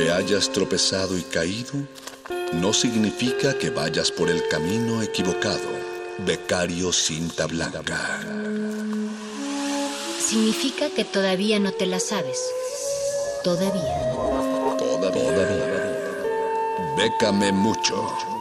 Que hayas tropezado y caído no significa que vayas por el camino equivocado. Becario cinta blanca. Significa que todavía no te la sabes. Todavía. Todavía. Todavía. Bécame mucho.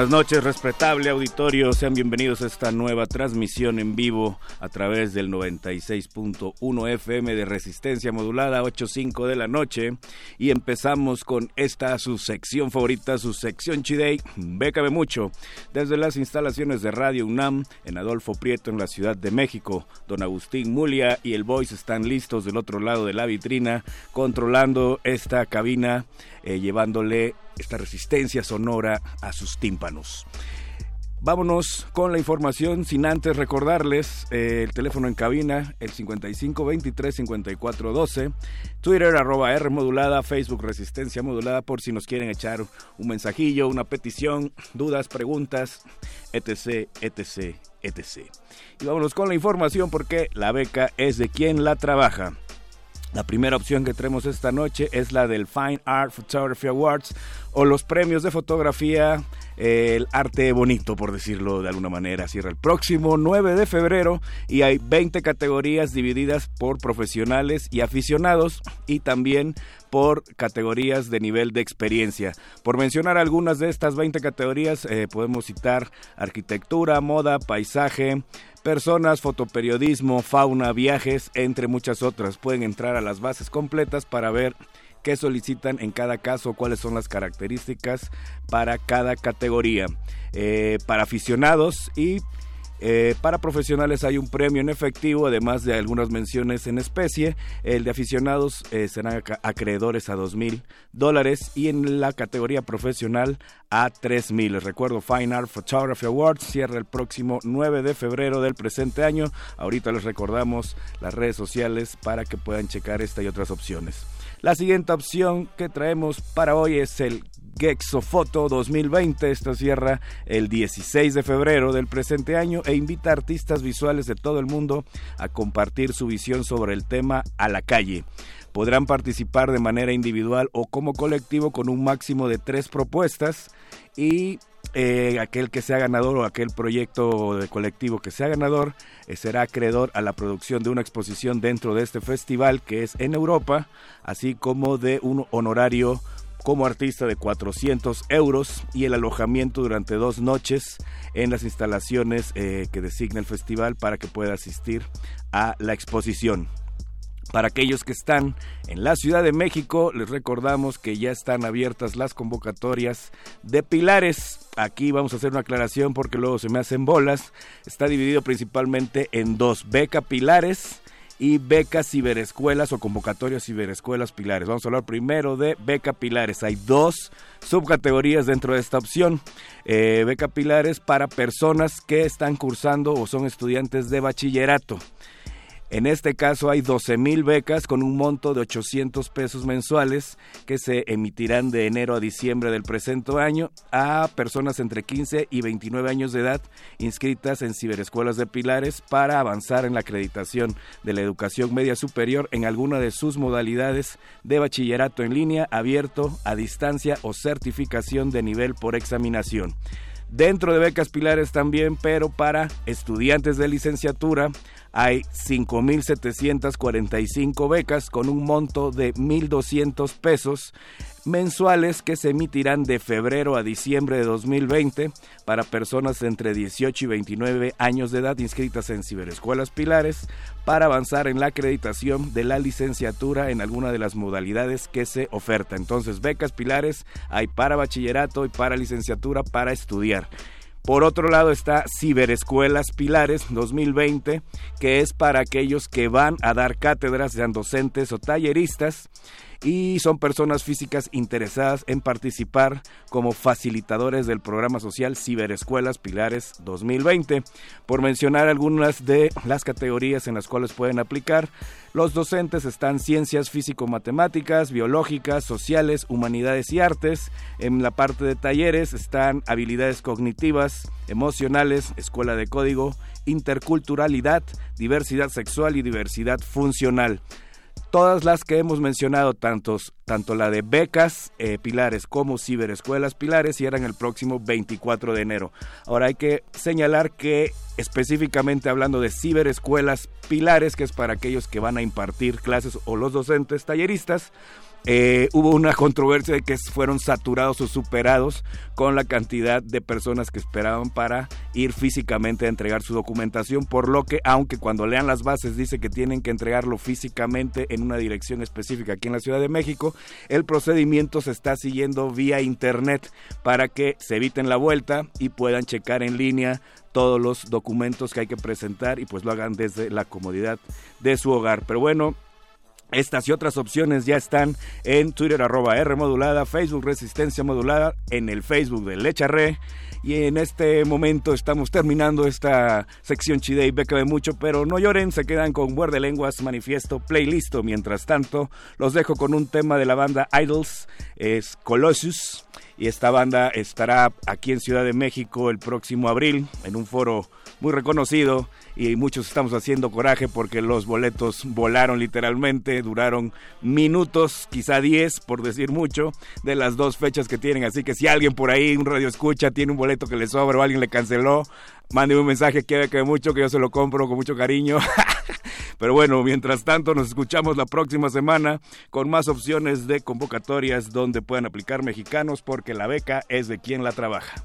Buenas noches, respetable auditorio. Sean bienvenidos a esta nueva transmisión en vivo a través del 96.1 FM de Resistencia Modulada, 8.5 de la noche. Y empezamos con esta, su sección favorita, su sección Chidey, Bécame Mucho, desde las instalaciones de Radio UNAM en Adolfo Prieto, en la Ciudad de México. Don Agustín Mulia y el Voice están listos del otro lado de la vitrina, controlando esta cabina, eh, llevándole esta resistencia sonora a sus tímpanos. Vámonos con la información sin antes recordarles eh, el teléfono en cabina, el 55 23 54 12, Twitter arroba R modulada, Facebook Resistencia modulada por si nos quieren echar un mensajillo, una petición, dudas, preguntas, etc, etc, etc. Y vámonos con la información porque la beca es de quien la trabaja. La primera opción que tenemos esta noche es la del Fine Art Photography Awards o los premios de fotografía, el arte bonito, por decirlo de alguna manera. Cierra el próximo 9 de febrero y hay 20 categorías divididas por profesionales y aficionados y también por categorías de nivel de experiencia. Por mencionar algunas de estas 20 categorías, eh, podemos citar arquitectura, moda, paisaje, personas, fotoperiodismo, fauna, viajes, entre muchas otras. Pueden entrar a las bases completas para ver qué solicitan en cada caso, cuáles son las características para cada categoría. Eh, para aficionados y eh, para profesionales hay un premio en efectivo, además de algunas menciones en especie. El de aficionados eh, serán acreedores a dos mil dólares y en la categoría profesional a tres mil. Les recuerdo, Fine Art Photography Awards cierra el próximo 9 de febrero del presente año. Ahorita les recordamos las redes sociales para que puedan checar esta y otras opciones. La siguiente opción que traemos para hoy es el Gexofoto 2020. Esta cierra el 16 de febrero del presente año e invita a artistas visuales de todo el mundo a compartir su visión sobre el tema a la calle. Podrán participar de manera individual o como colectivo con un máximo de tres propuestas y eh, aquel que sea ganador o aquel proyecto de colectivo que sea ganador eh, será acreedor a la producción de una exposición dentro de este festival que es en Europa, así como de un honorario como artista de 400 euros y el alojamiento durante dos noches en las instalaciones eh, que designa el festival para que pueda asistir a la exposición. Para aquellos que están en la Ciudad de México, les recordamos que ya están abiertas las convocatorias de Pilares. Aquí vamos a hacer una aclaración porque luego se me hacen bolas. Está dividido principalmente en dos, Beca Pilares y becas ciberescuelas o convocatorias ciberescuelas pilares. Vamos a hablar primero de beca pilares. Hay dos subcategorías dentro de esta opción. Eh, beca pilares para personas que están cursando o son estudiantes de bachillerato. En este caso hay 12 mil becas con un monto de 800 pesos mensuales que se emitirán de enero a diciembre del presente año a personas entre 15 y 29 años de edad inscritas en ciberescuelas de Pilares para avanzar en la acreditación de la educación media superior en alguna de sus modalidades de bachillerato en línea, abierto, a distancia o certificación de nivel por examinación. Dentro de becas Pilares también, pero para estudiantes de licenciatura hay 5.745 becas con un monto de 1.200 pesos mensuales que se emitirán de febrero a diciembre de 2020 para personas entre 18 y 29 años de edad inscritas en ciberescuelas pilares para avanzar en la acreditación de la licenciatura en alguna de las modalidades que se oferta. Entonces, becas pilares hay para bachillerato y para licenciatura para estudiar. Por otro lado está Ciberescuelas Pilares 2020, que es para aquellos que van a dar cátedras, sean docentes o talleristas y son personas físicas interesadas en participar como facilitadores del programa social Ciberescuelas Pilares 2020. Por mencionar algunas de las categorías en las cuales pueden aplicar, los docentes están ciencias físico-matemáticas, biológicas, sociales, humanidades y artes. En la parte de talleres están habilidades cognitivas, emocionales, escuela de código, interculturalidad, diversidad sexual y diversidad funcional todas las que hemos mencionado, tantos, tanto la de becas eh, pilares como ciberescuelas pilares, y eran el próximo 24 de enero. Ahora hay que señalar que específicamente hablando de ciberescuelas pilares, que es para aquellos que van a impartir clases o los docentes talleristas, eh, hubo una controversia de que fueron saturados o superados con la cantidad de personas que esperaban para ir físicamente a entregar su documentación, por lo que aunque cuando lean las bases dice que tienen que entregarlo físicamente en una dirección específica aquí en la Ciudad de México, el procedimiento se está siguiendo vía internet para que se eviten la vuelta y puedan checar en línea todos los documentos que hay que presentar y pues lo hagan desde la comodidad de su hogar. Pero bueno, estas y otras opciones ya están en Twitter arroba R modulada, Facebook Resistencia Modulada, en el Facebook de Lecharre. Y en este momento estamos terminando esta sección Chide y Beca de Mucho, pero no lloren, se quedan con Muerde Lenguas, Manifiesto, Playlist. Mientras tanto, los dejo con un tema de la banda Idols, es Colossus. Y esta banda estará aquí en Ciudad de México el próximo abril en un foro muy reconocido y muchos estamos haciendo coraje porque los boletos volaron literalmente, duraron minutos, quizá 10 por decir mucho, de las dos fechas que tienen. Así que si alguien por ahí, un radio escucha, tiene un boleto que le sobra o alguien le canceló, mande un mensaje que que mucho, que yo se lo compro con mucho cariño. Pero bueno, mientras tanto nos escuchamos la próxima semana con más opciones de convocatorias donde puedan aplicar mexicanos porque la beca es de quien la trabaja.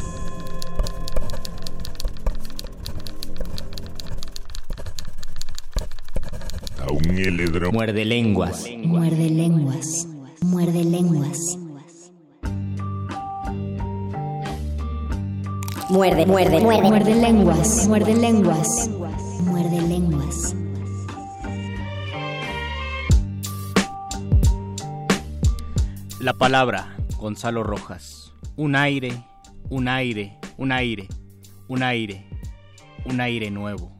Muerde lenguas. Muerde lenguas. Muerde lenguas. Muerde, muerde, muerde. Muerde lenguas. Muerde lenguas. Muerde lenguas. La palabra, Gonzalo Rojas. Un aire, un aire, un aire, un aire, un aire nuevo.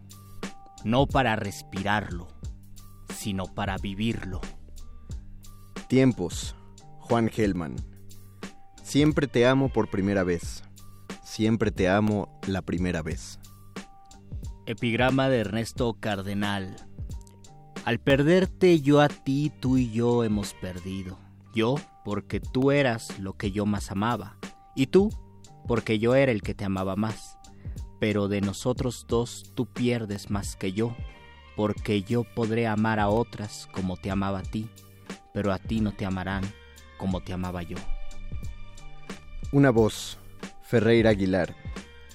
No para respirarlo, sino para vivirlo. Tiempos, Juan Gelman. Siempre te amo por primera vez. Siempre te amo la primera vez. Epigrama de Ernesto Cardenal. Al perderte yo a ti, tú y yo hemos perdido. Yo porque tú eras lo que yo más amaba, y tú porque yo era el que te amaba más. Pero de nosotros dos tú pierdes más que yo, porque yo podré amar a otras como te amaba a ti, pero a ti no te amarán como te amaba yo. Una voz, Ferreira Aguilar,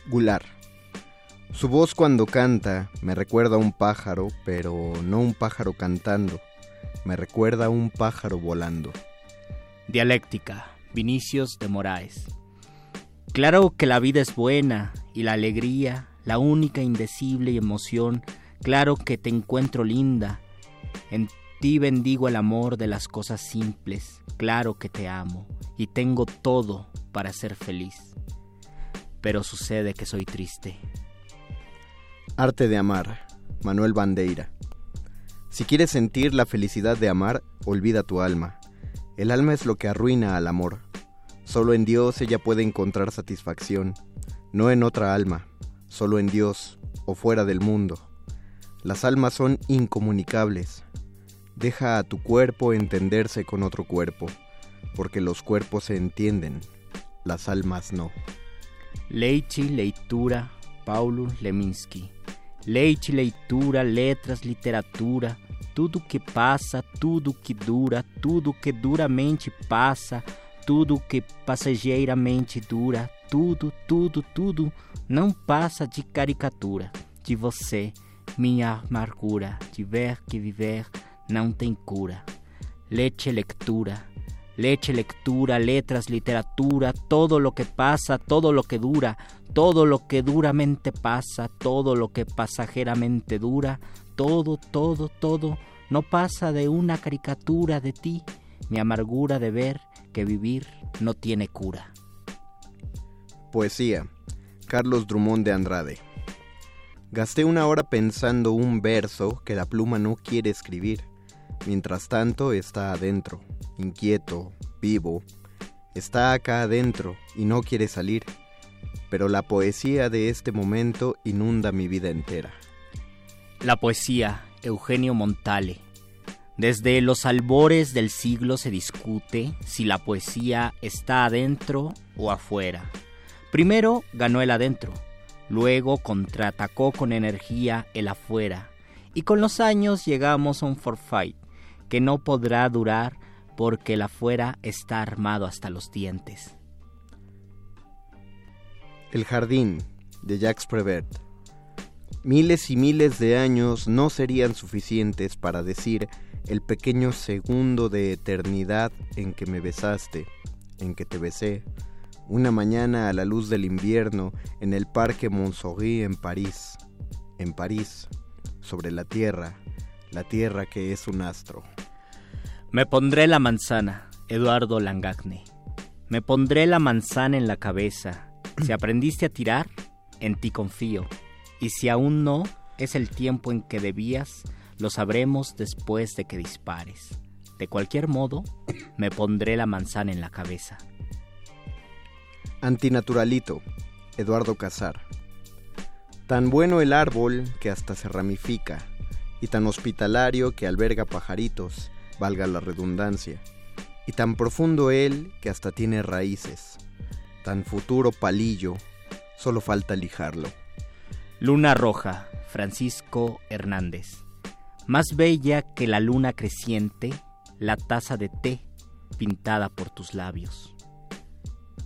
Gular. Su voz cuando canta me recuerda a un pájaro, pero no un pájaro cantando, me recuerda a un pájaro volando. Dialéctica, Vinicius de Moraes. Claro que la vida es buena y la alegría, la única indecible emoción, claro que te encuentro linda. En ti bendigo el amor de las cosas simples, claro que te amo y tengo todo para ser feliz. Pero sucede que soy triste. Arte de amar, Manuel Bandeira. Si quieres sentir la felicidad de amar, olvida tu alma. El alma es lo que arruina al amor. Solo en Dios ella puede encontrar satisfacción, no en otra alma, solo en Dios o fuera del mundo. Las almas son incomunicables. Deja a tu cuerpo entenderse con otro cuerpo, porque los cuerpos se entienden, las almas no. Leichi Leitura, Paulo Leminski. Leite, leitura, letras, literatura, tudo que passa, tudo que dura, tudo que duramente passa, tudo que passageiramente dura, tudo, tudo, tudo não passa de caricatura. De você, minha amargura, de ver que viver não tem cura. Leche, lectura, leche, lectura, letras, literatura, todo lo que pasa, todo lo que dura, todo lo que duramente pasa, todo lo que pasajeramente dura, todo, todo, todo, no pasa de una caricatura de ti, mi amargura de ver que vivir no tiene cura. Poesía. Carlos Drummond de Andrade. Gasté una hora pensando un verso que la pluma no quiere escribir. Mientras tanto está adentro, inquieto, vivo. Está acá adentro y no quiere salir. Pero la poesía de este momento inunda mi vida entera. La poesía, Eugenio Montale. Desde los albores del siglo se discute si la poesía está adentro o afuera. Primero ganó el adentro, luego contraatacó con energía el afuera, y con los años llegamos a un forfight que no podrá durar porque el afuera está armado hasta los dientes. El jardín de Jacques Prévert. Miles y miles de años no serían suficientes para decir el pequeño segundo de eternidad en que me besaste, en que te besé, una mañana a la luz del invierno en el Parque Montsouris en París, en París, sobre la tierra, la tierra que es un astro. Me pondré la manzana, Eduardo Langagne. Me pondré la manzana en la cabeza. Si aprendiste a tirar, en ti confío. Y si aún no, es el tiempo en que debías, lo sabremos después de que dispares. De cualquier modo, me pondré la manzana en la cabeza. Antinaturalito, Eduardo Casar. Tan bueno el árbol que hasta se ramifica, y tan hospitalario que alberga pajaritos, valga la redundancia, y tan profundo él que hasta tiene raíces, tan futuro palillo, solo falta lijarlo. Luna Roja, Francisco Hernández. Más bella que la luna creciente, la taza de té pintada por tus labios.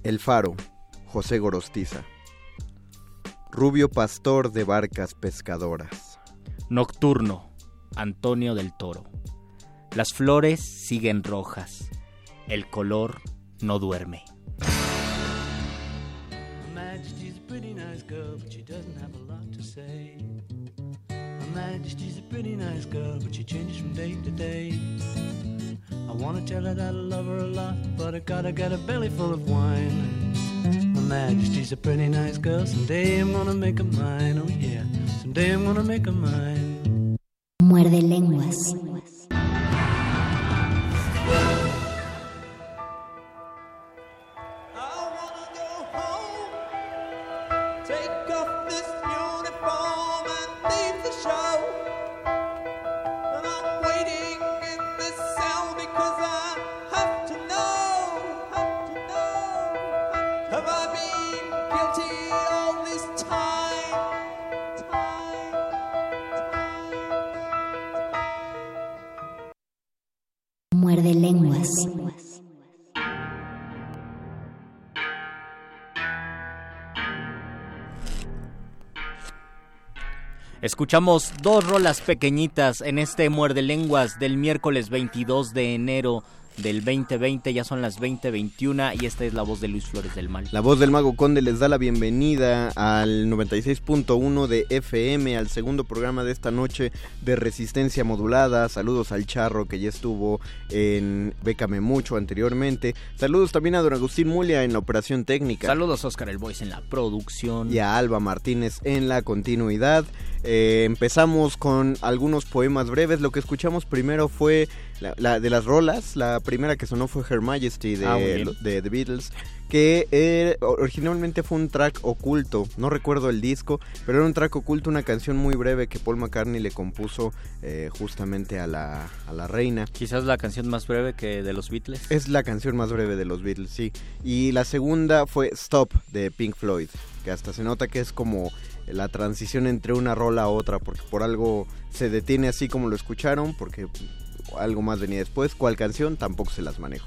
El faro, José Gorostiza. Rubio pastor de barcas pescadoras. Nocturno, Antonio del Toro. Las flores siguen rojas. El color no duerme. Majesty's a pretty nice girl, but she changes from day to day. I wanna tell her that I love her a lot, but I gotta get a belly full of wine. My Majesty's a pretty nice girl, someday I'm gonna make her mine, oh yeah, someday I'm gonna make her mine. Muerde lenguas. Escuchamos dos rolas pequeñitas en este Muerde Lenguas del miércoles 22 de enero del 2020, ya son las 2021 y esta es la voz de Luis Flores del Mal. La voz del Mago Conde les da la bienvenida al 96.1 de FM, al segundo programa de esta noche de Resistencia Modulada. Saludos al Charro que ya estuvo en Bécame Mucho anteriormente. Saludos también a don Agustín Mulia en la operación técnica. Saludos a Oscar El Voice en la producción. Y a Alba Martínez en la continuidad. Eh, empezamos con algunos poemas breves. Lo que escuchamos primero fue la, de las rolas. La primera que sonó fue Her Majesty de, ah, de The Beatles. Que eh, originalmente fue un track oculto. No recuerdo el disco, pero era un track oculto, una canción muy breve que Paul McCartney le compuso eh, justamente a la, a la reina. Quizás la canción más breve que de los Beatles. Es la canción más breve de los Beatles, sí. Y la segunda fue Stop de Pink Floyd. Que hasta se nota que es como la transición entre una rola a otra, porque por algo se detiene así como lo escucharon, porque algo más venía después. ¿Cuál canción? Tampoco se las manejo.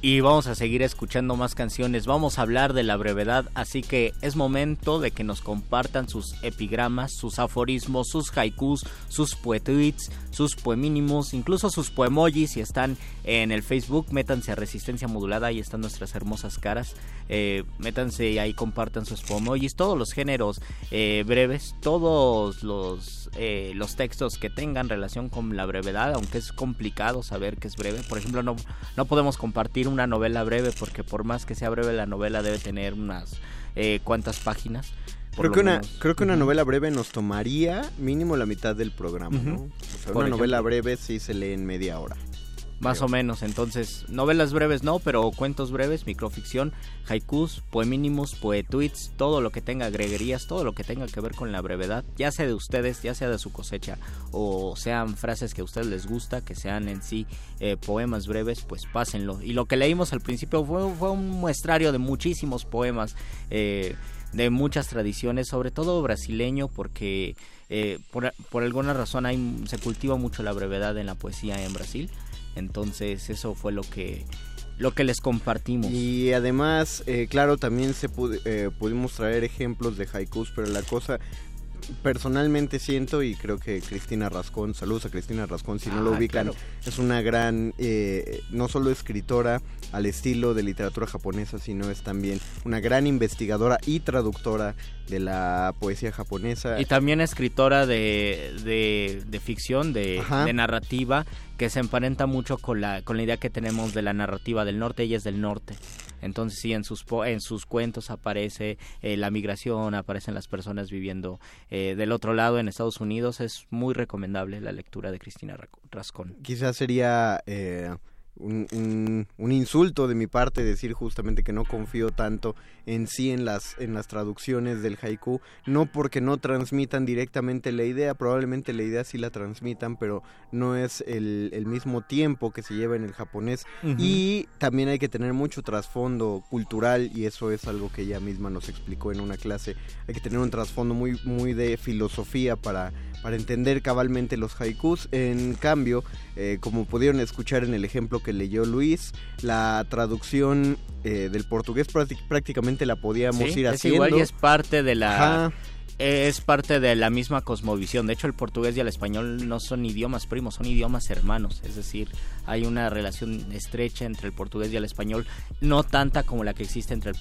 Y vamos a seguir escuchando más canciones, vamos a hablar de la brevedad, así que es momento de que nos compartan sus epigramas, sus aforismos, sus haikus, sus poetweets, sus poemínimos, incluso sus poemojis, si están en el Facebook, métanse a Resistencia Modulada, ahí están nuestras hermosas caras, eh, métanse y ahí compartan sus poemojis, todos los géneros eh, breves, todos los, eh, los textos que tengan relación con la brevedad, aunque es complicado saber que es breve, por ejemplo no, no podemos compartir una novela breve, porque por más que sea breve la novela debe tener unas eh, cuantas páginas. Creo que, una, creo que una novela breve nos tomaría mínimo la mitad del programa, ¿no? una novela breve sí se lee en media hora. Más o menos, entonces, novelas breves no, pero cuentos breves, microficción, haikus, poemínimos, poetweets, todo lo que tenga agreguerías, todo lo que tenga que ver con la brevedad, ya sea de ustedes, ya sea de su cosecha, o sean frases que a ustedes les gusta, que sean en sí eh, poemas breves, pues pásenlo. Y lo que leímos al principio fue, fue un muestrario de muchísimos poemas, eh, de muchas tradiciones, sobre todo brasileño, porque eh, por, por alguna razón hay, se cultiva mucho la brevedad en la poesía en Brasil. Entonces eso fue lo que lo que les compartimos. Y además, eh, claro, también se eh, pudimos traer ejemplos de haikus, pero la cosa personalmente siento y creo que Cristina Rascón, saludos a Cristina Rascón, si no lo ah, ubican, es una gran, eh, no solo escritora al estilo de literatura japonesa, sino es también una gran investigadora y traductora de la poesía japonesa. Y también escritora de, de, ficción, de, de, narrativa, que se emparenta mucho con la, con la idea que tenemos de la narrativa del norte, ella es del norte. Entonces sí, en sus, en sus cuentos aparece eh, la migración, aparecen las personas viviendo eh, del otro lado en Estados Unidos. Es muy recomendable la lectura de Cristina Rascón. Quizás sería... Eh, un, un, insulto de mi parte decir justamente que no confío tanto en sí en las, en las traducciones del haiku, no porque no transmitan directamente la idea, probablemente la idea sí la transmitan, pero no es el, el mismo tiempo que se lleva en el japonés. Y también hay que tener mucho trasfondo cultural y eso es algo que ella misma nos explicó en una clase, hay que tener un trasfondo muy, muy de filosofía para para entender cabalmente los haikus. En cambio, eh, como pudieron escuchar en el ejemplo que leyó Luis, la traducción eh, del portugués prácticamente la podíamos ir haciendo. igual y es parte de la es parte de la misma cosmovisión. De hecho, el portugués y el español no son idiomas primos, son idiomas hermanos. Es decir, hay una relación estrecha entre el portugués y el español, no tanta como la que existe entre el,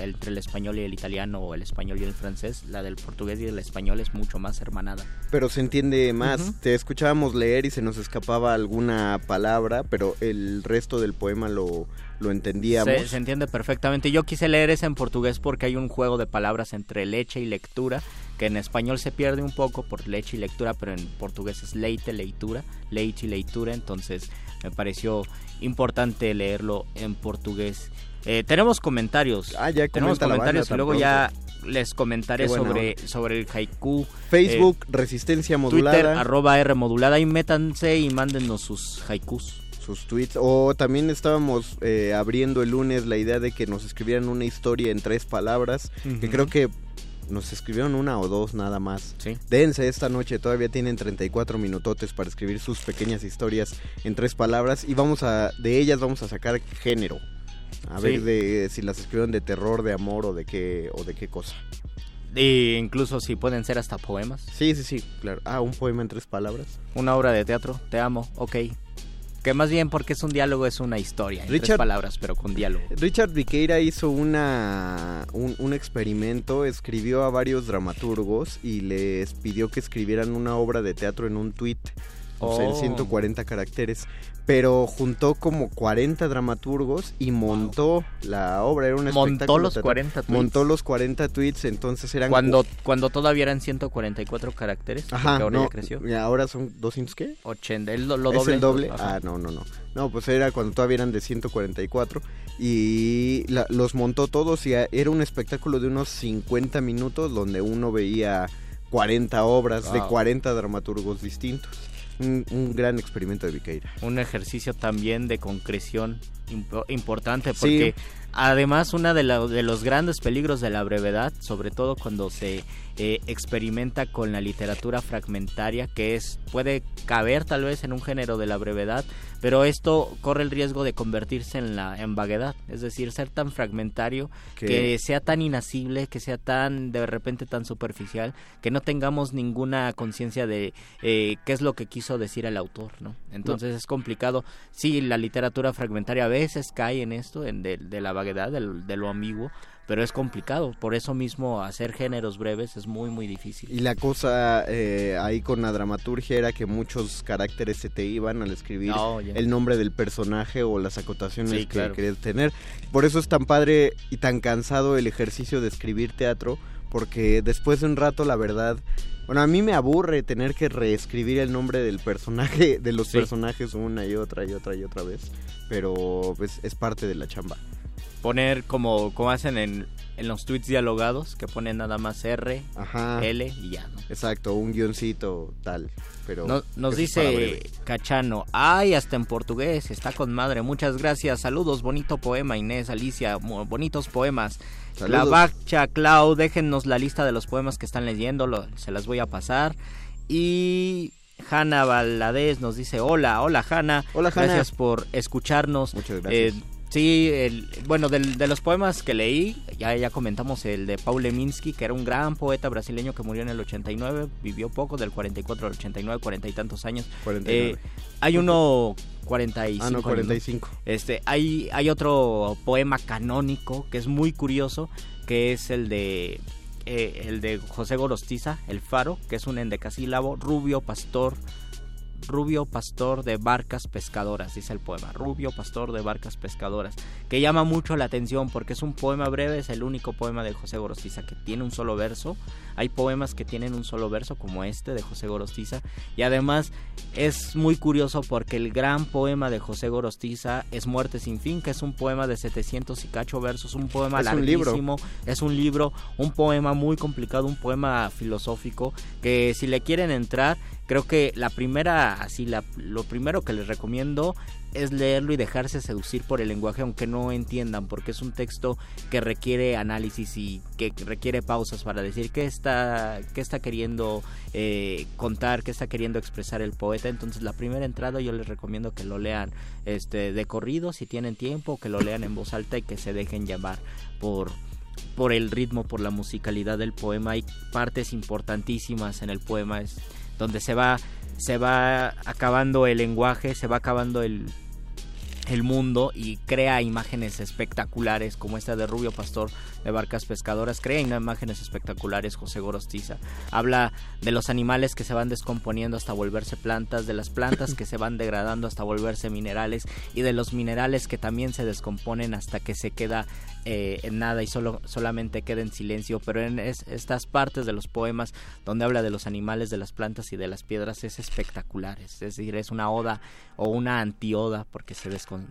entre el español y el italiano o el español y el francés. La del portugués y el español es mucho más hermanada. Pero se entiende más. Te escuchábamos leer y se nos escapaba alguna palabra, pero el resto del poema lo, lo entendíamos. Se, se, entiende perfectamente. Yo quise leer ese en portugués porque hay un juego de palabras entre leche y lectura que en español se pierde un poco por leche y lectura, pero en portugués es leite, leitura, leite y leitura, entonces me pareció importante leerlo en portugués. Eh, tenemos comentarios. Ah, ya tenemos comentarios y luego ya les comentaré sobre, sobre el haiku. Facebook, eh, Resistencia Modulada. Twitter, arroba R Modulada y métanse y mándenos sus haikus sus tweets. O también estábamos eh, abriendo el lunes la idea de que nos escribieran una historia en tres palabras, que creo que nos escribieron una o dos nada más. Sí. Dense esta noche, todavía tienen 34 minutotes para escribir sus pequeñas historias en tres palabras y vamos a de ellas vamos a sacar género. A ver de si las escribieron de terror, de amor o de qué o de qué cosa. Y incluso si pueden ser hasta poemas. Sí, sí, sí, claro. Ah, un poema en tres palabras. Una obra de teatro, te amo, ok. Que más bien porque es un diálogo, es una historia, en tres palabras, pero con diálogo. Richard Viqueira hizo una, un, experimento, escribió a varios dramaturgos y les pidió que escribieran una obra de teatro en un tweet, o sea, en 140 caracteres pero juntó como 40 dramaturgos y montó la obra. Era un montó los 40 tweets. Montó los 40 tweets, entonces eran... Cuando, cuando todavía eran 144 caracteres, Ajá, ahora no, ya creció. Ahora son 200 qué? 80, lo, lo doble. ¿Es el doble? Ah, no, no, no. No, pues era cuando todavía eran de 144 y los montó todos y era un espectáculo de unos 50 minutos donde uno veía 40 obras de 40 dramaturgos distintos un, gran experimento de Viqueira. Un ejercicio también de concreción importante porque además uno de, de, los grandes peligros de la brevedad, sobre todo cuando se eh, experimenta con la literatura fragmentaria, que es puede caber tal vez en un género de la brevedad, pero esto corre el riesgo de convertirse en la en vaguedad, es decir, ser tan fragmentario que sea tan inasible, que sea tan de repente tan superficial, que no tengamos ninguna conciencia de eh, qué es lo que quiso decir el autor, ¿no? Entonces es complicado. Sí, la literatura fragmentaria a veces cae en esto, en de, la vaguedad, de lo ambiguo, pero es complicado. Por eso mismo hacer géneros breves es muy, muy difícil. Y la cosa eh, ahí con la dramaturgia era que muchos caracteres se te iban al escribir el nombre del personaje o las acotaciones que querías tener. Por eso es tan padre y tan cansado el ejercicio de escribir teatro, porque después de un rato, la verdad... Bueno, a mí me aburre tener que reescribir el nombre del personaje, de los personajes una y otra y otra y otra vez, pero pues es parte de la chamba poner como, como hacen en, en los tweets dialogados, que ponen nada más R, L y ya, ¿no? Exacto, un guioncito tal. Pero nos dice Cachano, ay, hasta en portugués, está con madre, muchas gracias, saludos, bonito poema Inés, Alicia, bonitos poemas. La Bacha, Clau, déjennos la lista de los poemas que están leyendo, se las voy a pasar. Y Hanna Valadez nos dice, hola, hola Hanna. Hola Hanna. Gracias por escucharnos. Muchas gracias. Eh, Sí, el, bueno, de los poemas que leí, ya, ya comentamos el de Paul Leminski, que era un gran poeta brasileño que murió en el 89, vivió poco, del 44 al 89, cuarenta y tantos años. Eh, hay uno 45. Ah, no, 45. Este, hay, hay otro poema canónico que es muy curioso, que es el de eh, el de José Gorostiza, El Faro, que es un endecasílabo, rubio, pastor, Rubio Pastor de Barcas Pescadoras, dice el poema. Rubio Pastor de Barcas Pescadoras, que llama mucho la atención porque es un poema breve, es el único poema de José Gorostiza que tiene un solo verso. Hay poemas que tienen un solo verso, como este de José Gorostiza, y además es muy curioso porque el gran poema de José Gorostiza es Muerte sin fin, que es un poema de 700 y cacho versos, un poema larguísimo, es un libro, un poema muy complicado, un poema filosófico que si le quieren entrar, creo que la primera, así, la, lo primero que les recomiendo es leerlo y dejarse seducir por el lenguaje aunque no entiendan porque es un texto que requiere análisis y que requiere pausas para decir qué está qué está queriendo eh, contar qué está queriendo expresar el poeta. Entonces la primera entrada yo les recomiendo que lo lean este de corrido si tienen tiempo que lo lean en voz alta y que se dejen llamar por por el ritmo por la musicalidad del poema. Hay partes importantísimas en el poema es donde se va se va acabando el lenguaje, se va acabando el, el mundo y crea imágenes espectaculares como esta de Rubio Pastor de Barcas Pescadoras, crea imágenes espectaculares José Gorostiza. Habla de los animales que se van descomponiendo hasta volverse plantas, de las plantas que se van degradando hasta volverse minerales y de los minerales que también se descomponen hasta que se queda eh, en nada y solo, solamente queda en silencio. Pero en estas partes de los poemas donde habla de los animales, de las plantas y de las piedras es espectacular. Es decir, es una oda o una antioda porque se,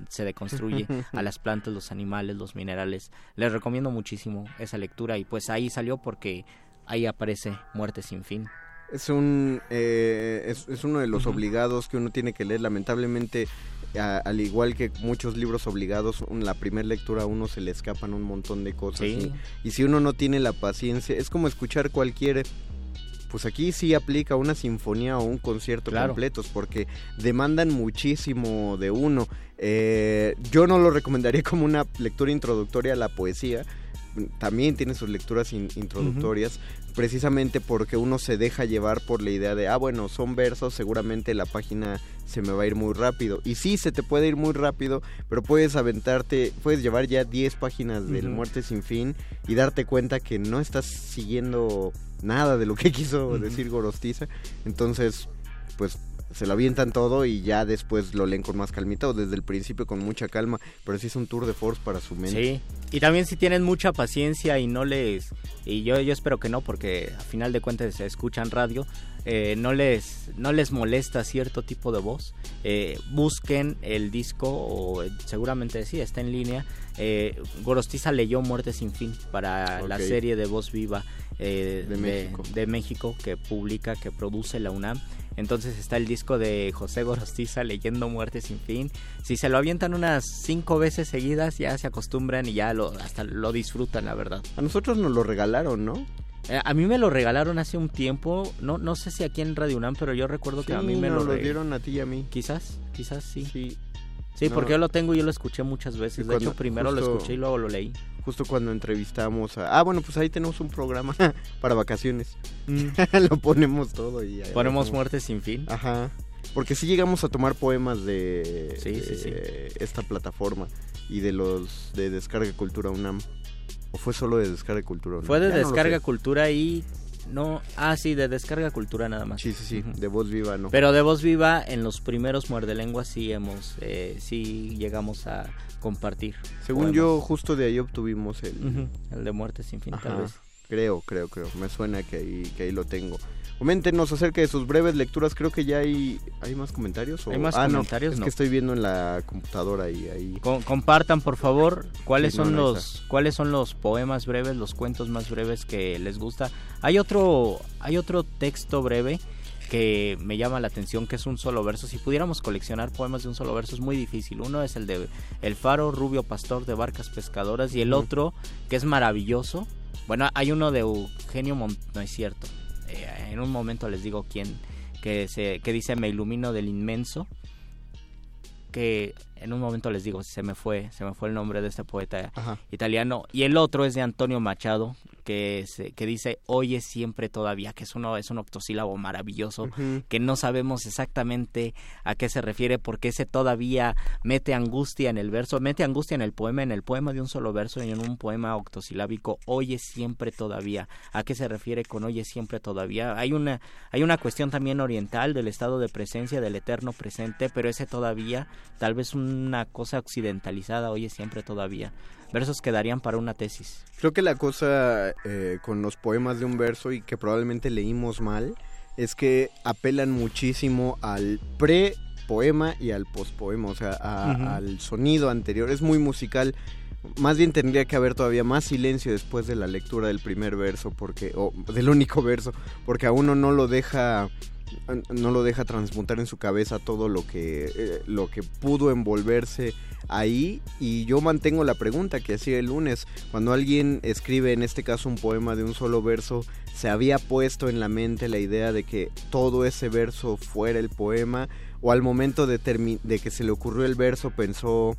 se deconstruye a las plantas, los animales, los minerales. Les recomiendo muchísimo esa lectura y pues ahí salió porque ahí aparece Muerte sin fin. Es un eh, es, uno de los obligados que uno tiene que leer. Lamentablemente, al igual que muchos libros obligados, en la primera lectura a uno se le escapan un montón de cosas. Y, y, si uno no tiene la paciencia, es como escuchar cualquier pues aquí sí aplica una sinfonía o un concierto completos porque demandan muchísimo de uno. Eh, yo no lo recomendaría como una lectura introductoria a la poesía. También tiene sus lecturas introductorias, precisamente porque uno se deja llevar por la idea de, ah, bueno, son versos, seguramente la página se me va a ir muy rápido. Y sí, se te puede ir muy rápido, pero puedes aventarte, puedes llevar ya 10 páginas del Muerte sin fin y darte cuenta que no estás siguiendo nada de lo que quiso decir Gorostiza. Entonces, pues se lo avientan todo y ya después lo leen con más calmita o desde el principio con mucha calma, pero sí es un tour de force para su mente. Sí, y también si tienen mucha paciencia y no les, y yo, yo espero que no, porque a final de cuentas se escuchan radio, eh, no, les, no les molesta cierto tipo de voz, eh, busquen el disco o seguramente sí, está en línea. Eh, Gorostiza leyó Muerte sin fin para la serie de Voz Viva de, México. de México que publica, que produce la UNAM entonces está el disco de José Gorostiza leyendo Muerte sin fin. Si se lo avientan unas cinco veces seguidas, ya se acostumbran y ya lo, hasta lo disfrutan, la verdad. A nosotros nos lo regalaron, ¿no? Eh, a mí me lo regalaron hace un tiempo, no no sé si aquí en Radio UNAM, pero yo recuerdo que a mí me lo, lo dieron a ti y a mí. Quizás, quizás sí. Sí, sí porque yo lo tengo y yo lo escuché muchas veces. De hecho, primero lo escuché y luego lo leí justo cuando entrevistamos a... Ah, bueno, pues ahí tenemos un programa para vacaciones. Mm. Lo ponemos todo y... Ponemos Muerte sin fin. Ajá. Porque sí llegamos a tomar poemas de, esta plataforma y de los de Descarga Cultura UNAM. ¿O fue solo de Descarga Cultura? Fue de Descarga Cultura y no, ah, sí, de descarga cultura nada más. Sí, sí, sí, de voz viva, ¿no? Pero de voz viva, en los primeros muerde lenguas sí hemos, eh, sí llegamos a compartir. Según yo, justo de ahí obtuvimos el... El de muerte sin fin, tal vez. Creo, creo, creo. Me suena que ahí, que ahí lo tengo. Coméntenos acerca de sus breves lecturas. Creo que ya hay, hay más comentarios. ¿Hay más ah, comentarios? No, es que estoy viendo en la computadora y ahí. compartan, por favor, cuáles son los cuáles son los poemas breves, los cuentos más breves que les gusta. Hay otro hay otro texto breve que me llama la atención que es un solo verso. Si pudiéramos coleccionar poemas de un solo verso es muy difícil. Uno es el de El faro rubio pastor de barcas pescadoras y el otro que es maravilloso. Bueno, hay uno de Eugenio Mont no es cierto eh, en un momento les digo quién, que, se, que dice me ilumino del inmenso, que en un momento les digo, se me fue, se me fue el nombre de este poeta italiano. Y el otro es de Antonio Machado, que, que dice oye siempre todavía, que es, uno, es un octosílabo maravilloso, que no sabemos exactamente a qué se refiere, porque ese todavía mete angustia en el verso, mete angustia en el poema, en el poema de un solo verso y en un poema octosilábico, oye siempre todavía. ¿A qué se refiere con oye siempre todavía? Hay una, hay una cuestión también oriental del estado de presencia, del eterno presente, pero ese todavía, tal vez una cosa occidentalizada, oye siempre todavía versos que darían para una tesis. Creo que la cosa eh, con los poemas de un verso y que probablemente leímos mal es que apelan muchísimo al pre poema y al pospoema, o sea, al sonido anterior. Es muy musical. Más bien tendría que haber todavía más silencio después de la lectura del primer verso, porque o del único verso, porque a uno no lo deja no lo deja transmutar en su cabeza todo lo que eh, lo que pudo envolverse ahí. Y yo mantengo la pregunta que hacía el lunes. Cuando alguien escribe en este caso un poema de un solo verso se había puesto en la mente la idea de que todo ese verso fuera el poema o al momento de, de que se le ocurrió el verso pensó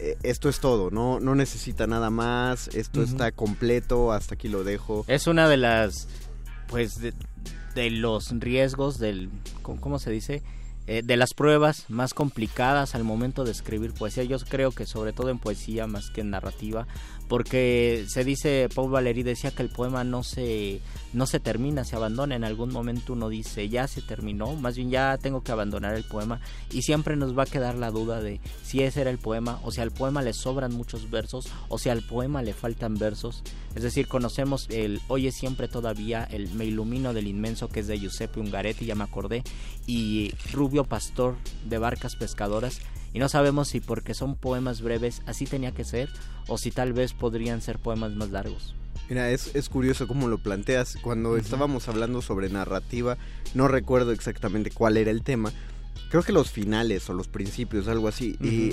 eh, esto es todo, no, no necesita nada más, esto está completo, hasta aquí lo dejo. Es una de las, pues, de, de los riesgos del, ¿cómo se dice? Eh, de las pruebas más complicadas al momento de escribir poesía. Yo creo que sobre todo en poesía más que en narrativa, porque se dice, Paul Valéry decía que el poema no se, no se termina, se abandona. En algún momento uno dice, ya se terminó, más bien ya tengo que abandonar el poema. Y siempre nos va a quedar la duda de si ese era el poema, o si al poema le sobran muchos versos, o si al poema le faltan versos. Es decir, conocemos el Oye siempre todavía, el Me ilumino del inmenso que es de Giuseppe Ungaretti, ya me acordé, y Rubio Pastor de Barcas Pescadoras y no sabemos si porque son poemas breves así tenía que ser o si tal vez podrían ser poemas más largos. Mira, es, es curioso cómo lo planteas. Cuando estábamos hablando sobre narrativa, no recuerdo exactamente cuál era el tema. Creo que los finales o los principios, algo así. Y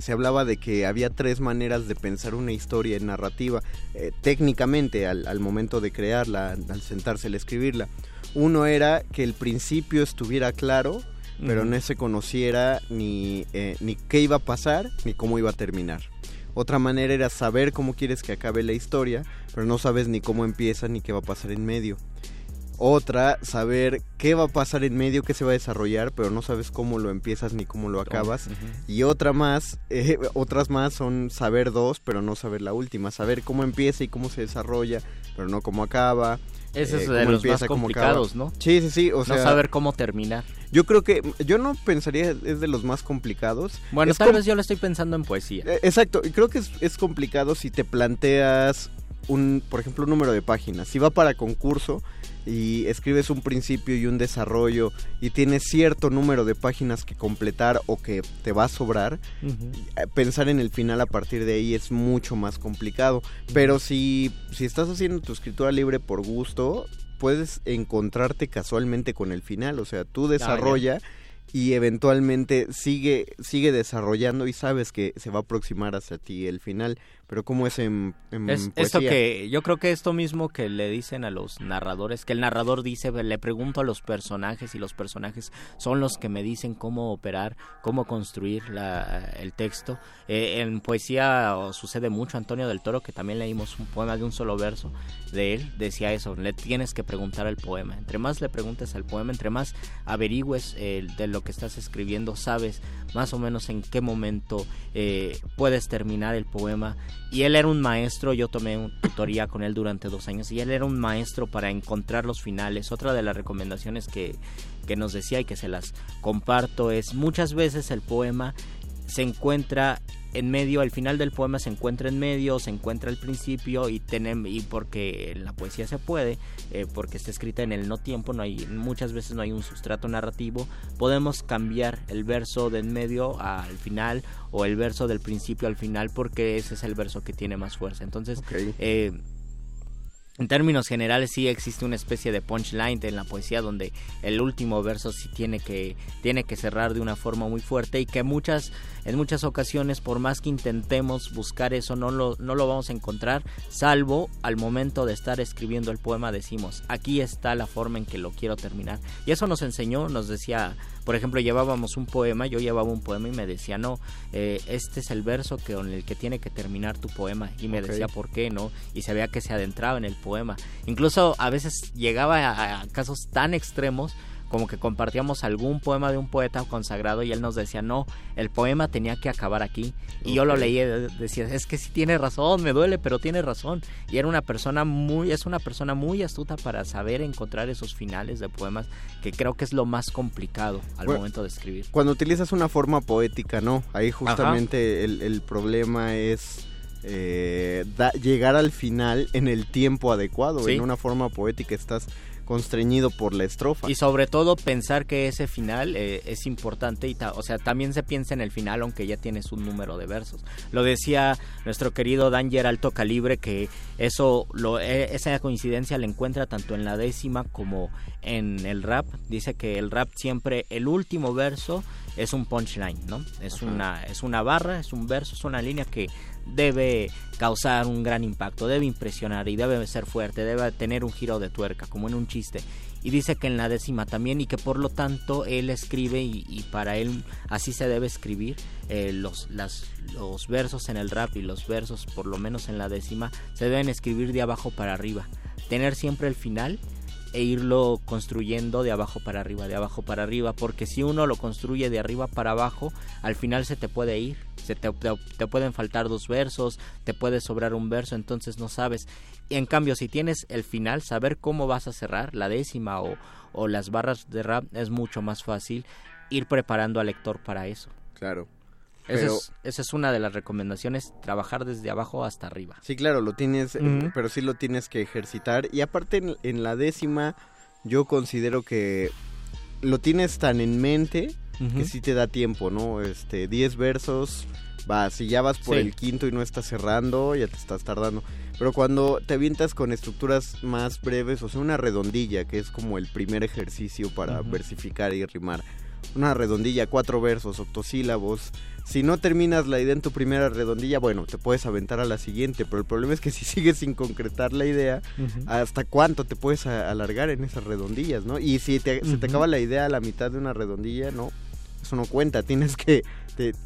se hablaba de que había tres maneras de pensar una historia en narrativa, eh, técnicamente, al, al, momento de crearla, al sentarse a escribirla. Uno era que el principio estuviera claro, pero no se conociera ni, eh, ni qué iba a pasar ni cómo iba a terminar. Otra manera era saber cómo quieres que acabe la historia, pero no sabes ni cómo empieza ni qué va a pasar en medio. Otra, saber qué va a pasar en medio, qué se va a desarrollar, pero no sabes cómo lo empiezas ni cómo lo acabas. Y otra más, eh, otras más son saber dos, pero no saber la última. Saber cómo empieza y cómo se desarrolla, pero no cómo acaba. Ese es eh, de los más complicados, ¿no? Sí, sí, sí. O sea, no saber cómo terminar. Yo creo que, yo no pensaría es de los más complicados. Bueno, tal vez yo lo estoy pensando en poesía. Eh, exacto, y creo que es, es complicado si te planteas un, por ejemplo, un número de páginas. Si va para concurso, y escribes un principio y un desarrollo y tienes cierto número de páginas que completar o que te va a sobrar, eh, pensar en el final a partir de ahí es mucho más complicado. Pero si, si estás haciendo tu escritura libre por gusto, puedes encontrarte casualmente con el final. O sea, tú ah, desarrolla y eventualmente sigue, sigue desarrollando y sabes que se va a aproximar hacia ti el final. Pero ¿cómo es en, es, Esto que yo creo que esto mismo que le dicen a los narradores, que el narrador dice, le pregunto a los personajes y los personajes son los que me dicen cómo operar, cómo construir la, el texto. Eh, en poesía sucede mucho, Antonio del Toro, que también leímos un poema de un solo verso de él, decía eso, le tienes que preguntar al poema. Entre más le preguntes al poema, entre más averigües eh, de lo que estás escribiendo, sabes más o menos en qué momento eh, puedes terminar el poema y él era un maestro, yo tomé una tutoría con él durante dos años y él era un maestro para encontrar los finales. Otra de las recomendaciones que, que nos decía y que se las comparto es muchas veces el poema se encuentra en medio, al final del poema se encuentra en medio, se encuentra al principio y tenemos y porque en la poesía se puede, eh, porque está escrita en el no tiempo, no hay muchas veces no hay un sustrato narrativo, podemos cambiar el verso del medio al final o el verso del principio al final porque ese es el verso que tiene más fuerza. Entonces, eh, en términos generales sí existe una especie de punchline en la poesía donde el último verso sí tiene que tiene que cerrar de una forma muy fuerte y que muchas en muchas ocasiones por más que intentemos buscar eso no lo no lo vamos a encontrar salvo al momento de estar escribiendo el poema decimos aquí está la forma en que lo quiero terminar y eso nos enseñó nos decía por ejemplo, llevábamos un poema, yo llevaba un poema y me decía, no, eh, este es el verso que, con el que tiene que terminar tu poema. Y me decía, ¿por qué no? Y se veía que se adentraba en el poema. Incluso a veces llegaba a casos tan extremos como que compartíamos algún poema de un poeta consagrado y él nos decía, no, el poema tenía que acabar aquí. Y yo lo leía y decía, es que sí tiene razón, me duele, pero tiene razón. Y era una persona muy, es una persona muy astuta para saber encontrar esos finales de poemas, que creo que es lo más complicado al momento de escribir. Cuando utilizas una forma poética, ¿no? Ahí justamente el, problema es... Eh, llegar al final en el tiempo adecuado. En una forma poética estás constreñido por la estrofa. Y sobre todo pensar que ese final eh, es importante y o sea, también se piensa en el final aunque ya tienes un número de versos. Lo decía nuestro querido Danger Alto Calibre que eso lo, e, esa coincidencia la encuentra tanto en la décima como en el rap. Dice que el rap siempre el último verso es un punchline, ¿no? Es una es una barra, es un verso, es una línea que debe causar un gran impacto, debe impresionar y debe ser fuerte, debe tener un giro de tuerca, como en un chiste. Y dice que en la décima también y que por lo tanto él escribe y, para él así se debe escribir eh, los, las, los versos en el rap y los versos por lo menos en la décima se deben escribir de abajo para arriba. Tener siempre el final e irlo construyendo de abajo para arriba, de abajo para arriba, porque si uno lo construye de arriba para abajo, al final se te puede ir, se te, te, pueden faltar dos versos, te puede sobrar un verso, entonces no sabes. Y en cambio, si tienes el final, saber cómo vas a cerrar, la décima o, o las barras de rap, es mucho más fácil ir preparando al lector para eso. Claro. Esa, es, una de las recomendaciones, trabajar desde abajo hasta arriba. Sí, claro, lo tienes, eh, pero sí lo tienes que ejercitar. Y aparte en, la décima, yo considero que lo tienes tan en mente que sí te da tiempo, ¿no? Este, 10 versos, va, si ya vas por el quinto y no estás cerrando, ya te estás tardando. Pero cuando te avientas con estructuras más breves, o sea, una redondilla, que es como el primer ejercicio para versificar y rimar. Una redondilla, cuatro versos, octosílabos, si no terminas la idea en tu primera redondilla, bueno, te puedes aventar a la siguiente, pero el problema es que si sigues sin concretar la idea, ¿hasta cuánto te puedes alargar en esas redondillas, no? Y si te, se te acaba la idea a la mitad de una redondilla, no, eso no cuenta, tienes que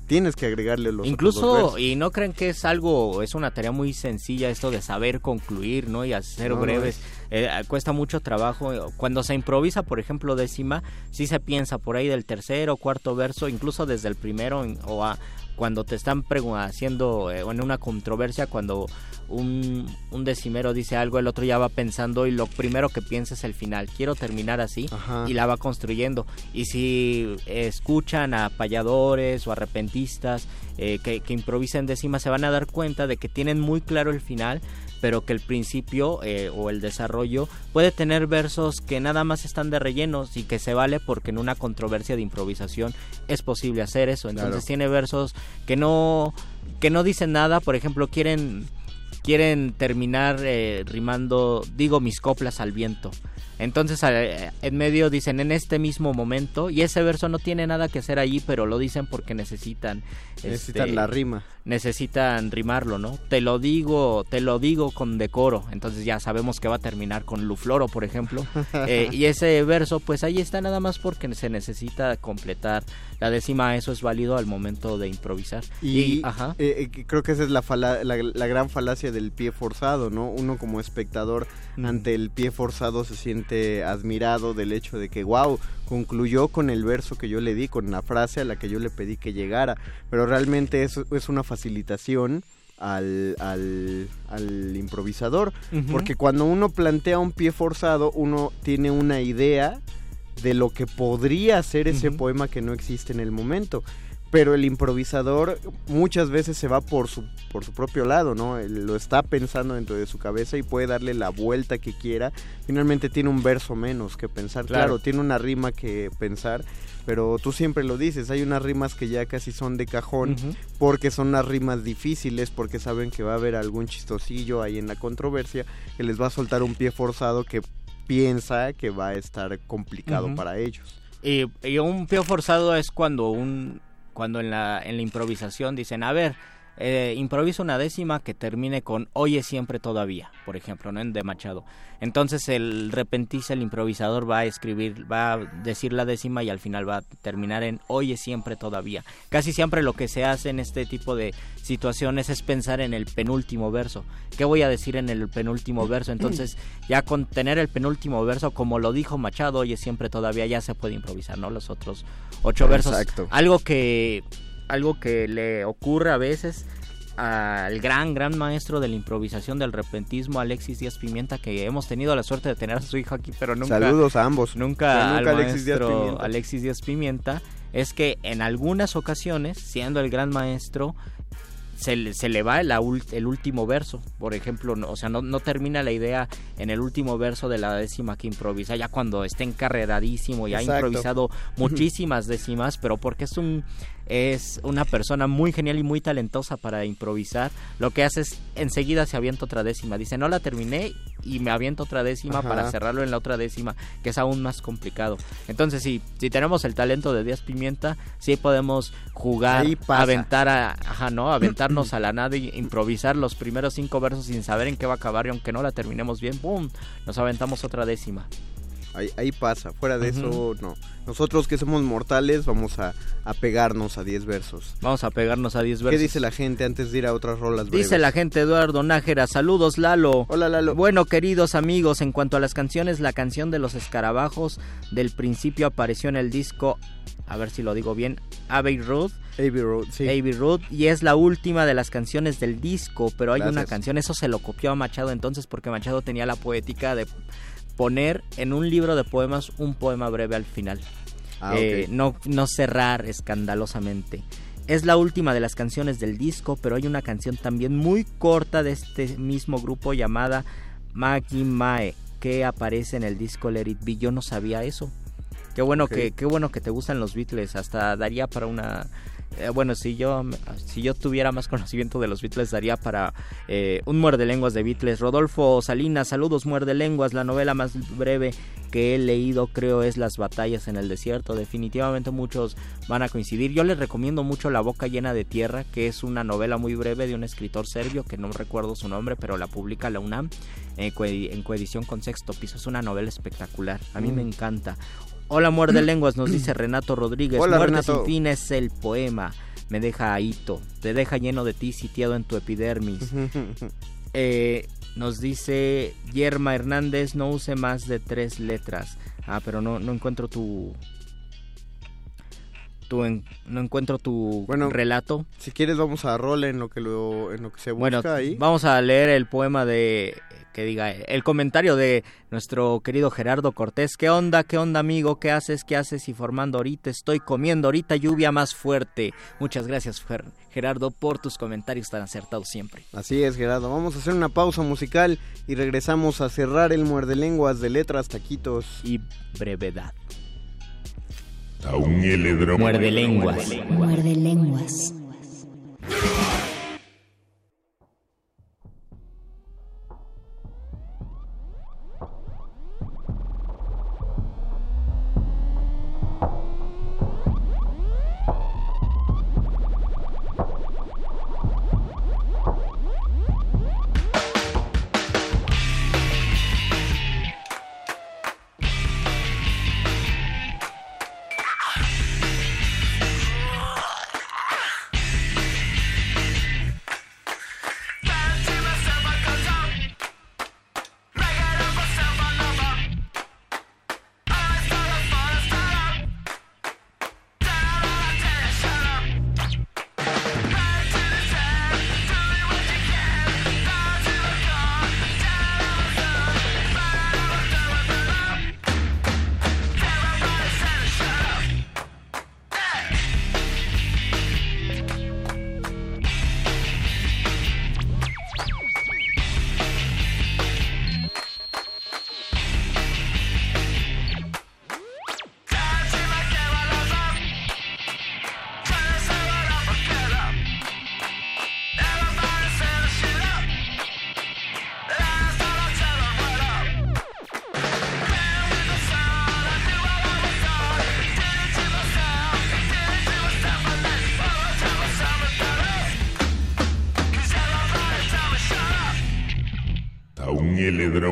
tienes que agregarle los incluso y no creen que es algo es una tarea muy sencilla esto de saber concluir no y hacer breves. eh, cuesta mucho trabajo cuando se improvisa por ejemplo décima sí se piensa por ahí del tercer o cuarto verso incluso desde el primero o a, cuando te están haciendo eh, en una controversia cuando un, un, decimero dice algo, el otro ya va pensando y lo primero que piensa es el final. Quiero terminar así y la va construyendo. Y si escuchan a payadores o a repentistas eh, que, que improvisen décima, se van a dar cuenta de que tienen muy claro el final, pero que el principio eh, o el desarrollo puede tener versos que nada más están de rellenos y que se vale porque en una controversia de improvisación es posible hacer eso. Entonces tiene versos que no que no dicen nada, por ejemplo, quieren quieren terminar eh, rimando digo mis coplas al viento. Entonces en medio dicen en este mismo momento y ese verso no tiene nada que hacer allí, pero lo dicen porque necesitan necesitan este, la rima. Necesitan rimarlo, ¿no? Te lo digo, te lo digo con decoro. Entonces ya sabemos que va a terminar con Lufloro, por ejemplo. Eh, y ese verso, pues ahí está nada más porque se necesita completar la décima. Eso es válido al momento de improvisar. Y, eh, eh, creo que esa es la, la, gran falacia del pie forzado, ¿no? Uno como espectador ante el pie forzado se siente admirado del hecho de que, wow, concluyó con el verso que yo le di, con la frase a la que yo le pedí que llegara. Pero realmente eso es una facilitación al, al, improvisador. Porque cuando uno plantea un pie forzado, uno tiene una idea de lo que podría ser ese poema que no existe en el momento. pero el improvisador muchas veces se va por su, por su propio lado, ¿no? Él lo está pensando dentro de su cabeza y puede darle la vuelta que quiera. Finalmente tiene un verso menos que pensar. Claro, tiene una rima que pensar, pero tú siempre lo dices, hay unas rimas que ya casi son de cajón porque son unas rimas difíciles, porque saben que va a haber algún chistosillo ahí en la controversia que les va a soltar un pie forzado que piensa que va a estar complicado para ellos. Y, y, un pie forzado es cuando un cuando en la, en la improvisación dicen, a ver, eh, improvisa una décima que termine con oye siempre todavía, por ejemplo, ¿no? En de Machado. Entonces el repentista, el improvisador va a escribir, va a decir la décima y al final va a terminar en oye siempre todavía. Casi siempre lo que se hace en este tipo de situaciones es pensar en el penúltimo verso. ¿Qué voy a decir en el penúltimo verso? Entonces ya con tener el penúltimo verso, como lo dijo Machado, oye siempre todavía ya se puede improvisar, ¿no? Los otros ocho versos. Exacto. Algo que algo que le ocurre a veces al gran, gran maestro de la improvisación del repentismo, Alexis Díaz Pimienta, que hemos tenido la suerte de tener a su hijo aquí, pero nunca... Saludos a ambos. Nunca, al Alexis Díaz, Alexis Díaz Pimienta. Es que en algunas ocasiones, siendo el gran maestro, se, se, le va el, el, último verso, por ejemplo, o sea, no, no, termina la idea en el último verso de la décima que improvisa, ya cuando está encarreradísimo y ha improvisado muchísimas décimas, pero porque es un es una persona muy genial y muy talentosa para improvisar. Lo que hace es enseguida se avienta otra décima. Dice, no la terminé y me aviento otra décima para cerrarlo en la otra décima, que es aún más complicado. Entonces, si, si tenemos el talento de Díaz Pimienta, sí podemos jugar, aventar a, ajá, ¿no? aventarnos a la nada y improvisar los primeros cinco versos sin saber en qué va a acabar y aunque no la terminemos bien, ¡pum! Nos aventamos otra décima. Ahí, pasa, fuera de eso no. Nosotros que somos mortales vamos a, pegarnos a 10 versos. Vamos a pegarnos a 10 versos. ¿Qué dice la gente antes de ir a otras rolas breves? Dice la gente Eduardo Nájera, saludos Lalo. Hola Lalo. Bueno, queridos amigos, en cuanto a las canciones, la canción de los escarabajos del principio apareció en el disco, a ver si lo digo bien, Abbey Road. Abbey Road, sí. Abbey Road, y es la última de las canciones del disco, pero hay una canción, eso se lo copió a Machado entonces porque Machado tenía la poética de poner en un libro de poemas un poema breve al final. Ah, eh, no, no cerrar escandalosamente. Es la última de las canciones del disco, pero hay una canción también muy corta de este mismo grupo llamada Maggie Mae, que aparece en el disco Let It Be. Yo no sabía eso. Qué bueno, que, qué bueno que te gustan los Beatles. Hasta daría para una eh, bueno, si yo, si yo tuviera más conocimiento de los Beatles, daría para eh, un muerde lenguas de Beatles. Rodolfo Salinas, saludos, muerde lenguas. La novela más breve que he leído, creo, es Las batallas en el desierto. Definitivamente muchos van a coincidir. Yo les recomiendo mucho La boca llena de tierra, que es una novela muy breve de un escritor serbio que no recuerdo su nombre, pero la publica la UNAM eh, en coedición con sexto piso. Es una novela espectacular. A mí me mm. encanta. Hola, muerde lenguas, nos dice Renato Rodríguez. Hola, Muerte Renato. sin fin es el poema. Me deja ahito, te deja lleno de ti, sitiado en tu epidermis. eh, nos dice Yerma Hernández, no use más de tres letras. Ah, pero no, no encuentro tu, no encuentro tu relato. Si quieres vamos a rol en lo que lo, en lo que se busca bueno, ahí. Vamos a leer el poema de que diga el comentario de nuestro querido Gerardo Cortés. ¿Qué onda? ¿Qué onda, amigo? ¿Qué haces? ¿Qué haces? Y formando ahorita estoy comiendo ahorita lluvia más fuerte. Muchas gracias, Gerardo, por tus comentarios tan acertados siempre. Así es, Gerardo. Vamos a hacer una pausa musical y regresamos a cerrar el muerde lenguas de letras, taquitos y brevedad. A un heledro. Muerde lenguas. Muerde lenguas.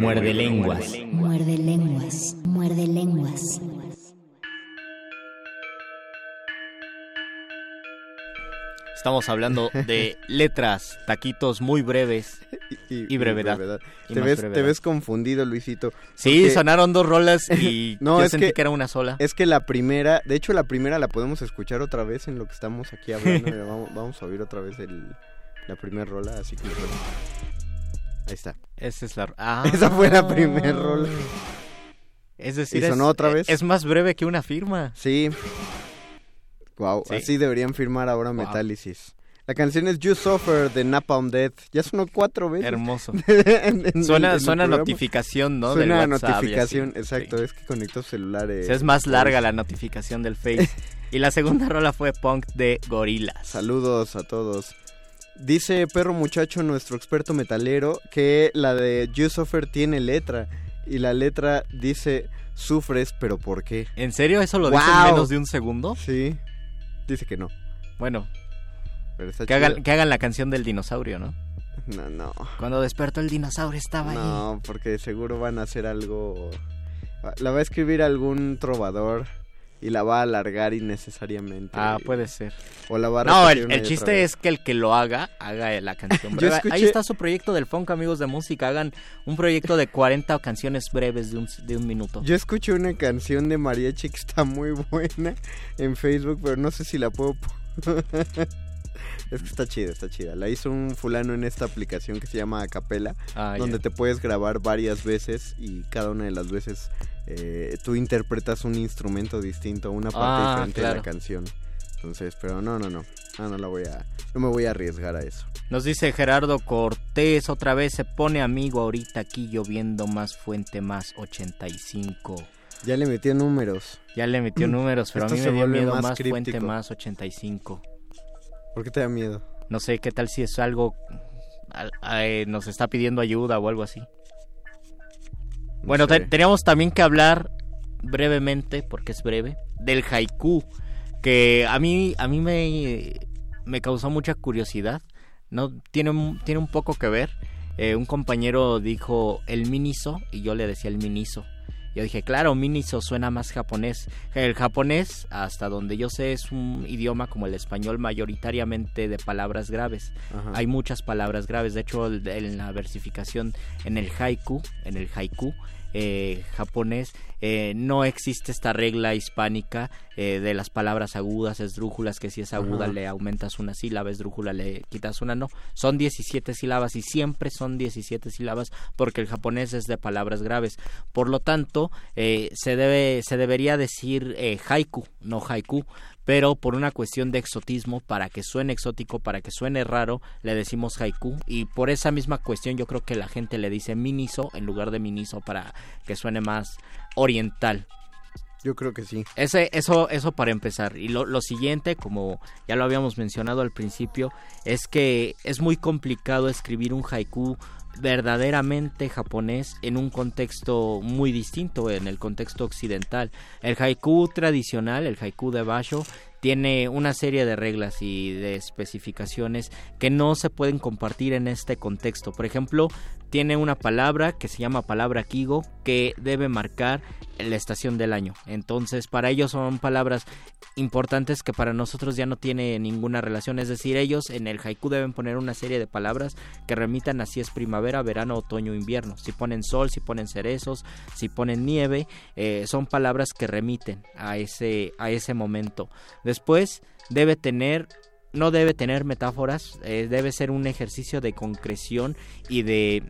Muerde lenguas. Muerde lenguas. Muerde lenguas. Estamos hablando de letras, taquitos muy breves y, brevedad. te, ves, te ves confundido, Luisito. Sí, sonaron dos rolas y no, yo sentí que, era una sola. Es que la primera, de hecho la primera la podemos escuchar otra vez en lo que estamos aquí hablando. vamos, a oír otra vez la primera rola, así que... Ahí está. Esa es la... Ah. Esa fue la primera rola. Es decir, sonó otra vez? es más breve que una firma. Sí. Wow, así deberían firmar ahora Metálisis. La canción es You Suffer de Napalm Death. Ya sonó cuatro veces. Hermoso. suena notificación, ¿no? Suena notificación, exacto. Es que conectó celulares. es más larga la notificación del Face. y la segunda rola fue Punk de Gorilas. Saludos a todos. Dice Perro Muchacho, nuestro experto metalero, que la de You Suffer tiene letra. Y la letra dice, sufres, pero ¿por qué? ¿En serio? ¿Eso lo dice en menos de un segundo? Sí. Dice que no. Bueno. que, hagan, que hagan la canción del dinosaurio, ¿no? No, no. Cuando despertó el dinosaurio estaba ahí. No, porque seguro van a hacer algo... La va a escribir algún trovador y la va a alargar innecesariamente. Ah, puede ser. O la va a No, el, chiste es que el que lo haga, haga la canción breve. Ahí está su proyecto del funk, amigos de música. Hagan un proyecto de 40 canciones breves de un, de un minuto. Yo escuché una canción de mariachi que está muy buena en Facebook, pero no sé si la puedo... Es que está chida, está chida. La hizo un fulano en esta aplicación que se llama Acapela, ah, donde te puedes grabar varias veces y cada una de las veces eh, tú interpretas un instrumento distinto, una parte ah, diferente de la canción. Entonces, pero no, no, no. Ah, no la voy a no me voy a arriesgar a eso. Nos dice Gerardo Cortés, otra vez se pone amigo ahorita aquí lloviendo más fuente más 85. Ya le metió números. Ya le metió números, pero a mí me dio miedo más, fuente más 85. ¿Por qué te da miedo? No sé, ¿qué tal si es algo eh, nos está pidiendo ayuda o algo así? Bueno, teníamos también que hablar brevemente, porque es breve, del haiku, que a mí, a mí me, me causó mucha curiosidad. No tiene, tiene un poco que ver. Eh, un compañero dijo el miniso y yo le decía el miniso. Yo dije, claro, Miniso suena más japonés. El japonés, hasta donde yo sé, es un idioma como el español mayoritariamente de palabras graves. Hay muchas palabras graves. De hecho, en la versificación, en el haiku, en el haiku, eh, japonés, eh, no existe esta regla hispánica eh, de las palabras agudas, esdrújulas, que si es aguda le aumentas una sílaba, esdrújula le quitas una, no. Son 17 sílabas y siempre son 17 sílabas porque el japonés es de palabras graves. Por lo tanto, se, debe, se debería decir haiku, no haiku pero por una cuestión de exotismo, para que suene exótico, para que suene raro, le decimos haiku y por esa misma cuestión yo creo que la gente le dice miniso en lugar de miniso para que suene más oriental. Yo creo que sí. Ese, eso, eso para empezar. Y lo, lo, siguiente, como ya lo habíamos mencionado al principio, es que es muy complicado escribir un haiku verdaderamente japonés en un contexto muy distinto, en el contexto occidental. El haiku tradicional, el haiku de Basho, tiene una serie de reglas y de especificaciones que no se pueden compartir en este contexto. Por ejemplo, tiene una palabra que se llama palabra Kigo que debe marcar la estación del año. Entonces, para ellos son palabras importantes que para nosotros ya no tiene ninguna relación. Es decir, ellos en el haiku deben poner una serie de palabras que remitan así es primavera, verano, otoño, invierno. Si ponen sol, si ponen cerezos, si ponen nieve, eh, son palabras que remiten a ese, a ese momento. Después debe tener no debe tener metáforas, eh, debe ser un ejercicio de concreción y de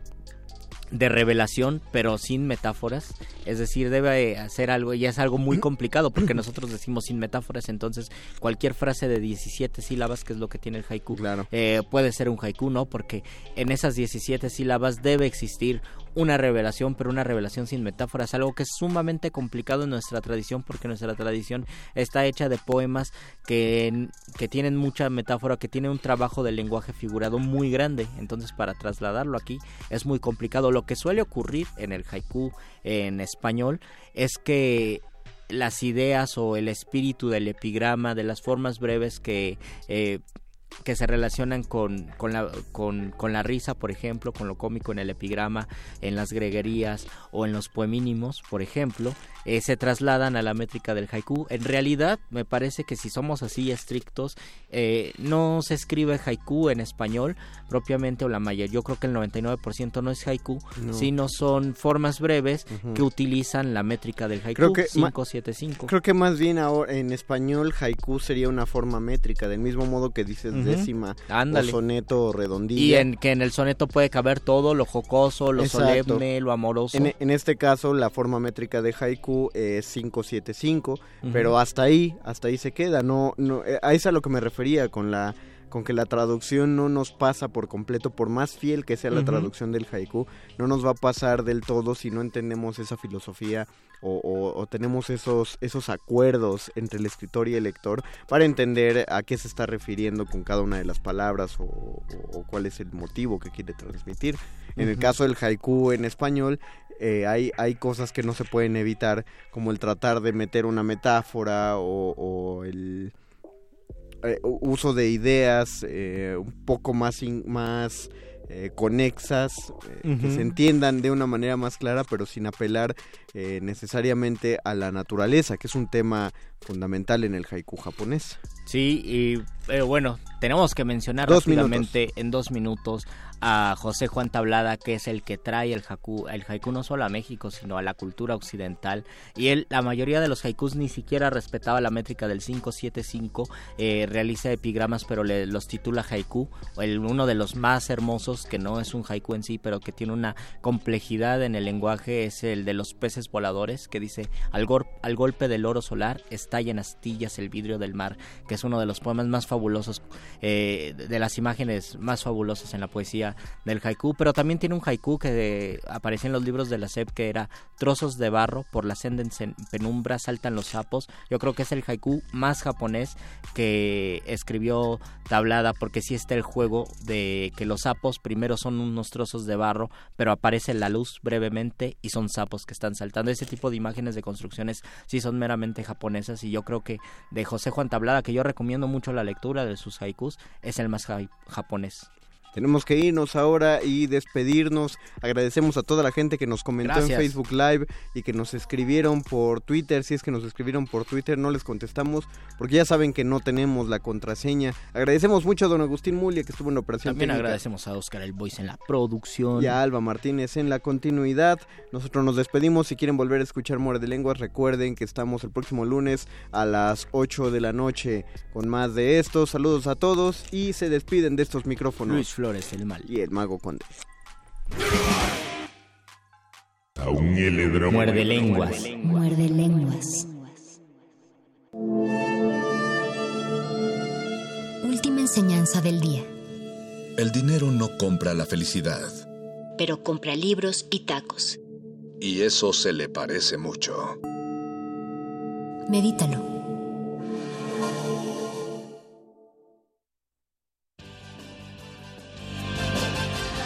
de revelación, pero sin metáforas. Es decir, debe hacer algo, y es algo muy complicado porque nosotros decimos sin metáforas, entonces cualquier frase de 17 sílabas, que es lo que tiene el haiku, eh, puede ser un haiku, ¿no? Porque en esas 17 sílabas debe existir una revelación, pero una revelación sin metáforas, algo que es sumamente complicado en nuestra tradición porque nuestra tradición está hecha de poemas que, que tienen mucha metáfora, que tienen un trabajo del lenguaje figurado muy grande, entonces para trasladarlo aquí es muy complicado. Lo que suele ocurrir en el haiku en español es que las ideas o el espíritu del epigrama, de las formas breves que eh, que se relacionan con, con, la, con, con, la risa, por ejemplo, con lo cómico en el epigrama, en las greguerías o en los poemínimos, por ejemplo, eh, se trasladan a la métrica del haiku. En realidad, me parece que si somos así estrictos, eh, no se escribe haiku en español propiamente o la mayoría. Yo creo que el 99% no es haiku, sino son formas breves que utilizan la métrica del haiku creo que 575. Creo que más bien ahora en español haiku sería una forma métrica, del mismo modo que dices décima o soneto redondillo. Y en que en el soneto puede caber todo, lo jocoso, lo solemne, lo amoroso. En, este caso, la forma métrica de haiku es 575, pero hasta ahí, hasta ahí se queda. No, no, eh, a eso es a lo que me refería con la con que la traducción no nos pasa por completo, por más fiel que sea la traducción del haiku, no nos va a pasar del todo si no entendemos esa filosofía o, tenemos esos, esos acuerdos entre el escritor y el lector para entender a qué se está refiriendo con cada una de las palabras o, cuál es el motivo que quiere transmitir. En el caso del haiku en español, eh, hay, hay cosas que no se pueden evitar, como el tratar de meter una metáfora o, el eh, uso de ideas eh, un poco más, más eh, conexas, eh, que se entiendan de una manera más clara, pero sin apelar eh, necesariamente a la naturaleza, que es un tema fundamental en el haiku japonés. Sí, y bueno, tenemos que mencionar rápidamente en dos minutos a José Juan Tablada, que es el que trae el haiku, el haiku no solo a México, sino a la cultura occidental. Y él, la mayoría de los haikus ni siquiera respetaba la métrica del 575, eh, realiza epigramas, pero le, los titula haiku, el, uno de los más hermosos, que no es un haiku en sí, pero que tiene una complejidad en el lenguaje, es el de los peces voladores, que dice, al, al golpe del oro solar estalla en astillas el vidrio del mar, que es uno de los poemas más fabulosos, eh, de las imágenes más fabulosas en la poesía del haiku, pero también tiene un haiku que aparece en los libros de la SEP que era trozos de barro, por la senda en penumbra saltan los sapos. Yo creo que es el haiku más japonés que escribió Tablada, porque sí está el juego de que los sapos primero son unos trozos de barro, pero aparece la luz brevemente y son sapos que están saltando. Ese tipo de imágenes de construcciones sí son meramente japonesas y yo creo que de José Juan Tablada, que yo recomiendo mucho la lectura de sus haikus, es el más japonés. Tenemos que irnos ahora y despedirnos. Agradecemos a toda la gente que nos comentó en Facebook Live y que nos escribieron por Twitter. Si es que nos escribieron por Twitter, no les contestamos porque ya saben que no tenemos la contraseña. Agradecemos mucho a don Agustín Mulia que estuvo en la operación. También agradecemos a Oscar El Boys en la producción. Y a Alba Martínez en la continuidad. Nosotros nos despedimos. Si quieren volver a escuchar More de Lenguas, recuerden que estamos el próximo lunes a las 8 de la noche con más de esto. Saludos a todos y se despiden de estos micrófonos. Flores el mal. Y el mago conde. Muerde lenguas. Muerde lenguas. Última enseñanza del día. El dinero no compra la felicidad. Pero compra libros y tacos. Y eso se le parece mucho. Medítalo.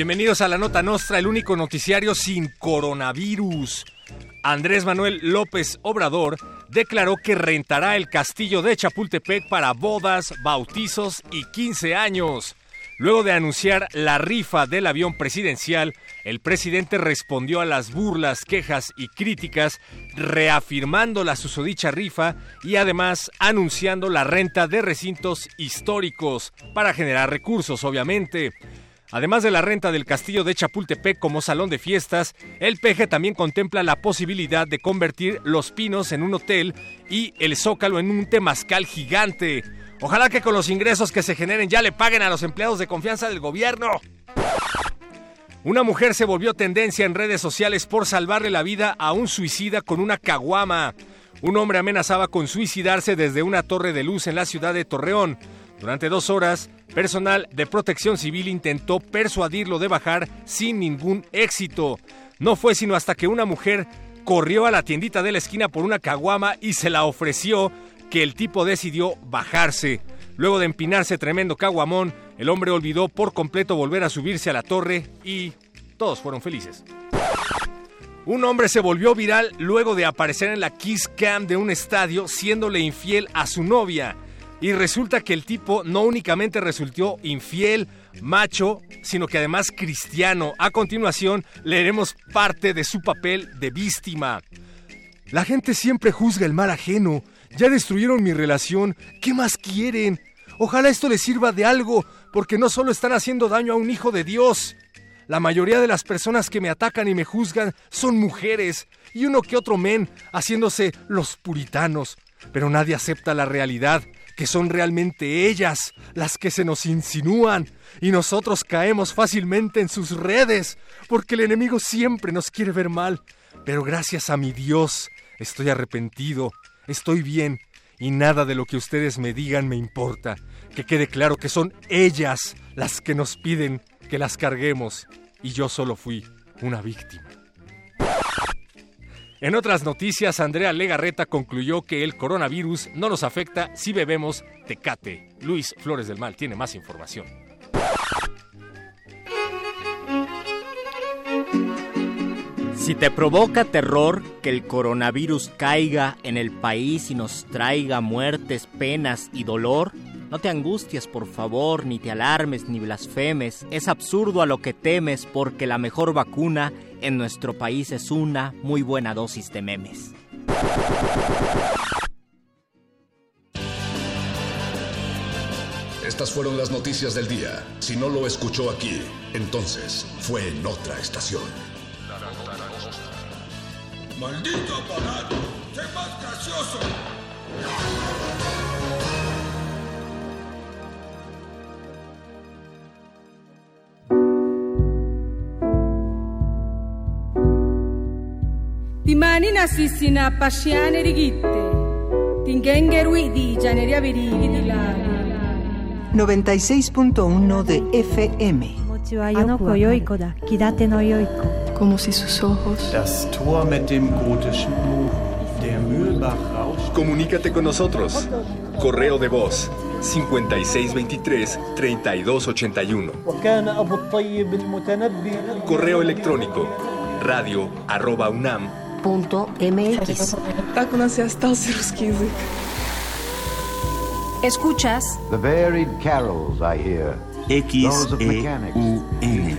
Bienvenidos a la Nota Nostra, el único noticiario sin coronavirus. Andrés Manuel López Obrador declaró que rentará el castillo de Chapultepec para bodas, bautizos y 15 años. Luego de anunciar la rifa del avión presidencial, el presidente respondió a las burlas, quejas y críticas, reafirmando la susodicha rifa y además anunciando la renta de recintos históricos para generar recursos, obviamente. Además de la renta del castillo de Chapultepec como salón de fiestas, el peje también contempla la posibilidad de convertir Los Pinos en un hotel y el Zócalo en un temazcal gigante. Ojalá que con los ingresos que se generen ya le paguen a los empleados de confianza del gobierno. Una mujer se volvió tendencia en redes sociales por salvarle la vida a un suicida con una caguama. Un hombre amenazaba con suicidarse desde una torre de luz en la ciudad de Torreón. Durante dos horas, personal de protección civil intentó persuadirlo de bajar sin ningún éxito. No fue sino hasta que una mujer corrió a la tiendita de la esquina por una caguama y se la ofreció que el tipo decidió bajarse. Luego de empinarse tremendo caguamón, el hombre olvidó por completo volver a subirse a la torre y todos fueron felices. Un hombre se volvió viral luego de aparecer en la Kiss Cam de un estadio siéndole infiel a su novia. Y resulta que el tipo no únicamente resultó infiel, macho, sino que además cristiano. A continuación leeremos parte de su papel de víctima. La gente siempre juzga el mal ajeno. Ya destruyeron mi relación. ¿Qué más quieren? Ojalá esto les sirva de algo, porque no solo están haciendo daño a un hijo de Dios. La mayoría de las personas que me atacan y me juzgan son mujeres, y uno que otro men, haciéndose los puritanos. Pero nadie acepta la realidad, que son realmente ellas las que se nos insinúan, y nosotros caemos fácilmente en sus redes, porque el enemigo siempre nos quiere ver mal. Pero gracias a mi Dios, estoy arrepentido, estoy bien, y nada de lo que ustedes me digan me importa. Que quede claro que son ellas las que nos piden que las carguemos y yo solo fui una víctima. En otras noticias, Andrea Legarreta concluyó que el coronavirus no nos afecta si bebemos tecate. Luis Flores del Mal tiene más información. Si te provoca terror que el coronavirus caiga en el país y nos traiga muertes, penas y dolor, no te angusties por favor, ni te alarmes, ni blasfemes. Es absurdo a lo que temes porque la mejor vacuna en nuestro país es una muy buena dosis de memes. Estas fueron las noticias del día. Si no lo escuchó aquí, entonces fue en otra estación. ¡Maldito aparato! ¡Sé más gracioso! Timani pasciane tingengerui di gianeria di lari. 96.1 de FM. Como si sus ojos. Das Tor mit dem gotischen Buch. Der Mühlbach rauscht. Comunícate con nosotros. Correo de voz 5623-3281. Correo electrónico radio arroba unam Punto MX. Так у нас и остался русский язык. Escuchas The varied carols I hear. Those of mechanics. X-E-U-N.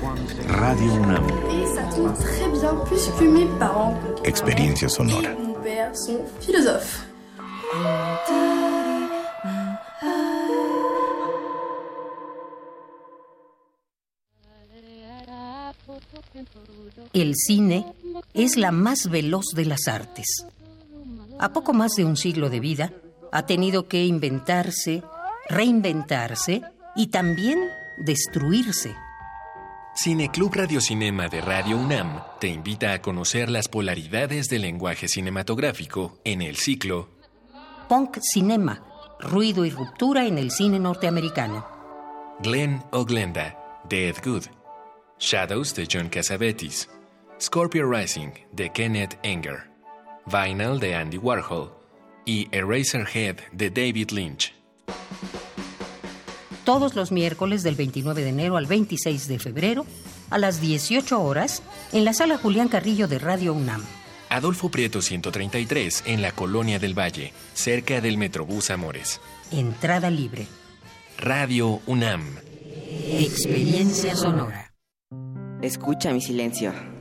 Radio UNAM. Et ça tombe très bien puisque mes parents, Experiencia sonora. mon père, sont philosophes. El cine es la más veloz de las artes. A poco más de un siglo de vida, ha tenido que inventarse, reinventarse y también destruirse. Cineclub Radiocinema de Radio UNAM te invita a conocer las polaridades del lenguaje cinematográfico en el ciclo Punk Cinema, ruido y ruptura en el cine norteamericano. Glenn o Glenda de Ed Good, Shadows de John Cassavetes, Scorpio Rising de Kenneth Enger, Vinyl de Andy Warhol y Eraserhead de David Lynch. Todos los miércoles del 29 de enero al 26 de febrero a las 18 horas en la sala Julián Carrillo de Radio UNAM. Adolfo Prieto 133 en la Colonia del Valle, cerca del Metrobús Amores. Entrada libre. Radio UNAM. Experiencia sonora. Escucha mi silencio.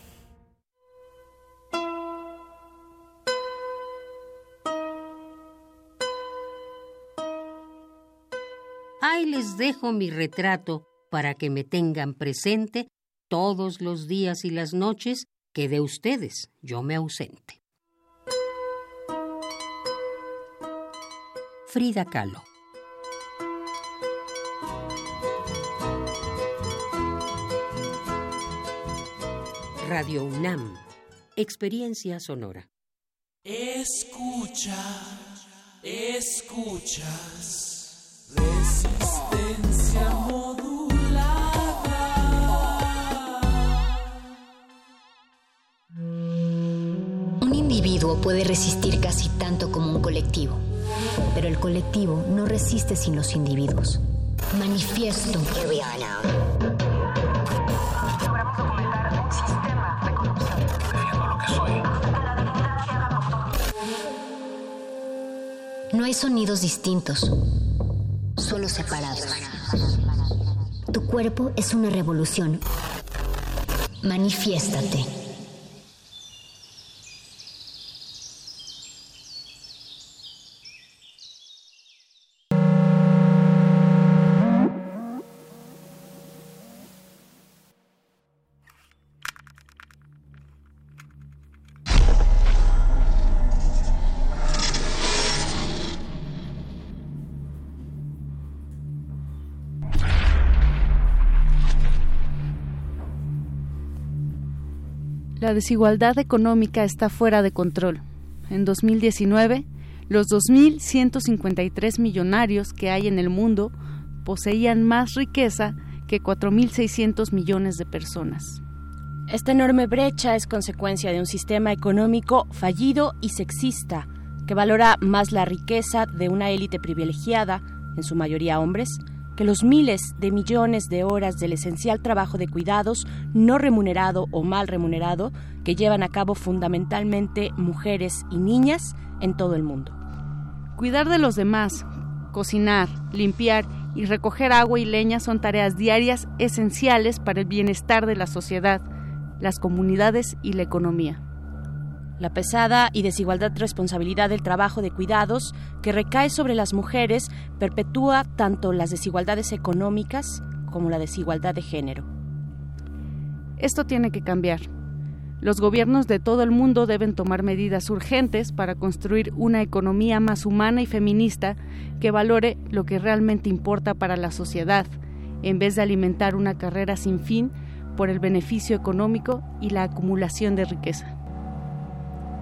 Ahí les dejo mi retrato para que me tengan presente todos los días y las noches que de ustedes yo me ausente. Frida Kahlo Radio UNAM Experiencia Sonora Escucha, escuchas. Puede resistir casi tanto como un colectivo, pero el colectivo no resiste sin los individuos. Manifiesto. No hay sonidos distintos, Tu cuerpo es una revolución. Manifiéstate. La desigualdad económica está fuera de control. En 2019, los 2.153 millonarios que hay en el mundo poseían más riqueza que 4.600 millones de personas. Esta enorme brecha es consecuencia de un sistema económico fallido y sexista que valora más la riqueza de una élite privilegiada, en su mayoría hombres, que los miles de millones de horas del esencial trabajo de cuidados no remunerado o mal remunerado que llevan a cabo fundamentalmente mujeres y niñas en todo el mundo. Cuidar de los demás, cocinar, limpiar y recoger agua y leña son tareas diarias esenciales para el bienestar de la sociedad, las comunidades y la economía. La pesada y desigualdad responsabilidad del trabajo de cuidados que recae sobre las mujeres perpetúa tanto las desigualdades económicas como la desigualdad de género. Esto tiene que cambiar. Los gobiernos de todo el mundo deben tomar medidas urgentes para construir una economía más humana y feminista que valore lo que realmente importa para la sociedad, en vez de alimentar una carrera sin fin por el beneficio económico y la acumulación de riqueza.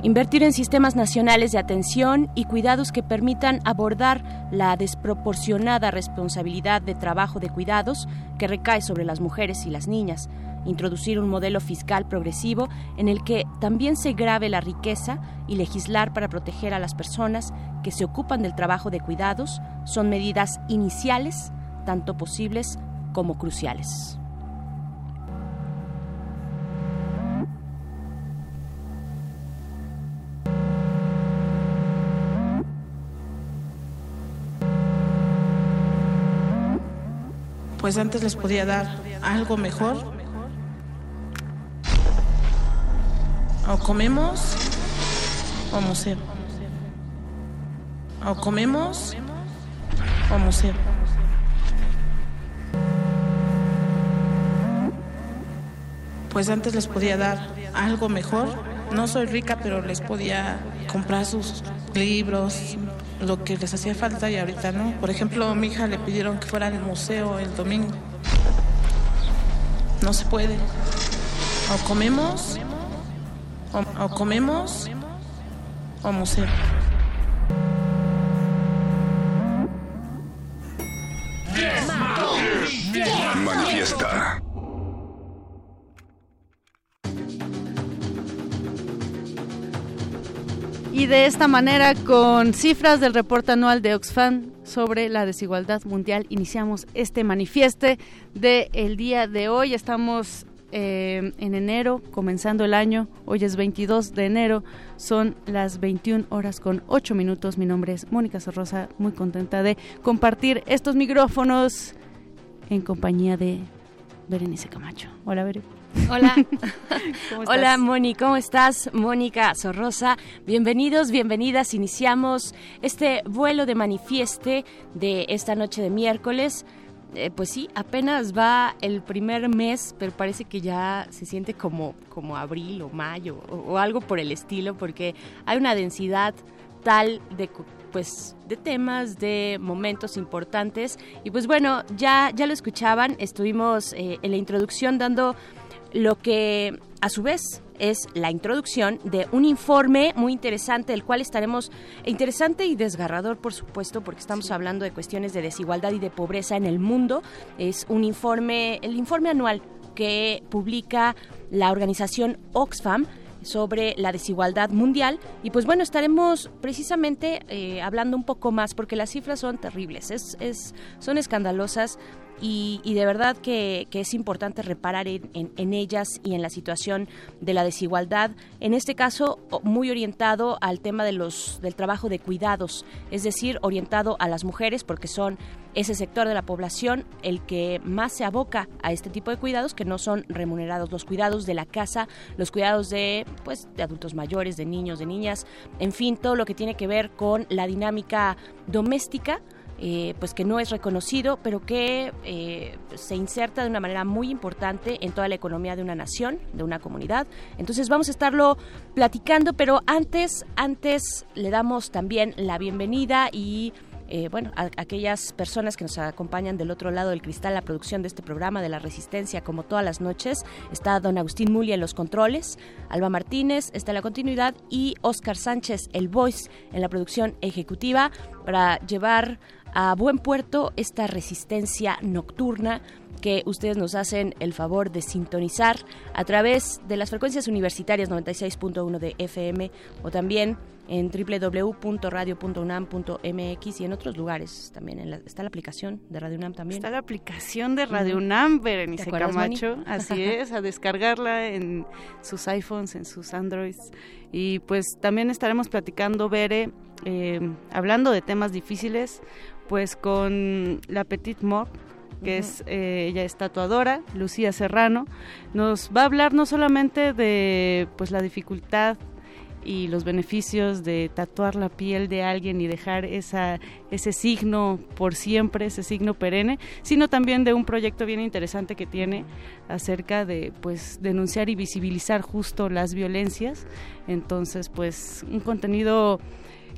Invertir en sistemas nacionales de atención y cuidados que permitan abordar la desproporcionada responsabilidad de trabajo de cuidados que recae sobre las mujeres y las niñas. Introducir un modelo fiscal progresivo en el que también se grave la riqueza y legislar para proteger a las personas que se ocupan del trabajo de cuidados son medidas iniciales, tanto posibles como cruciales. Pues antes les podía dar algo mejor. O comemos o museo. O comemos o museo. Pues antes les podía dar algo mejor. No soy rica, pero les podía comprar sus libros, lo que les hacía falta y ahorita no. Por ejemplo, mi hija le pidieron que fuera al museo el domingo. No se puede. O comemos, o, o comemos, o museo. Manifiesta. Y de esta manera, con cifras del reporte anual de Oxfam sobre la desigualdad mundial, iniciamos este manifieste del día de hoy. Estamos eh, en enero, comenzando el año. Hoy es 22 de enero, son las 21 horas con 8 minutos. Mi nombre es Mónica Sorrosa, muy contenta de compartir estos micrófonos en compañía de Berenice Camacho. Hola, Berenice. Hola. Hola, Moni, ¿cómo estás? Mónica Sorrosa. Bienvenidos, bienvenidas. Iniciamos este vuelo de manifieste de esta noche de miércoles eh, pues sí, apenas va el primer mes, pero parece que ya se siente como, como abril o mayo o, algo por el estilo, porque hay una densidad tal de pues de temas, de momentos importantes y pues bueno, ya ya lo escuchaban, estuvimos eh, en la introducción dando lo que a su vez es la introducción de un informe muy interesante, del cual estaremos, interesante y desgarrador, por supuesto, porque estamos hablando de cuestiones de desigualdad y de pobreza en el mundo. Es un informe, el informe anual que publica la organización Oxfam sobre la desigualdad mundial. Y pues bueno estaremos precisamente eh, hablando un poco más porque las cifras son terribles es, es son escandalosas y, de verdad que, es importante reparar en, ellas y en la situación de la desigualdad, en este caso muy orientado al tema de los, del trabajo de cuidados, es decir, orientado a las mujeres porque son ese sector de la población el que más se aboca a este tipo de cuidados que no son remunerados, los cuidados de la casa, los cuidados de pues de adultos mayores, de niños, de niñas, en fin, todo lo que tiene que ver con la dinámica doméstica eh, pues que no es reconocido, pero que eh, se inserta de una manera muy importante en toda la economía de una nación, de una comunidad. Entonces vamos a estarlo platicando, pero antes, antes le damos también la bienvenida y eh, bueno, a, aquellas personas que nos acompañan del otro lado del cristal, la producción de este programa de la Resistencia, como todas las noches, está don Agustín Mulia en los controles, Alba Martínez está en la continuidad y Oscar Sánchez, el voice, en la producción ejecutiva, para llevar a buen puerto esta resistencia nocturna que ustedes nos hacen el favor de sintonizar a través de las frecuencias universitarias 96.1 de FM o también en www.radio.unam.mx y en otros lugares también. está la aplicación de Radio UNAM también. Está la aplicación de Radio UNAM, Berenice Camacho. Así es, a descargarla en sus iPhones, en sus Androids. Y pues también estaremos platicando, Bere, eh, hablando de temas difíciles pues con la Petite Mort, que es eh, ella es tatuadora, Lucía Serrano, nos va a hablar no solamente de pues la dificultad y los beneficios de tatuar la piel de alguien y dejar esa, ese signo por siempre, ese signo perenne, sino también de un proyecto bien interesante que tiene acerca de pues denunciar y visibilizar justo las violencias. Entonces, pues un contenido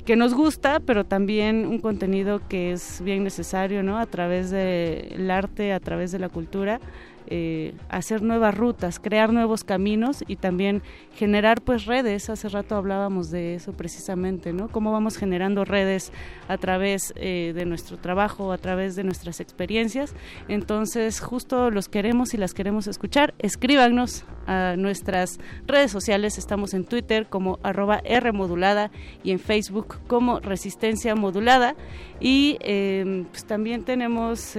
que nos gusta, pero también un contenido que es bien necesario, ¿no? A través del arte, a través de la cultura eh, hacer nuevas rutas, crear nuevos caminos y también generar pues redes. Hace rato hablábamos de eso precisamente, ¿no? Cómo vamos generando redes a través eh, de nuestro trabajo, a través de nuestras experiencias. Entonces, justo los queremos y las queremos escuchar. Escríbanos a nuestras redes sociales. Estamos en Twitter como arroba R modulada y en Facebook como Resistencia Modulada. Y eh, pues también tenemos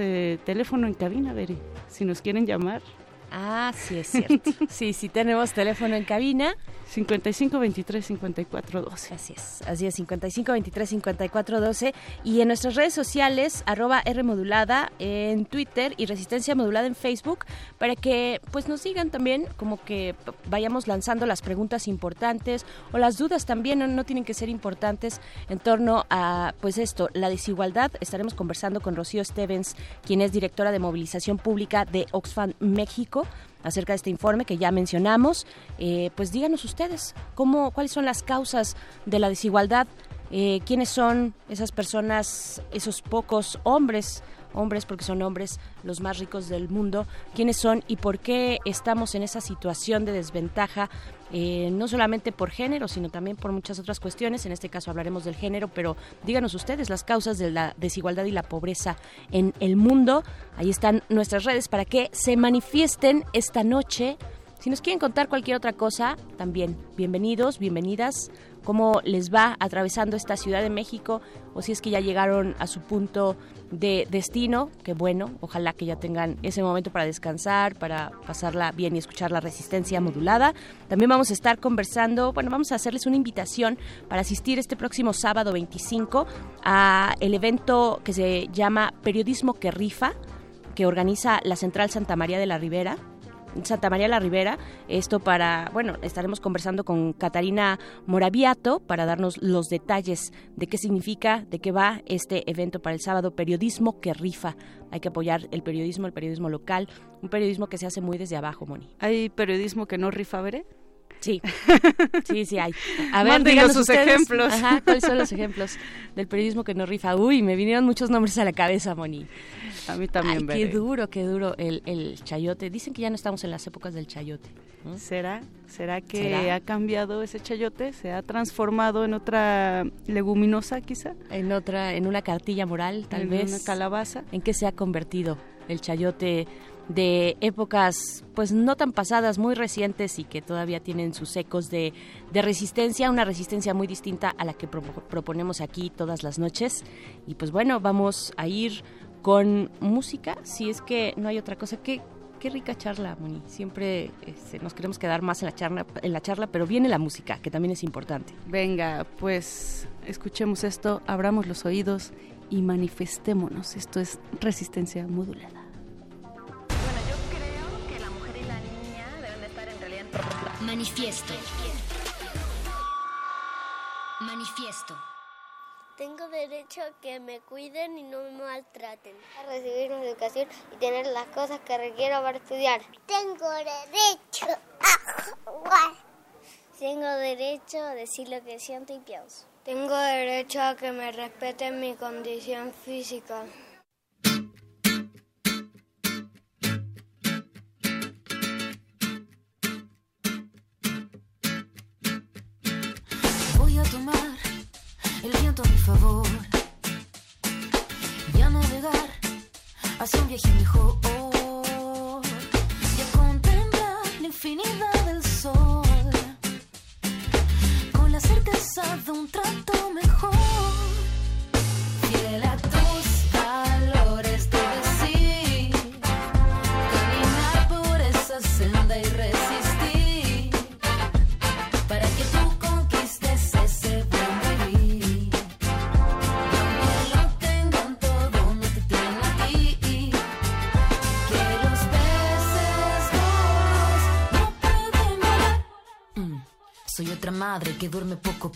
teléfono en cabina, Beri si nos quieren llamar. Ah, sí, es cierto. sí, sí, tenemos teléfono en cabina. 55 23 54 12. Así es, así es, 55 23 54 12. Y en nuestras redes sociales, arroba R modulada en Twitter y Resistencia Modulada en Facebook, para que pues nos sigan también, como que vayamos lanzando las preguntas importantes o las dudas también, no, no tienen que ser importantes en torno a pues esto, la desigualdad. Estaremos conversando con Rocío Stevens, quien es directora de movilización pública de Oxfam México acerca de este informe que ya mencionamos. Eh, pues díganos ustedes cómo, cuáles son las causas de la desigualdad, eh, quiénes son esas personas, esos pocos hombres hombres porque son hombres los más ricos del mundo, quiénes son y por qué estamos en esa situación de desventaja eh, no solamente por género, sino también por muchas otras cuestiones. En este caso hablaremos del género, pero díganos ustedes las causas de la desigualdad y la pobreza en el mundo. Ahí están nuestras redes para que se manifiesten esta noche. Si nos quieren contar cualquier otra cosa, también bienvenidos, bienvenidas. Cómo les va atravesando esta Ciudad de México o si es que ya llegaron a su punto de destino, que bueno, ojalá que ya tengan ese momento para descansar, para pasarla bien y escuchar la resistencia modulada. También vamos a estar conversando, bueno, vamos a hacerles una invitación para asistir este próximo sábado 25 a el evento que se llama Periodismo que rifa, que organiza la Central Santa María de la Ribera Santa María la Ribera. Esto para, bueno, estaremos conversando con Catarina Moraviato para darnos los detalles de qué significa, de qué va este evento para el sábado, periodismo que rifa. Hay que apoyar el periodismo, el periodismo local, un periodismo que se hace muy desde abajo, Moni. ¿Hay periodismo que no rifa, veré? Sí, sí, sí hay. A ver, díganos sus ejemplos. Ajá, ¿cuáles son los ejemplos del periodismo que no rifa? Uy, me vinieron muchos nombres a la cabeza, Moni. A mí también, Ay, Qué duro, qué duro el, el, chayote. Dicen que ya no estamos en las épocas del chayote. ¿Será? ¿Será que ha cambiado ese chayote? ¿Se ha transformado en otra leguminosa, quizá? En otra, en una cartilla moral, tal ¿En vez. una calabaza? ¿En qué se ha convertido el chayote de épocas pues no tan pasadas, muy recientes y que todavía tienen sus ecos de, de resistencia, una resistencia muy distinta a la que proponemos aquí todas las noches. Y pues bueno, vamos a ir con música, si es que no hay otra cosa. Qué, qué rica charla, Moni. Siempre este, nos queremos quedar más en la, charla, en la charla, pero viene la música, que también es importante. Venga, pues escuchemos esto, abramos los oídos y manifestémonos. Esto es resistencia modulada. Manifiesto. Manifiesto. Tengo derecho a que me cuiden y no me maltraten. A recibir una educación y tener las cosas que requiero para estudiar. Tengo derecho a jugar. Tengo derecho a decir lo que siento y pienso. Tengo derecho a que me respeten mi condición física. Favor. Y a navegar hacia un viaje mejor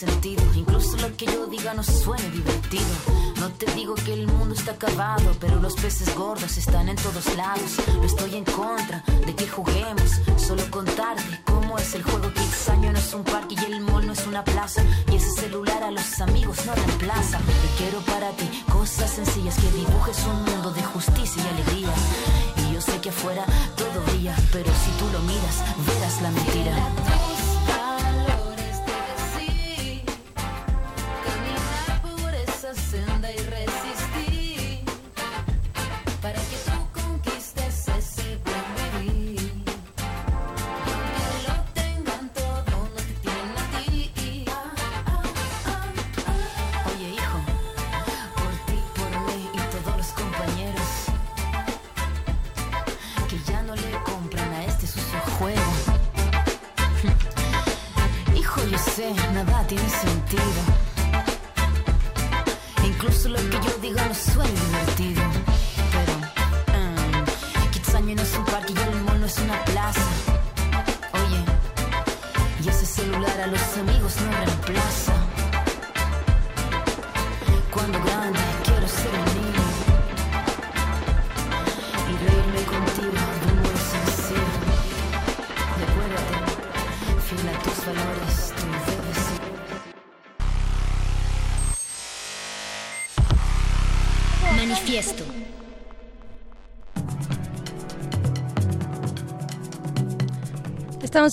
Incluso lo que yo diga no suene divertido. No te digo que el mundo está acabado, pero los peces gordos están en todos lados. No estoy en contra de que juguemos, solo contarte cómo es el juego. Que extraño no es un parque y el mall no es una plaza. Y ese celular a los amigos no reemplaza. Yo quiero para ti cosas sencillas que dibujes un mundo de justicia y alegría. Y yo sé que afuera todo brilla, pero si tú lo miras, verás la mentira.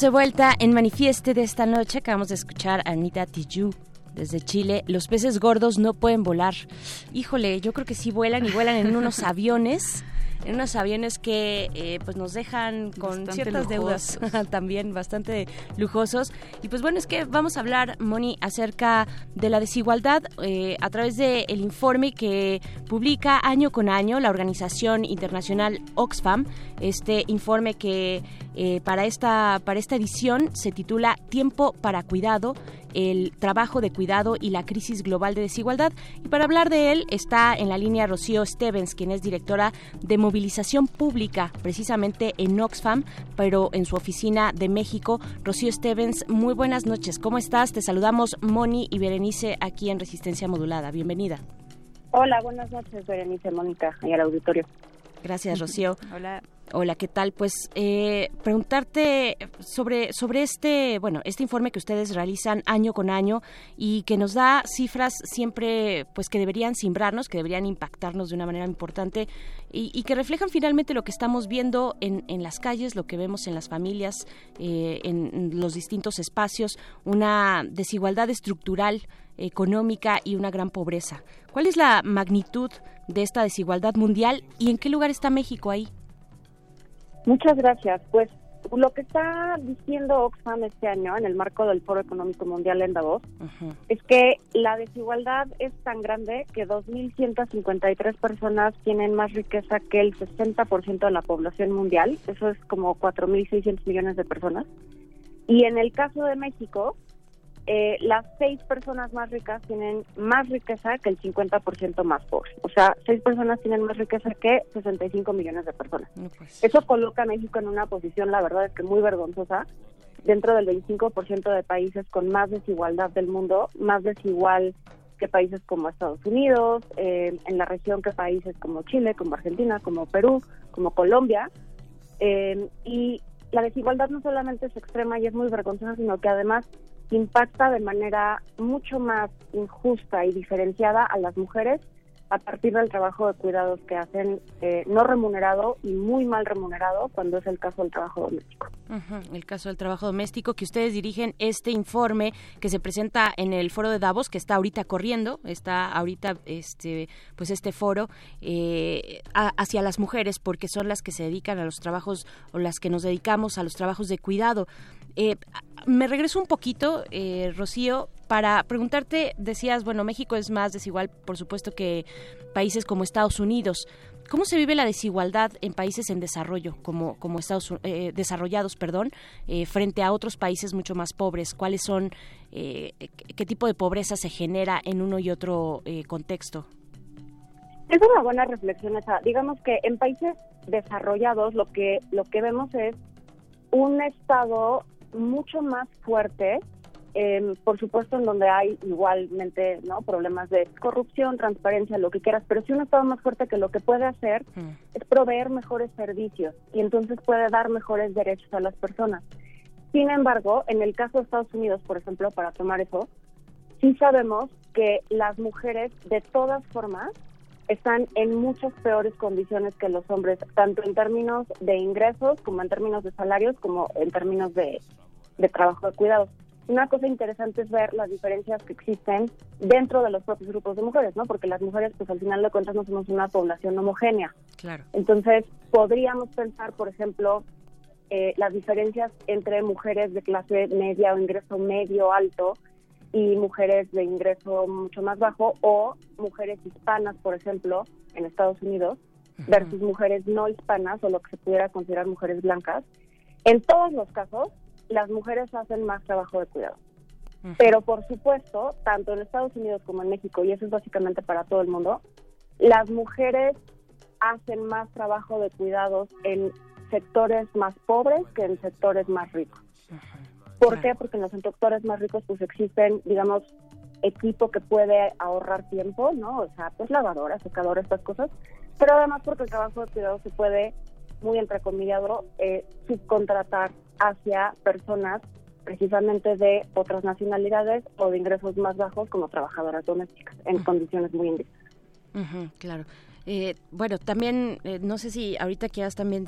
De vuelta en Manifieste de esta noche. Acabamos de escuchar a Anita Tijoux desde Chile. Los peces gordos no pueden volar. Híjole, yo creo que sí vuelan y vuelan en unos aviones en unos aviones que eh, pues nos dejan con ciertas deudas también bastante lujosos. Y pues bueno, es que vamos a hablar, Moni, acerca de la desigualdad eh, a través del el informe que publica año con año la organización internacional Oxfam. Este informe que eh, para, esta, para esta edición se titula Tiempo para Cuidado el trabajo de cuidado y la crisis global de desigualdad. Y para hablar de él está en la línea Rocío Stevens, quien es directora de movilización pública precisamente en Oxfam, pero en su oficina de México. Rocío Stevens, muy buenas noches. ¿Cómo estás? Te saludamos Moni y Berenice aquí en Resistencia Modulada. Bienvenida. Hola, buenas noches, Berenice, Mónica y al auditorio. Gracias, Rocío. Hola. Hola, ¿qué tal? Pues eh, preguntarte sobre, sobre este, bueno, este informe que ustedes realizan año con año y que nos da cifras siempre, pues que deberían simbrarnos, que deberían impactarnos de una manera importante y, que reflejan finalmente lo que estamos viendo en, en, las calles, lo que vemos en las familias, eh, en los distintos espacios, una desigualdad estructural económica y una gran pobreza. ¿Cuál es la magnitud de esta desigualdad mundial y en qué lugar está México ahí? Muchas gracias. Pues lo que está diciendo Oxfam este año en el marco del Foro Económico Mundial en Davos es que la desigualdad es tan grande que 2.153 personas tienen más riqueza que el 60% de la población mundial. Eso es como 4.600 millones de personas. Y en el caso de México, eh, las seis personas más ricas tienen más riqueza que el 50% más pobre. O sea, seis personas tienen más riqueza que 65 millones de personas. Pues. Eso coloca a México en una posición, la verdad es que muy vergonzosa, dentro del 25% de países con más desigualdad del mundo, más desigual que países como Estados Unidos, eh, en la región que países como Chile, como Argentina, como Perú, como Colombia. Eh, y la desigualdad no solamente es extrema y es muy vergonzosa, sino que además impacta de manera mucho más injusta y diferenciada a las mujeres a partir del trabajo de cuidados que hacen eh, no remunerado y muy mal remunerado cuando es el caso del trabajo doméstico. El caso del trabajo doméstico que ustedes dirigen este informe que se presenta en el foro de Davos que está ahorita corriendo, está ahorita este pues este foro eh, hacia las mujeres porque son las que se dedican a los trabajos o las que nos dedicamos a los trabajos de cuidado. Eh, me regreso un poquito, eh, Rocío, para preguntarte, decías, bueno, México es más desigual, por supuesto, que países como Estados Unidos. ¿Cómo se vive la desigualdad en países en desarrollo, como, como Estados eh, desarrollados, perdón, eh, frente a otros países mucho más pobres? ¿Cuáles son, qué tipo de pobreza se genera en uno y otro contexto? Es una buena reflexión esa. Digamos que en países desarrollados lo que lo que vemos es un estado mucho más fuerte, em, por supuesto en donde hay igualmente no problemas de corrupción, transparencia, lo que quieras, pero si un Estado más fuerte que lo que puede hacer mm. es proveer mejores servicios y entonces puede dar mejores derechos a las personas. Sin embargo, en el caso de Estados Unidos, por ejemplo, para tomar eso, sí sabemos que las mujeres de todas formas están en muchas peores condiciones que los hombres, tanto en términos de ingresos como en términos de salarios, como en términos de, de trabajo de cuidados. Una cosa interesante es ver las diferencias que existen dentro de los propios grupos de mujeres, ¿no? Porque las mujeres, pues al final de cuentas, no somos una población homogénea. Claro. Entonces, podríamos pensar, por ejemplo, eh, las diferencias entre mujeres de clase media o ingreso medio alto y mujeres de ingreso mucho más bajo o mujeres hispanas, por ejemplo, en Estados Unidos, versus mujeres no hispanas o lo que se pudiera considerar mujeres blancas. En todos los casos, las mujeres hacen más trabajo de cuidado. Pero por supuesto, tanto en Estados Unidos como en México, y eso es básicamente para todo el mundo, las mujeres hacen más trabajo de cuidados en sectores más pobres que en sectores más ricos. ¿Por qué? Porque en los sectores más ricos pues existen, digamos, equipo que puede ahorrar tiempo, ¿no? O sea, pues lavadora, secadora, estas cosas. Pero además porque el trabajo de cuidado se puede, muy entrecomillado, eh, subcontratar hacia personas precisamente de otras nacionalidades o de ingresos más bajos como trabajadoras domésticas en condiciones muy indignas. claro. Eh, bueno, también, eh, no sé si ahorita quieras también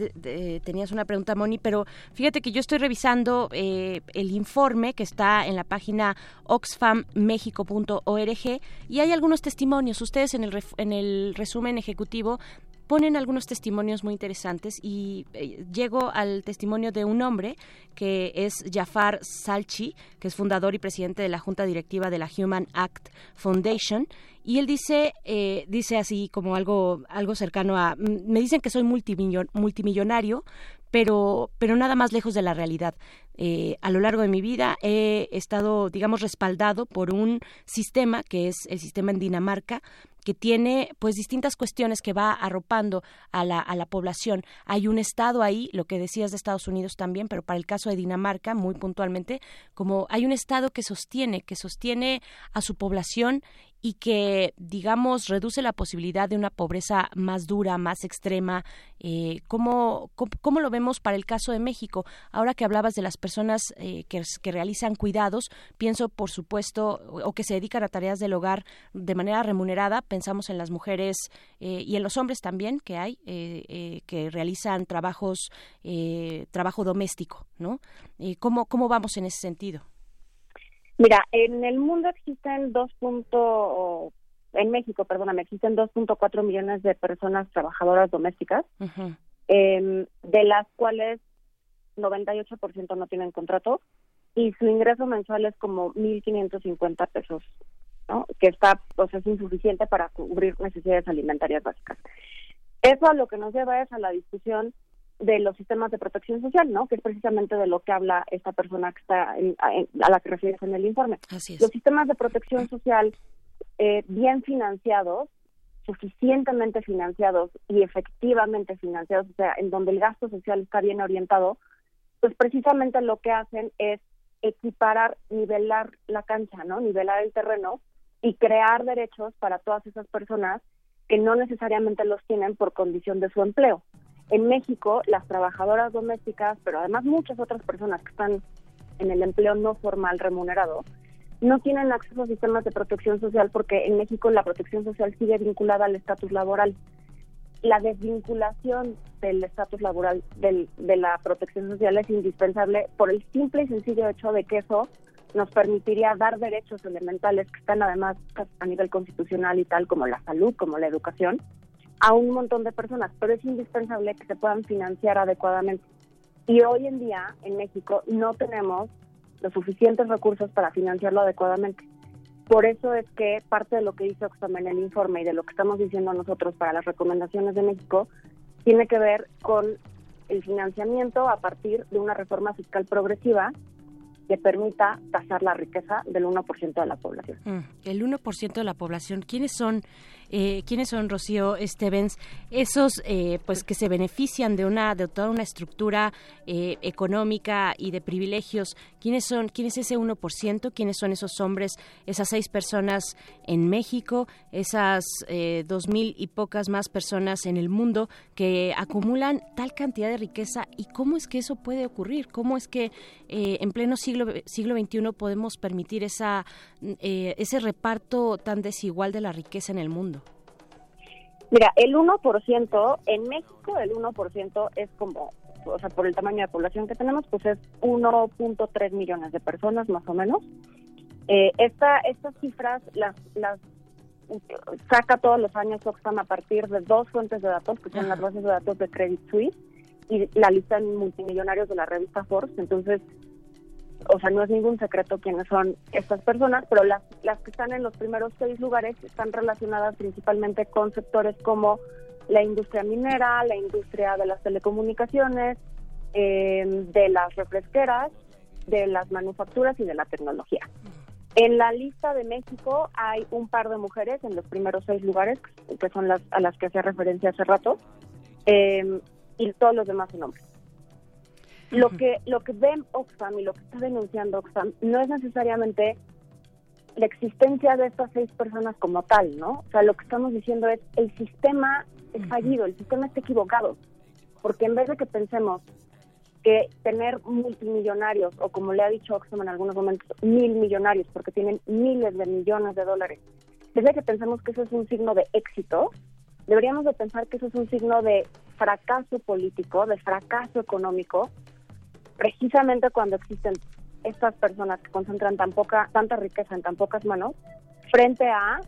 tenías una pregunta, Moni, pero fíjate que yo estoy revisando eh, el informe que está en la página oxfammexico.org y hay algunos testimonios. Ustedes en el, en el resumen ejecutivo ponen algunos testimonios muy interesantes y eh, llego al testimonio de un hombre que es Jafar Salchi, que es fundador y presidente de la junta directiva de la Human Act Foundation. Y él dice eh, dice así como algo algo cercano a me dicen que soy multimillonario pero pero nada más lejos de la realidad. Eh, a lo largo de mi vida he estado digamos respaldado por un sistema que es el sistema en Dinamarca que tiene pues distintas cuestiones que va arropando a la, a la población. Hay un estado ahí, lo que decías de Estados Unidos también, pero para el caso de Dinamarca, muy puntualmente, como hay un estado que sostiene, que sostiene a su población y que, digamos, reduce la posibilidad de una pobreza más dura, más extrema. Eh, ¿cómo, cómo, lo vemos para el caso de México? Ahora que hablabas de las personas eh, que, que, realizan cuidados, pienso, por supuesto, o que se dedican a tareas del hogar de manera remunerada, pensamos en las mujeres eh, y en los hombres también que hay, eh, que realizan trabajos, trabajo doméstico, ¿no? ¿cómo, ¿Cómo vamos en ese sentido? Mira, en el mundo existen dos punto, en México, perdóname, existen 2.4 millones de personas trabajadoras domésticas, em, de las cuales 98% no tienen contrato y su ingreso mensual es como 1.550 pesos, ¿no? Que está, pues es insuficiente para cubrir necesidades alimentarias básicas. Eso a lo que nos lleva es a la discusión de los sistemas de protección social, ¿no? Que es precisamente de lo que habla esta persona que está a la que refieres en el informe. Los sistemas de protección social eh, bien financiados, suficientemente financiados y efectivamente financiados, o sea, en donde el gasto social está bien orientado, pues precisamente lo que hacen es equiparar, nivelar la cancha, ¿no? Nivelar el terreno y crear derechos para todas esas personas que no necesariamente los tienen por condición de su empleo. En México, las trabajadoras domésticas, pero además muchas otras personas que están en el empleo no formal remunerado, no tienen acceso a sistemas de protección social porque en México la protección social sigue vinculada al estatus laboral. La desvinculación del estatus laboral del, de la protección social es indispensable por el simple y sencillo hecho de que eso nos permitiría dar derechos elementales que están además a nivel constitucional y tal como la salud, como la educación, a un montón de personas, pero es indispensable que se puedan financiar adecuadamente. Y hoy en día en México no tenemos los suficientes recursos para financiarlo adecuadamente. Por eso es que parte de lo que dice Oxfam en el informe y de lo que estamos diciendo nosotros para las recomendaciones de México tiene que ver con el financiamiento a partir de una reforma fiscal progresiva que permita tasar la riqueza del 1% de la población. Mm, el 1% de la población, ¿quiénes son eh, quiénes son Rocío Stevens, esos eh, pues que se benefician de una de toda una estructura eh, económica y de privilegios, quiénes son, quién es ese 1%, quiénes son esos hombres, esas seis personas en México, esas dos mil y pocas más personas en el mundo que acumulan tal cantidad de riqueza y cómo es que eso puede ocurrir, cómo es que en pleno siglo siglo XXI podemos permitir esa ese reparto tan desigual de la riqueza en el mundo. Mira, el 1%, en México el 1% es como, o sea, por el tamaño de población que tenemos, pues es 1.3 millones de personas más o menos. Eh, esta, estas cifras las, las saca todos los años Oxfam a partir de dos fuentes de datos, que son las bases de datos de Credit Suisse y la lista en multimillonarios de la revista Forbes. Entonces, o sea, no es ningún secreto quiénes son estas personas, pero las, las que están en los primeros seis lugares están relacionadas principalmente con sectores como la industria minera, la industria de las telecomunicaciones, em, de las refresqueras, de las manufacturas y de la tecnología. En la lista de México hay un par de mujeres en los primeros seis lugares, que son las a las que hacía referencia hace rato, em, y todos los demás son hombres. Lo que lo que ven Oxfam y lo que está denunciando Oxfam no es necesariamente la existencia de estas seis personas como tal, ¿no? O sea, lo que estamos diciendo es el sistema es fallido, el sistema está equivocado, porque en vez de que pensemos que tener multimillonarios, o como le ha dicho Oxfam en algunos momentos, mil millonarios, porque tienen miles de millones de dólares, desde que pensemos que eso es un signo de éxito, deberíamos de pensar que eso es un signo de fracaso político, de fracaso económico, precisamente cuando existen estas personas que concentran tan poca, tanta riqueza en tan pocas manos, frente a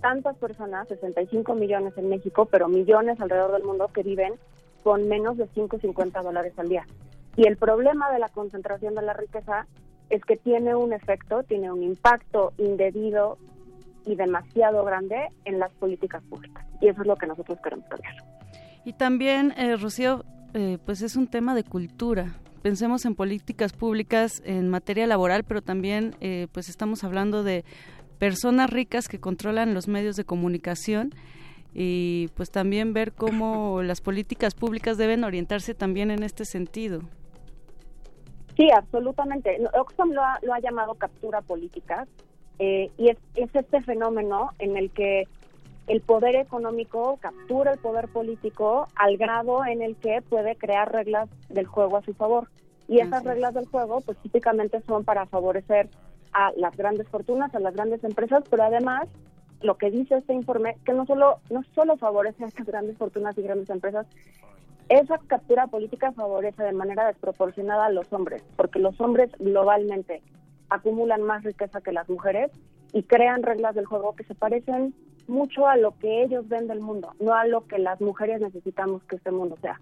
tantas personas, 65 millones en México, pero millones alrededor del mundo que viven con menos de 5,50 dólares al día. Y el problema de la concentración de la riqueza es que tiene un efecto, tiene un impacto indebido y demasiado grande en las políticas públicas. Y eso es lo que nosotros queremos cambiar. Y también, eh, Rocío, eh, pues es un tema de cultura. Pensemos en políticas públicas en materia laboral, pero también eh, pues estamos hablando de personas ricas que controlan los medios de comunicación y pues también ver cómo las políticas públicas deben orientarse también en este sentido. Sí, absolutamente. Oxfam lo ha, lo ha llamado captura política eh, y es, es este fenómeno en el que el poder económico captura el poder político al grado en el que puede crear reglas del juego a su favor. Y esas reglas del juego, pues típicamente son para favorecer a las grandes fortunas, a las grandes empresas, pero además lo que dice este informe que no solo no solo favorece a estas grandes fortunas y grandes empresas, esa captura política favorece de manera desproporcionada a los hombres, porque los hombres globalmente acumulan más riqueza que las mujeres y crean reglas del juego que se parecen mucho a lo que ellos ven del mundo, no a lo que las mujeres necesitamos que este mundo sea.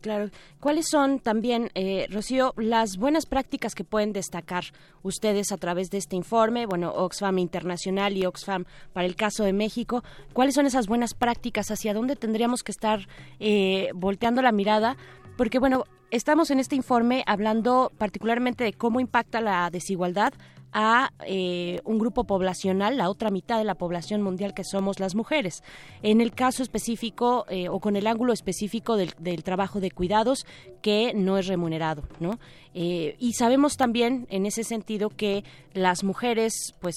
claro. ¿Cuáles son también, eh, Rocío, las buenas prácticas que pueden destacar ustedes a través de este informe? Bueno, Oxfam Internacional y Oxfam para el caso de México. ¿Cuáles son esas buenas prácticas? ¿Hacia dónde tendríamos que estar eh, volteando la mirada? Porque, bueno, estamos en este informe hablando particularmente de cómo impacta la desigualdad a eh, un grupo poblacional, la otra mitad de la población mundial que somos las mujeres. En el caso específico eh, o con el ángulo específico del, trabajo de cuidados que no es remunerado, ¿no? Eh, y sabemos también en ese sentido que las mujeres, pues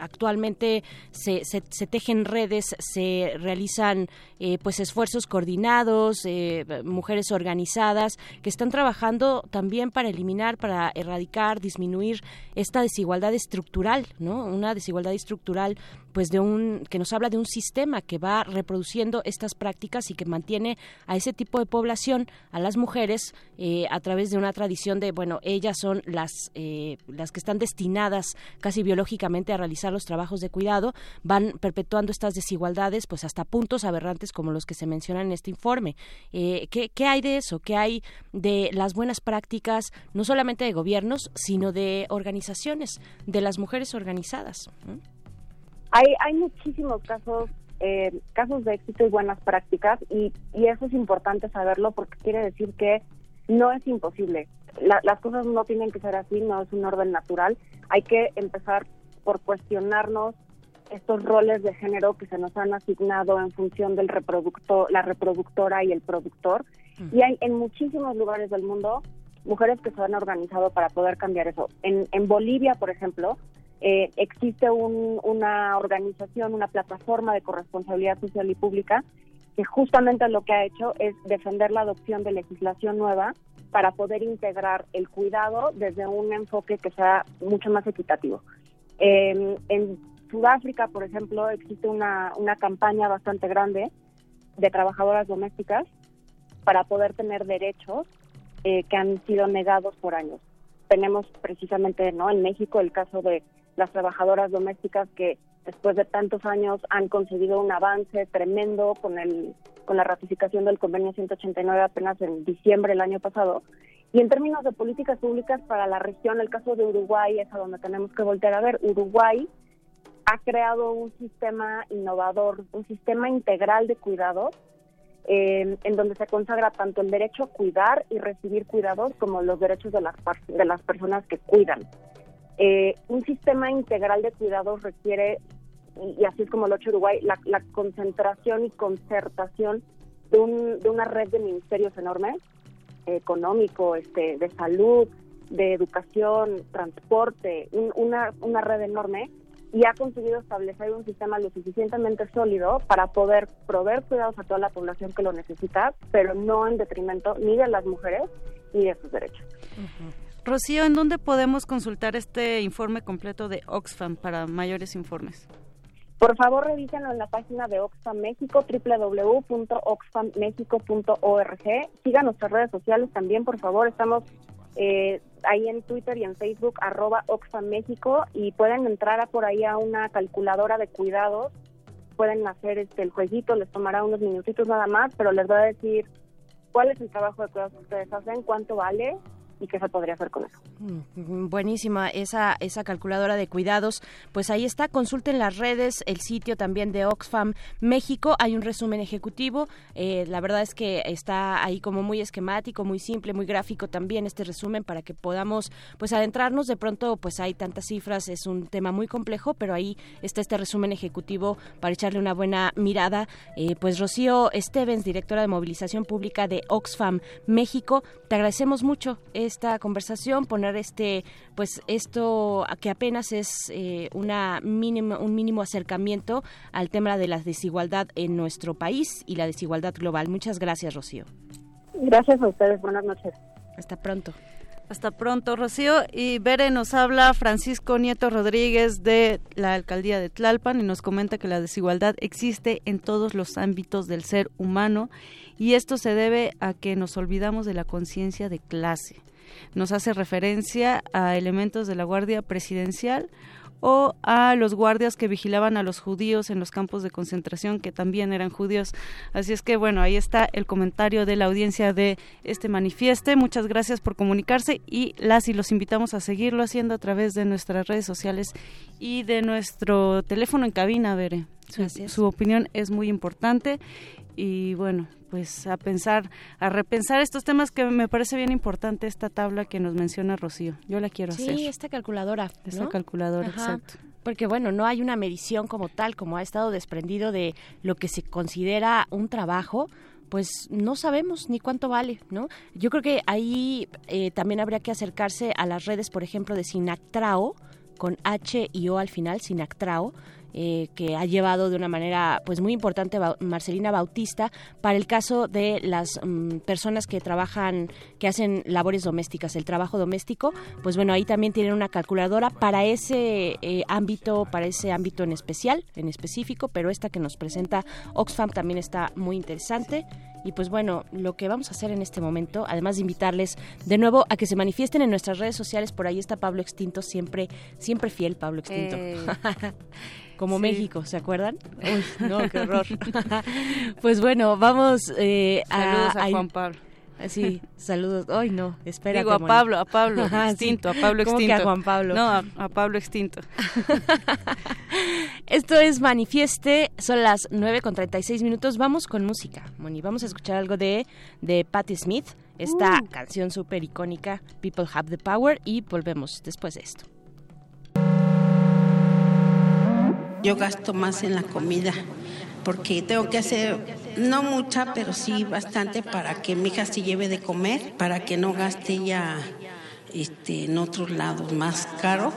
actualmente se, se, tejen redes, se realizan pues esfuerzos coordinados, mujeres organizadas que están trabajando también para eliminar, para erradicar, disminuir esta desigualdad estructural, ¿no? Una desigualdad estructural pues de un que nos habla de un sistema que va reproduciendo estas prácticas y que mantiene a ese tipo de población, a las mujeres, eh, a través de una tradición de bueno, ellas son las eh, las que están destinadas casi biológicamente a realizar los trabajos de cuidado, van perpetuando estas desigualdades pues hasta puntos aberrantes como los que se mencionan en este informe. Eh, ¿qué, ¿Qué hay de eso? ¿Qué hay de las buenas prácticas no solamente de gobiernos sino de organizaciones, de las mujeres organizadas? Hay, hay muchísimos casos eh, casos de éxito y buenas prácticas y, y, eso es importante saberlo porque quiere decir que no es imposible. las cosas no tienen que ser así, no es un orden natural. Hay que empezar por cuestionarnos estos roles de género que se nos han asignado en función del reproductor, la reproductora y el productor. Y hay en muchísimos lugares del mundo mujeres que se han organizado para poder cambiar eso. En, en Bolivia, por ejemplo, eh, existe una organización, una plataforma de corresponsabilidad social y pública que justamente lo que ha hecho es defender la adopción de legislación nueva para poder integrar el cuidado desde un enfoque que sea mucho más equitativo. en Sudáfrica, por ejemplo, existe una, una campaña bastante grande de trabajadoras domésticas para poder tener derechos eh, que han sido negados por años. Tenemos precisamente ¿no? en México el caso de las trabajadoras domésticas que después de tantos años han conseguido un avance tremendo con el con la ratificación del convenio 189 apenas en diciembre del año pasado. Y en términos de políticas públicas para la región, el caso de Uruguay es a donde tenemos que voltear a ver. Uruguay ha creado un sistema innovador, un sistema integral de cuidados, eh, en donde se consagra tanto el derecho a cuidar y recibir cuidados como los derechos de las, de las personas que cuidan. Eh, un sistema integral de cuidados requiere, y, así es como lo ha hecho Uruguay, la, concentración y concertación de, un, de una red de ministerios enormes, económico, este, de salud, de educación, transporte, una, una red enorme y ha conseguido establecer un sistema lo suficientemente sólido para poder proveer cuidados a toda la población que lo necesita, pero no en detrimento ni de las mujeres ni de sus derechos. Rocío, ¿en dónde podemos consultar este informe completo de Oxfam para mayores informes? Por favor, revísenlo en la página de Oxfam México, www.oxfammexico.org. Sigan nuestras redes sociales también, por favor. Estamos eh, ahí en Twitter y en Facebook, arroba Oxfam México, y pueden entrar a por ahí a una calculadora de cuidados. Pueden hacer este el jueguito, les tomará unos minutitos nada más, pero les va a decir cuál es el trabajo de cuidados que ustedes hacen, cuánto vale y qué se podría hacer con eso. Mm, buenísima esa esa calculadora de cuidados. Pues ahí está, consulten las redes, el sitio también de Oxfam México. Hay un resumen ejecutivo. Eh, la verdad es que está ahí como muy esquemático, muy simple, muy gráfico también este resumen para que podamos pues adentrarnos. De pronto pues hay tantas cifras, es un tema muy complejo, pero ahí está este resumen ejecutivo para echarle una buena mirada. Eh, pues Rocío Stevens, directora de movilización pública de Oxfam México, te agradecemos mucho esta conversación, poner este, pues esto que apenas es eh, una mínimo, un mínimo acercamiento al tema de la desigualdad en nuestro país y la desigualdad global. Muchas gracias, Rocío. Gracias a ustedes. Buenas noches. Hasta pronto. Hasta pronto, Rocío. Y Bere nos habla Francisco Nieto Rodríguez de la alcaldía de Tlalpan y nos comenta que la desigualdad existe en todos los ámbitos del ser humano y esto se debe a que nos olvidamos de la conciencia de clase nos hace referencia a elementos de la Guardia Presidencial o a los guardias que vigilaban a los judíos en los campos de concentración que también eran judíos. Así es que bueno, ahí está el comentario de la audiencia de este manifieste. Muchas gracias por comunicarse y las y los invitamos a seguirlo haciendo a través de nuestras redes sociales y de nuestro teléfono en cabina, Bere. Su, su opinión es muy importante y bueno, pues a pensar, a repensar estos temas que me parece bien importante esta tabla que nos menciona Rocío. Yo la quiero hacer. Sí, esta calculadora. Esta calculadora, exacto. Porque bueno, no hay una medición como tal, como ha estado desprendido de lo que se considera un trabajo, pues no sabemos ni cuánto vale, ¿no? Yo creo que ahí eh, también habría que acercarse a las redes, por ejemplo, de Sinactrao, con H y O al final, Sinactrao, eh, que ha llevado de una manera pues muy importante Marcelina Bautista para el caso de las mm, personas que trabajan, que hacen labores domésticas, el trabajo doméstico, pues bueno, ahí también tienen una calculadora para ese eh, ámbito, para ese ámbito en especial, en específico, pero esta que nos presenta Oxfam también está muy interesante. Y pues bueno, lo que vamos a hacer en este momento, además de invitarles de nuevo a que se manifiesten en nuestras redes sociales, por ahí está Pablo Extinto, siempre, siempre fiel Pablo Extinto. como México, ¿se acuerdan? Uy, no, qué horror. pues bueno, vamos eh, a, Saludos a, Juan Pablo. Sí, saludos. Ay, no, espera. Digo a Pablo, a Pablo extinto, a Pablo extinto. a Juan Pablo? No, a, Pablo extinto. Esto es Manifieste, son las 9 con 36 minutos. Vamos con música, Moni. Vamos a escuchar algo de, de Patti Smith, esta uh. canción súper icónica, People Have the Power, y volvemos después de esto. yo gasto más en la comida porque tengo que hacer, no mucha, pero sí bastante para que mi hija se lleve de comer, para que no gaste ya este, en otros lados más caro.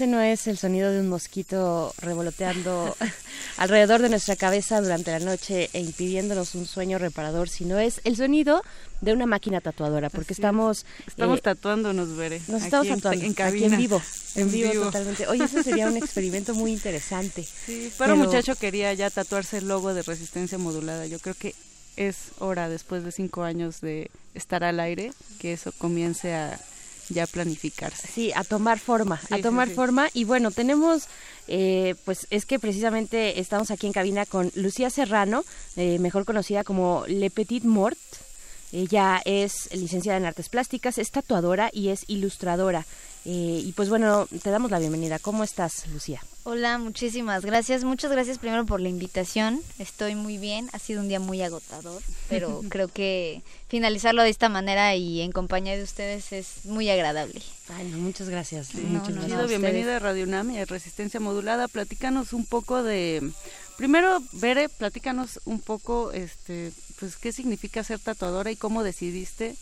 Ese no es el sonido de un mosquito revoloteando alrededor de nuestra cabeza durante la noche e impidiéndonos un sueño reparador, sino es el sonido de una máquina tatuadora, porque Así estamos... Estamos eh, tatuándonos, Veré. Nos estamos en- tatuando en aquí en vivo, en, vivo, vivo. totalmente. Oye, ese sería un experimento muy interesante. Sí, pero un muchacho quería ya tatuarse el logo de resistencia modulada. Yo creo que es hora, después de cinco años de estar al aire, que eso comience a ya planificarse. Sí, a tomar forma, Sí, a sí, tomar sí. forma. Y bueno, tenemos, eh, pues es que precisamente estamos aquí en cabina con Lucía Serrano, eh, mejor conocida como Le Petit Mort. Ella es licenciada en artes plásticas, es tatuadora y es ilustradora. Eh, y pues bueno, te damos la bienvenida. ¿Cómo estás, Lucía? Hola, muchísimas gracias. Muchas gracias primero por la invitación. Estoy muy bien. Ha sido un día muy agotador, pero creo que finalizarlo de esta manera y en compañía de ustedes es muy agradable. Ay, no, muchas gracias. Sí, muchas no, gracias. no, bienvenida a Radio UNAM y a Resistencia Modulada. Platícanos un poco de... Primero, Bere, platícanos un poco, este, pues, qué significa ser tatuadora y cómo decidiste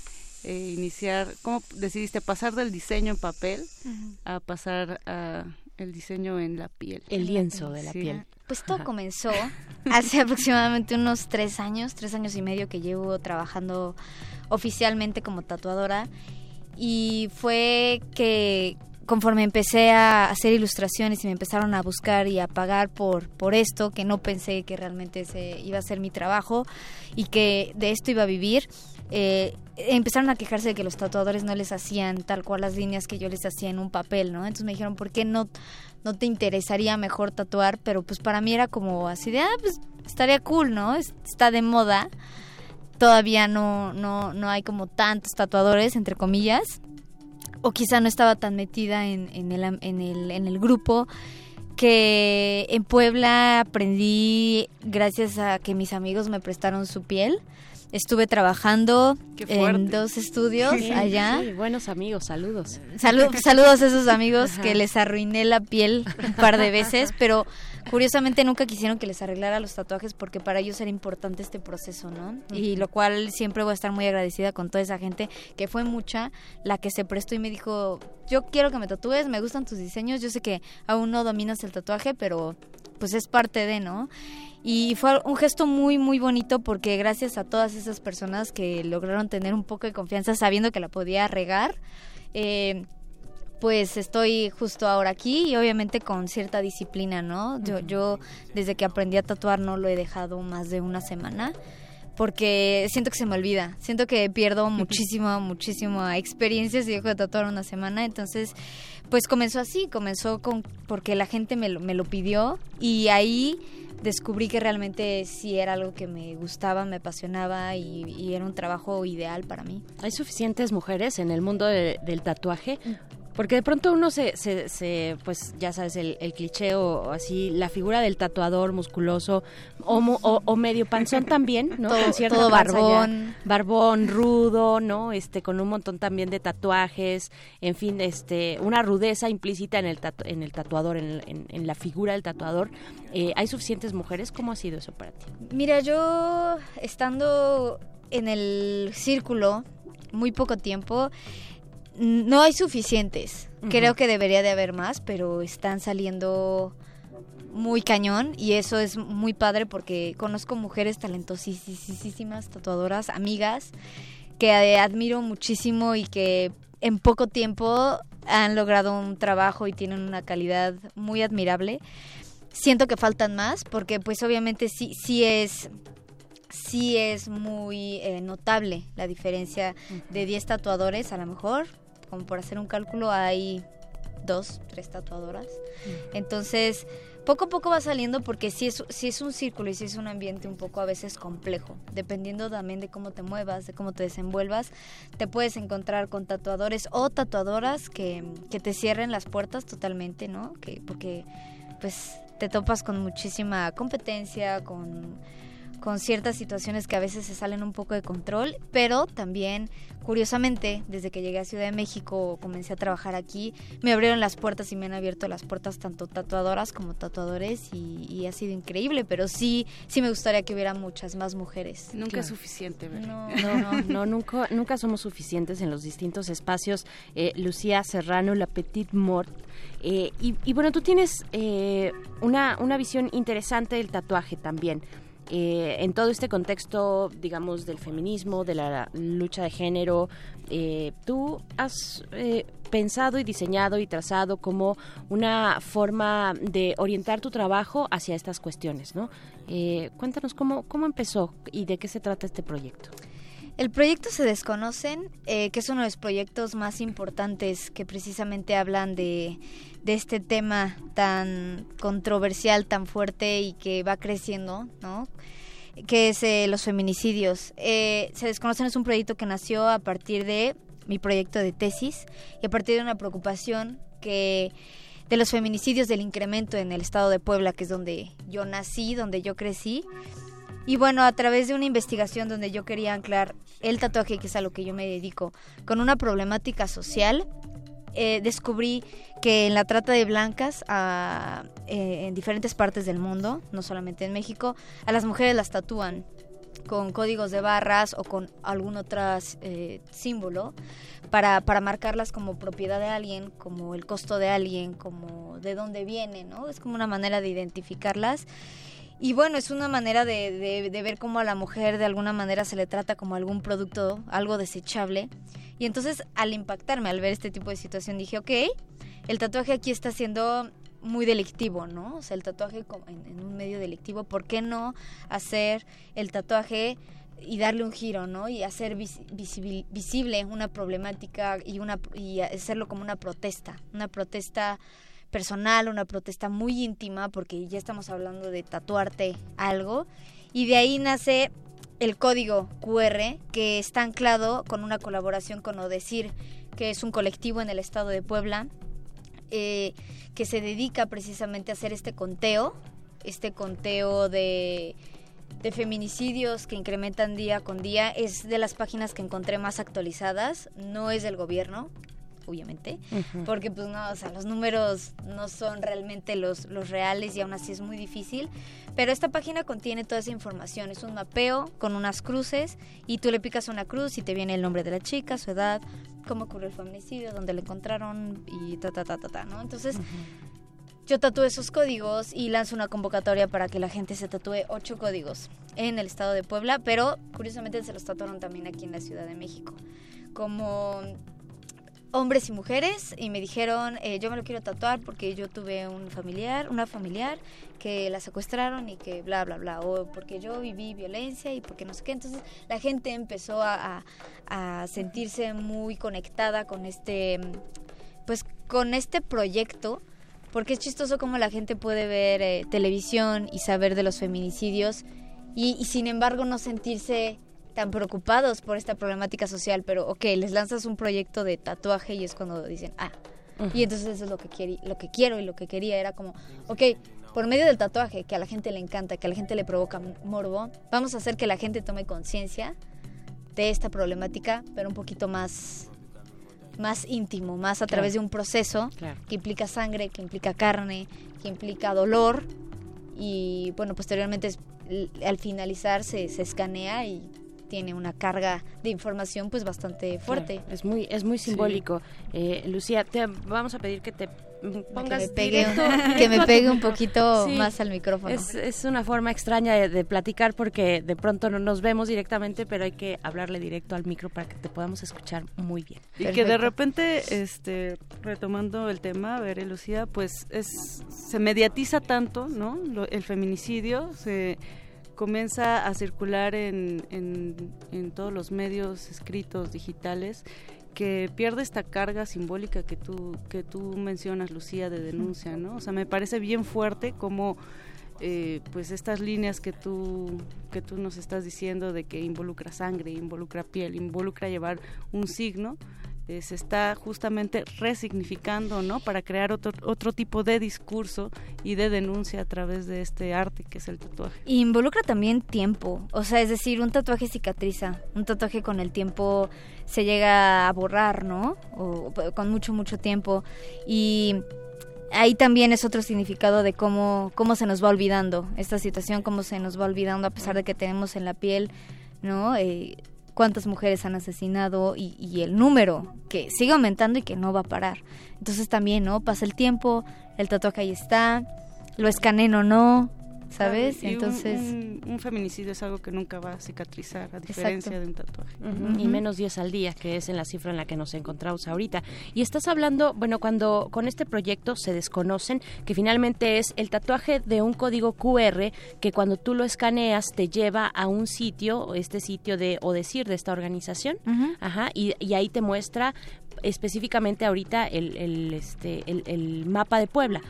eh, iniciar, cómo decidiste pasar del diseño en papel a pasar a el diseño en la piel. El lienzo de la Sí. piel. Pues todo comenzó hace aproximadamente unos tres años, tres años y medio que llevo trabajando oficialmente como tatuadora y fue que conforme empecé a hacer ilustraciones y me empezaron a buscar y a pagar por, por esto, que no pensé que realmente se iba a ser mi trabajo y que de esto iba a vivir, eh, empezaron a quejarse de que los tatuadores no les hacían tal cual las líneas que yo les hacía en un papel, ¿no? Entonces me dijeron, ¿por qué no, no te interesaría mejor tatuar? Pero pues para mí era como así de, ah, pues estaría cool, ¿no? Es- Está de moda. Todavía no, no, no hay como tantos tatuadores, entre comillas. O quizá no estaba tan metida en, en, el, en, el, en el grupo que en Puebla aprendí gracias a que mis amigos me prestaron su piel. Estuve trabajando en dos estudios Sí, allá. sí, buenos amigos, saludos. Salu- saludos a esos amigos Ajá. que les arruiné la piel un par de veces, pero curiosamente nunca quisieron que les arreglara los tatuajes porque para ellos era importante este proceso, ¿no? Y lo cual siempre voy a estar muy agradecida con toda esa gente, que fue mucha la que se prestó y me dijo, yo quiero que me tatúes, me gustan tus diseños, yo sé que aún no dominas el tatuaje, pero pues es parte de, ¿no? Y fue un gesto muy, muy bonito porque gracias a todas esas personas que lograron tener un poco de confianza sabiendo que la podía regar, eh, pues estoy justo ahora aquí y obviamente con cierta disciplina, ¿no? Yo, yo desde que aprendí a tatuar no lo he dejado más de una semana porque siento que se me olvida, siento que pierdo muchísima, muchísima experiencia si dejo de tatuar una semana, entonces pues comenzó así, comenzó con porque la gente me lo, me lo pidió y ahí descubrí que realmente sí era algo que me gustaba, me apasionaba y, y era un trabajo ideal para mí. ¿Hay suficientes mujeres en el mundo de- del tatuaje? Porque de pronto uno se, se, se, pues ya sabes, el, el cliché o así, la figura del tatuador musculoso o, o, o medio panzón también, ¿no? Todo- Con todo ya- barbón. barbón, rudo, ¿no? Este, con un montón también de tatuajes, en fin, este, una rudeza implícita en el, tatu- en el tatuador, en, el- en- en la figura del tatuador. Eh, ¿Hay suficientes mujeres? ¿Cómo ha sido eso para ti? Mira, yo estando en el círculo muy poco tiempo, no hay suficientes. Creo que debería de haber más, pero están saliendo muy cañón y eso es muy padre porque conozco mujeres talentosísimas, tatuadoras, amigas, que admiro muchísimo y que en poco tiempo han logrado un trabajo y tienen una calidad muy admirable. Siento que faltan más porque pues obviamente sí, sí es sí es muy eh, notable la diferencia de 10 tatuadores, a lo mejor, como por hacer un cálculo, hay dos, tres tatuadoras. Entonces, poco a poco va saliendo porque sí es, sí es un círculo y sí es un ambiente un poco a veces complejo. Dependiendo también de cómo te muevas, de cómo te desenvuelvas, te puedes encontrar con tatuadores o tatuadoras que, que te cierren las puertas totalmente, ¿no? Que, porque pues te topas con muchísima competencia, con con ciertas situaciones que a veces se salen un poco de control, pero también, curiosamente, desde que llegué a Ciudad de México, comencé a trabajar aquí, me abrieron las puertas y me han abierto las puertas tanto tatuadoras como tatuadores y, y ha sido increíble, pero sí, sí me gustaría que hubiera muchas más mujeres. Nunca Claro. es suficiente, ¿verdad? No, No, no, no, nunca, nunca somos suficientes en los distintos espacios. Eh, Lucía Serrano, la Petite Mort. Eh, y, y bueno, tú tienes eh, una, una visión interesante del tatuaje también. Eh, en todo este contexto, digamos, del feminismo, de la lucha de género, eh, tú has eh, pensado y diseñado y trazado como una forma de orientar tu trabajo hacia estas cuestiones, ¿no? Eh, cuéntanos cómo, cómo empezó y de qué se trata este proyecto. El proyecto Se Desconocen, eh, que es uno de los proyectos más importantes que precisamente hablan de, de este tema tan controversial, tan fuerte y que va creciendo, ¿no? que es eh, los feminicidios. Eh, Se Desconocen es un proyecto que nació a partir de mi proyecto de tesis y a partir de una preocupación que de los feminicidios, del incremento en el estado de Puebla, que es donde yo nací, donde yo crecí. Y bueno, a través de una investigación donde yo quería anclar el tatuaje, que es a lo que yo me dedico, con una problemática social, eh, descubrí que en la trata de blancas eh, en diferentes partes del mundo, no solamente en México, a las mujeres las tatúan con códigos de barras o con algún otro eh, símbolo para, para marcarlas como propiedad de alguien, como el costo de alguien, como de dónde viene, ¿no? Es como una manera de identificarlas. Y bueno, es una manera de, de- de ver cómo a la mujer de alguna manera se le trata como algún producto, algo desechable. Y entonces al impactarme, al ver este tipo de situación, dije, ok, el tatuaje aquí está siendo muy delictivo, ¿no? O sea, el tatuaje en, en un medio delictivo, ¿por qué no hacer el tatuaje y darle un giro, ¿no? Y hacer vis- visibil- visible una problemática y, una, y hacerlo como una protesta, una protesta personal, una protesta muy íntima, porque ya estamos hablando de tatuarte algo, y de ahí nace el código QR que está anclado con una colaboración con Odecir, que es un colectivo en el estado de Puebla, eh, que se dedica precisamente a hacer este conteo, este conteo de, de feminicidios que incrementan día con día. Es de las páginas que encontré más actualizadas, no es del gobierno, obviamente, porque pues no, o sea, los números no son realmente los, los reales y aún así es muy difícil. Pero esta página contiene toda esa información, es un mapeo con unas cruces y tú le picas una cruz y te viene el nombre de la chica, su edad, cómo ocurrió el feminicidio, dónde la encontraron y ta ta ta ta ta, ¿no? Entonces, yo tatúo esos códigos y lanzo una convocatoria para que la gente se tatúe ocho códigos en el estado de Puebla, pero curiosamente se los tatuaron también aquí en la Ciudad de México. Como hombres y mujeres y me dijeron eh, yo me lo quiero tatuar porque yo tuve un familiar una familiar que la secuestraron y que bla bla bla o porque yo viví violencia y porque no sé qué. Entonces la gente empezó a, sentirse muy conectada con este pues con este proyecto porque es chistoso como la gente puede ver eh, televisión y saber de los feminicidios y, y sin embargo no sentirse tan preocupados por esta problemática social, pero ok, les lanzas un proyecto de tatuaje y es cuando dicen, ah, y entonces eso es lo que, quiere, lo que quiero y lo que quería era como, ok, por medio del tatuaje, que a la gente le encanta, que a la gente le provoca morbo, vamos a hacer que la gente tome conciencia de esta problemática, pero un poquito más más íntimo, más a Claro. través de un proceso Claro. que implica sangre, que implica carne, que implica dolor y bueno, posteriormente al finalizar se, se escanea y tiene una carga de información pues bastante fuerte. Claro, es muy es muy simbólico. Eh, Lucía, te vamos a pedir que te pongas me pegue- directo, que directo me pegue un poquito más al micrófono. Es, es una forma extraña de, de platicar porque de pronto no nos vemos directamente, pero hay que hablarle directo al micro para que te podamos escuchar muy bien. Y que de repente, este, retomando el tema, a ver, Lucía, pues es, se mediatiza tanto, ¿no? Lo- el feminicidio se comienza a circular en, en, en todos los medios escritos, digitales, que pierde esta carga simbólica que tú, que tú mencionas, Lucía, de denuncia, ¿no? O sea, me parece bien fuerte como eh, pues estas líneas que tú que tú nos estás diciendo de que involucra sangre, involucra piel, involucra llevar un signo, eh, se está justamente resignificando, ¿no? Para crear otro, otro tipo de discurso y de denuncia a través de este arte que es el tatuaje. involucra también tiempo, o sea, es decir, un tatuaje cicatriza, un tatuaje con el tiempo se llega a borrar, ¿no? O, con mucho, mucho tiempo. Y ahí también es otro significado de cómo, cómo se nos va olvidando esta situación, cómo se nos va olvidando a pesar de que tenemos en la piel, ¿no? Eh, cuántas mujeres han asesinado y, y, el número que sigue aumentando y que no va a parar. Entonces también, ¿no? Pasa el tiempo, el tatuaje ahí está, lo escanen o no, ¿sabes? Entonces... Un, feminicidio es algo que nunca va a cicatrizar, a diferencia de un tatuaje. Y menos 10 al día, que es en la cifra en la que nos encontramos ahorita. Y estás hablando, bueno, cuando con este proyecto se desconocen, que finalmente es el tatuaje de un código QR que cuando tú lo escaneas te lleva a un sitio, este sitio de o decir de esta organización, ajá, y, y ahí te muestra específicamente ahorita el, el, este, el, el mapa de Puebla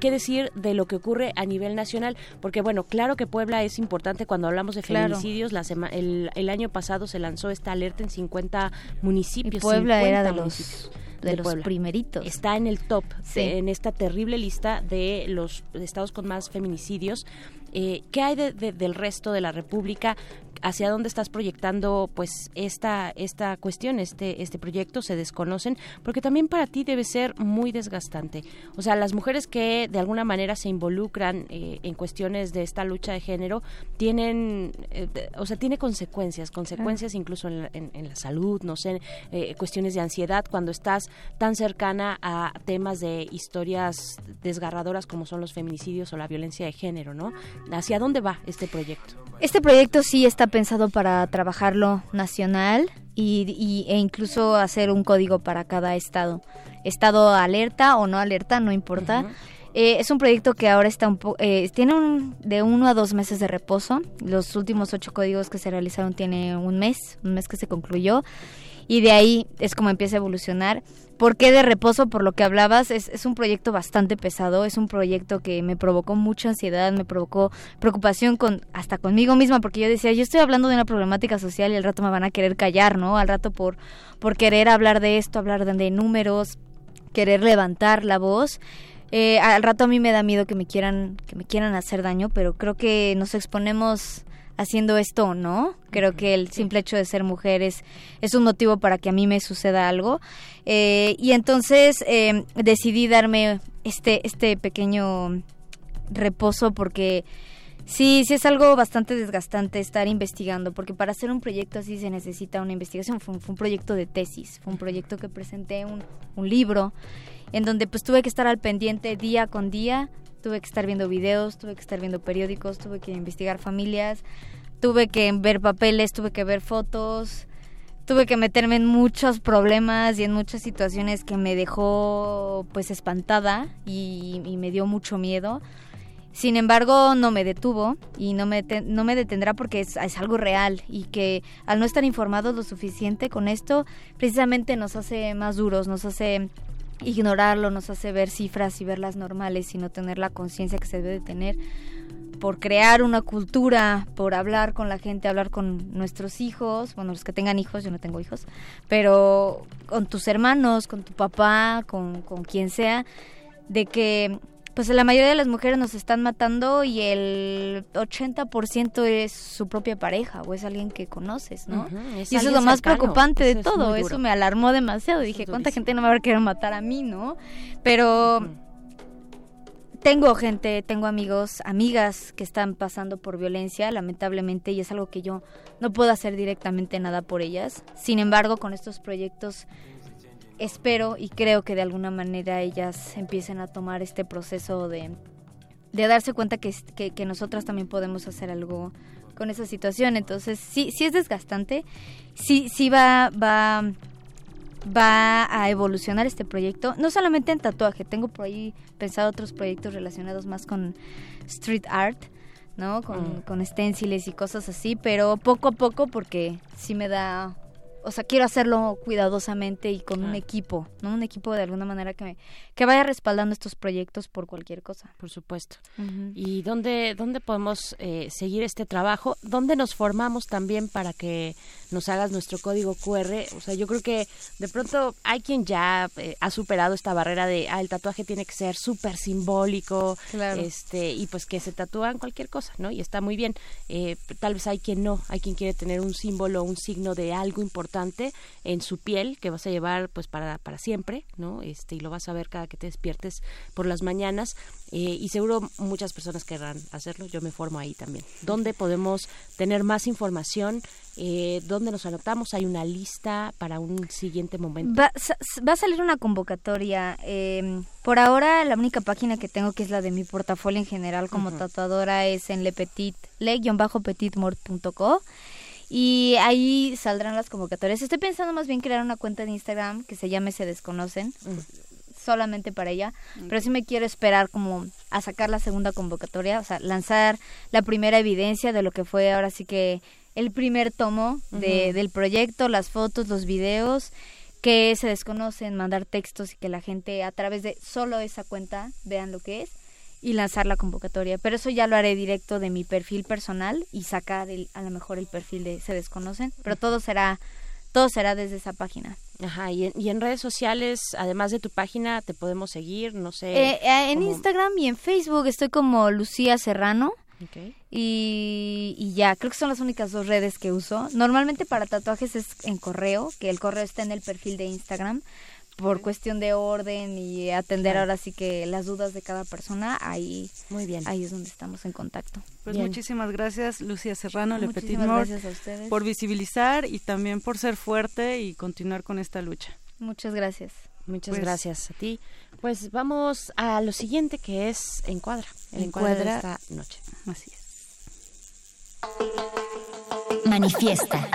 qué decir de lo que ocurre a nivel nacional, porque bueno, claro que Puebla es importante cuando hablamos de feminicidios. La el, el, año pasado se lanzó esta alerta en 50 municipios. Y Puebla era de los de, los primeritos. Está en el top, en esta terrible lista de los estados con más feminicidios. Eh, ¿Qué hay de, del resto de la República? Hacia dónde estás proyectando pues esta esta cuestión este este proyecto se desconocen porque también para ti debe ser muy desgastante. O sea las mujeres que de alguna manera se involucran eh, en cuestiones de esta lucha de género tienen eh, o sea tiene consecuencias consecuencias incluso en la, en, la, salud no sé eh, cuestiones de ansiedad cuando estás tan cercana a temas de historias desgarradoras como son los feminicidios o la violencia de género no hacia dónde va este proyecto este proyecto sí está pensado para trabajarlo nacional y, e incluso hacer un código para cada estado. Estado alerta o no alerta, no importa. Eh, es un proyecto que ahora está un eh, tiene un, de uno a dos meses de reposo. Los últimos ocho códigos que se realizaron tiene un mes, un mes que se concluyó y de ahí es como empieza a evolucionar. ¿Por qué de reposo? Por lo que hablabas, es, es un proyecto bastante pesado, es un proyecto que me provocó mucha ansiedad, me provocó preocupación con hasta conmigo misma, porque yo decía, yo estoy hablando de una problemática social y al rato me van a querer callar, ¿no? Al rato por, por querer hablar de esto, hablar de, números, querer levantar la voz. Eh, al rato a mí me da miedo que me quieran que me quieran hacer daño, pero creo que nos exponemos haciendo esto no. Creo que el simple hecho de ser mujer es, un motivo para que a mí me suceda algo. Eh, y entonces eh, decidí darme este, este pequeño reposo porque sí, sí es algo bastante desgastante estar investigando, porque para hacer un proyecto así se necesita una investigación. Fue un, proyecto de tesis, fue un proyecto que presenté un, un libro en donde pues tuve que estar al pendiente día con día tuve que estar viendo videos, tuve que estar viendo periódicos, tuve que investigar familias, tuve que ver papeles, tuve que ver fotos, tuve que meterme en muchos problemas y en muchas situaciones que me dejó pues espantada y, me dio mucho miedo. Sin embargo, no me detuvo y no me, no me detendrá porque es, es, algo real y que al no estar informados lo suficiente con esto, precisamente nos hace más duros, nos hace ignorarlo nos hace ver cifras y verlas normales y no tener la conciencia que se debe de tener por crear una cultura, por hablar con la gente, hablar con nuestros hijos, bueno, los que tengan hijos, yo no tengo hijos, pero con tus hermanos, con tu papá, con, con quien sea, de que pues la mayoría de las mujeres nos están matando y el 80% es su propia pareja o es alguien que conoces, ¿no? y eso es lo más preocupante de todo, eso me alarmó demasiado, dije, ¿cuánta gente no me va a querer matar a mí, no? Pero... Tengo gente, tengo amigos, amigas que están pasando por violencia, lamentablemente, y es algo que yo no puedo hacer directamente nada por ellas. Sin embargo, con estos proyectos espero y creo que de alguna manera ellas empiecen a tomar este proceso de, de darse cuenta que, que, nosotras también podemos hacer algo con esa situación. Entonces, sí, sí es desgastante, sí, sí va, va, va a evolucionar este proyecto, no solamente en tatuaje, tengo por ahí pensado otros proyectos relacionados más con street art, ¿no? Con, mm. con stenciles y cosas así, pero poco a poco porque sí me da o sea, quiero hacerlo cuidadosamente y con un equipo, ¿no? Un equipo de alguna manera que, me, que vaya respaldando estos proyectos por cualquier cosa. Por supuesto. ¿Y dónde, dónde podemos eh, seguir este trabajo? ¿Dónde nos formamos también para que nos hagas nuestro código QR? O sea, yo creo que de pronto hay quien ya eh, ha superado esta barrera de, ah, el tatuaje tiene que ser súper simbólico, este y pues que se tatúan cualquier cosa, ¿no? Y está muy bien. Eh, tal vez hay quien no, hay quien quiere tener un símbolo, un signo de algo importante en su piel que vas a llevar pues para, para siempre, ¿no? Este, y lo vas a ver cada que te despiertes por las mañanas. Eh, y seguro muchas personas querrán hacerlo, yo me formo ahí también. ¿Dónde podemos tener más información? Eh, ¿Dónde nos anotamos? ¿Hay una lista para un siguiente momento? Va, va a salir una convocatoria. Eh, por ahora, la única página que tengo, que es la de mi portafolio en general como tatuadora, es en lepetit, le-petitmort.co. Y ahí saldrán las convocatorias. Estoy pensando más bien crear una cuenta de Instagram que se llame Se Desconocen solamente para ella, pero sí me quiero esperar como a sacar la segunda convocatoria, o sea, lanzar la primera evidencia de lo que fue ahora sí que el primer tomo de, del proyecto, las fotos, los videos que se desconocen, mandar textos y que la gente a través de solo esa cuenta vean lo que es y lanzar la convocatoria. Pero eso ya lo haré directo de mi perfil personal y sacar el, a lo mejor el perfil de Se Desconocen, pero todo será todo será desde esa página. Ajá, y en, y en redes sociales, además de tu página, te podemos seguir, no sé. Eh, eh, en Instagram y en Facebook estoy como Lucía Serrano. Y, y, ya, creo que son las únicas dos redes que uso. Normalmente para tatuajes es en correo, que el correo está en el perfil de Instagram, por cuestión de orden y atender ahora sí que las dudas de cada persona, ahí, Muy bien. ahí es donde estamos en contacto. Pues muchísimas gracias, Lucía Serrano, Le Petit Mort, gracias a ustedes. por visibilizar y también por ser fuerte y continuar con esta lucha. Muchas gracias. Muchas Pues- gracias a ti. Pues vamos a lo siguiente que es Encuadra. El Encuadra de Encuadra. esta noche. Así es. Manifiesta.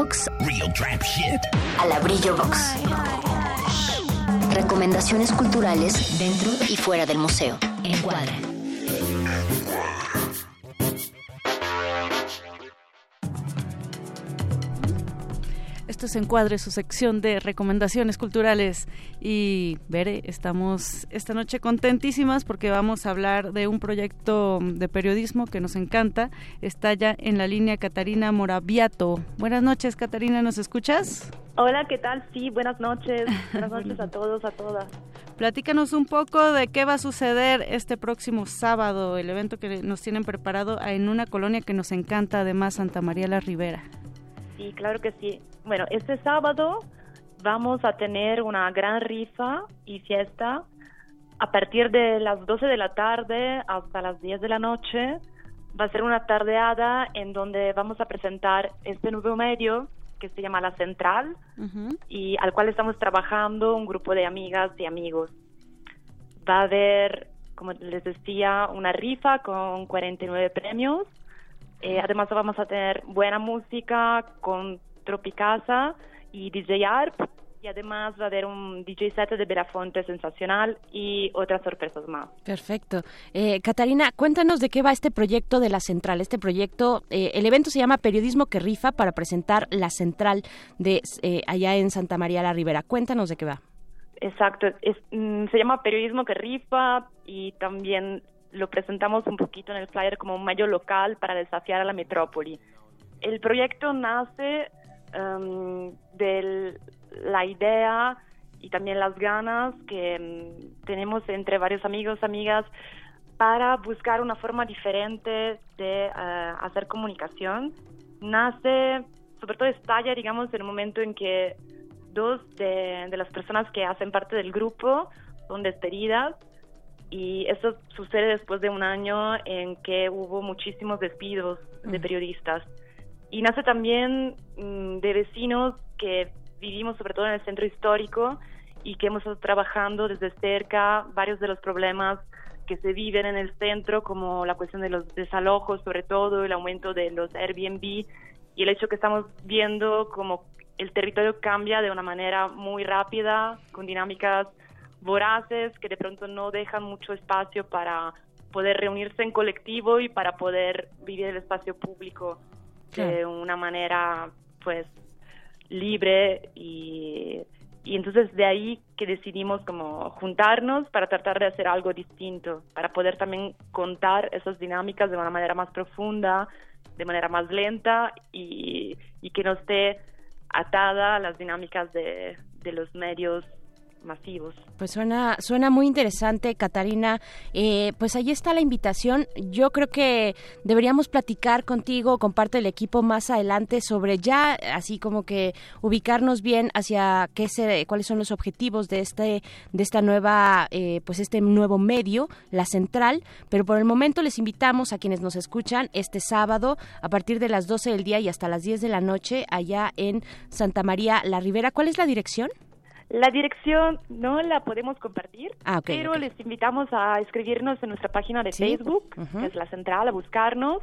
Beatbox Real trap shit. a la brillo box. Recomendaciones culturales dentro y fuera del museo. Encuadra. Esto es Encuadre, su sección de recomendaciones culturales. Y Bere, estamos esta noche contentísimas porque vamos a hablar de un proyecto de periodismo que nos encanta. Está ya en la línea Catarina Moraviato. Buenas noches, Catarina, ¿nos escuchas? Hola, ¿qué tal? Sí, buenas noches. Buenas noches a todos, a todas. Platícanos un poco de qué va a suceder este próximo sábado, el evento que nos tienen preparado en una colonia que nos encanta, además, Santa María la Ribera. Sí, claro que sí. Bueno, este sábado vamos a tener una gran rifa y fiesta a partir de las 12 de la tarde hasta las 10 de la noche. Va a ser una tardeada en donde vamos a presentar este nuevo medio que se llama La Central y al cual estamos trabajando un grupo de amigas y amigos. Va a haber, como les decía, una rifa con 49 premios. Eh, además vamos a tener buena música con Tropicasa y DJ ARP y además va a haber un DJ set de Belafonte sensacional y otras sorpresas más. Perfecto. Eh, Catarina, cuéntanos de qué va este proyecto de la Central. Este proyecto, eh, el evento se llama Periodismo que rifa para presentar la Central de eh, allá en Santa María la Ribera. Cuéntanos de qué va. Exacto, es, mm, se llama Periodismo que rifa y también lo presentamos un poquito en el flyer como un medio local para desafiar a la metrópoli. El proyecto nace em, de la idea y también las ganas que em, tenemos entre varios amigos, amigas, para buscar una forma diferente de eh, hacer comunicación. Nace, sobre todo estalla, digamos, en el momento en que dos de, de las personas que hacen parte del grupo son despedidas y eso sucede después de un año en que hubo muchísimos despidos de periodistas. Y nace también mm, de vecinos que vivimos sobre todo en el centro histórico y que hemos estado trabajando desde cerca varios de los problemas que se viven en el centro, como la cuestión de los desalojos, sobre todo el aumento de los Airbnb y el hecho que estamos viendo como el territorio cambia de una manera muy rápida, con dinámicas voraces que de pronto no dejan mucho espacio para poder reunirse en colectivo y para poder vivir el espacio público de una manera pues libre y, y entonces de ahí que decidimos como juntarnos para tratar de hacer algo distinto, para poder también contar esas dinámicas de una manera más profunda, de manera más lenta y, y que no esté atada a las dinámicas de, de los medios masivos. Pues suena, suena muy interesante, Catarina. Eh, pues ahí está la invitación. Yo creo que deberíamos platicar contigo, con parte del equipo más adelante sobre ya así como que ubicarnos bien hacia qué se, cuáles son los objetivos de este, de esta nueva, eh, pues este nuevo medio, la central. Pero por el momento les invitamos a quienes nos escuchan este sábado a partir de las 12 del día y hasta las 10 de la noche allá en Santa María la Ribera. ¿Cuál es la dirección? La dirección no la podemos compartir, Ah, pero les invitamos a escribirnos en nuestra página de Sí. Facebook, que es la central, a buscarnos.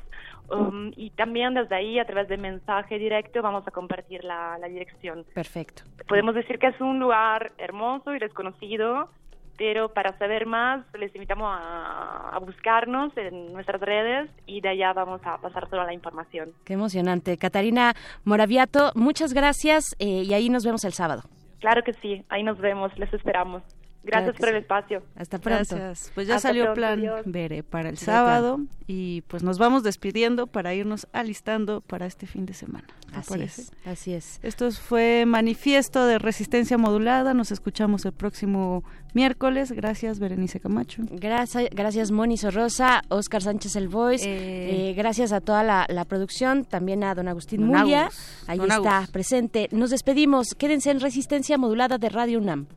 um, y también desde ahí, a través de mensaje directo, vamos a compartir la, la dirección. Perfecto. Podemos decir que es un lugar hermoso y desconocido, pero para saber más les invitamos a, a buscarnos en nuestras redes y de allá vamos a pasar toda la información. Qué emocionante. Catarina Moraviato, muchas gracias eh, y ahí nos vemos el sábado. Claro que sí, ahí nos vemos, les esperamos. Gracias por el espacio. Hasta pronto. Gracias. Pues ya Hasta salió pronto, plan. Bere para el sábado y pues nos vamos despidiendo para irnos alistando para este fin de semana. ¿te Así parece? es, así es. Esto fue Manifiesto de Resistencia Modulada. Nos escuchamos el próximo miércoles. Gracias, Berenice Camacho. Gracias, gracias Moni Sorrosa, Oscar Sánchez El Voice, Eh. eh, gracias a toda la, la producción, también a don Agustín Don Mulia, Agus, ahí don está Agus. presente. Nos despedimos, quédense en Resistencia Modulada de Radio UNAM.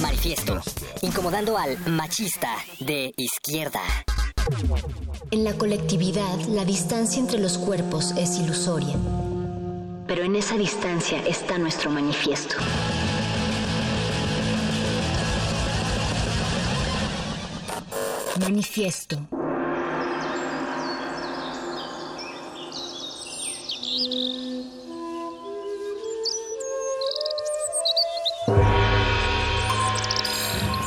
Manifiesto. Incomodando al machista de izquierda. En la colectividad, la distancia entre los cuerpos es ilusoria. Pero en esa distancia está nuestro manifiesto. Manifiesto.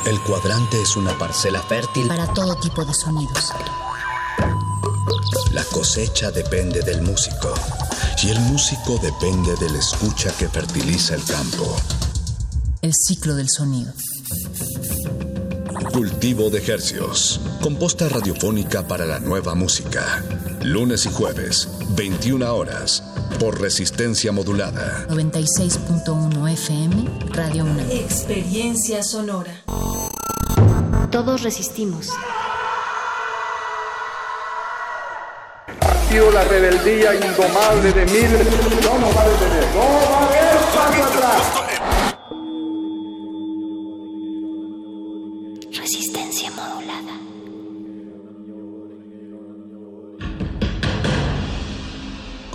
El cuadrante es una parcela fértil. Para todo tipo de sonidos. La cosecha depende del músico. Y el músico depende de la escucha que fertiliza el campo. El ciclo del sonido. Cultivo de Hercios. Composta radiofónica para la nueva música. Lunes y jueves, 21 horas. Por resistencia modulada. 96.1 FM, Radio 1. Experiencia sonora. Todos resistimos. Ha la rebeldía indomable de miles. No nos va a detener. No va a haber paso atrás.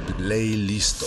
Play listo.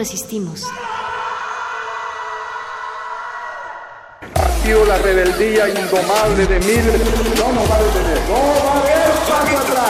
resistimos. Ha sido la rebeldía indomable de miles. No nos va a detener. No va a haber paso atrás.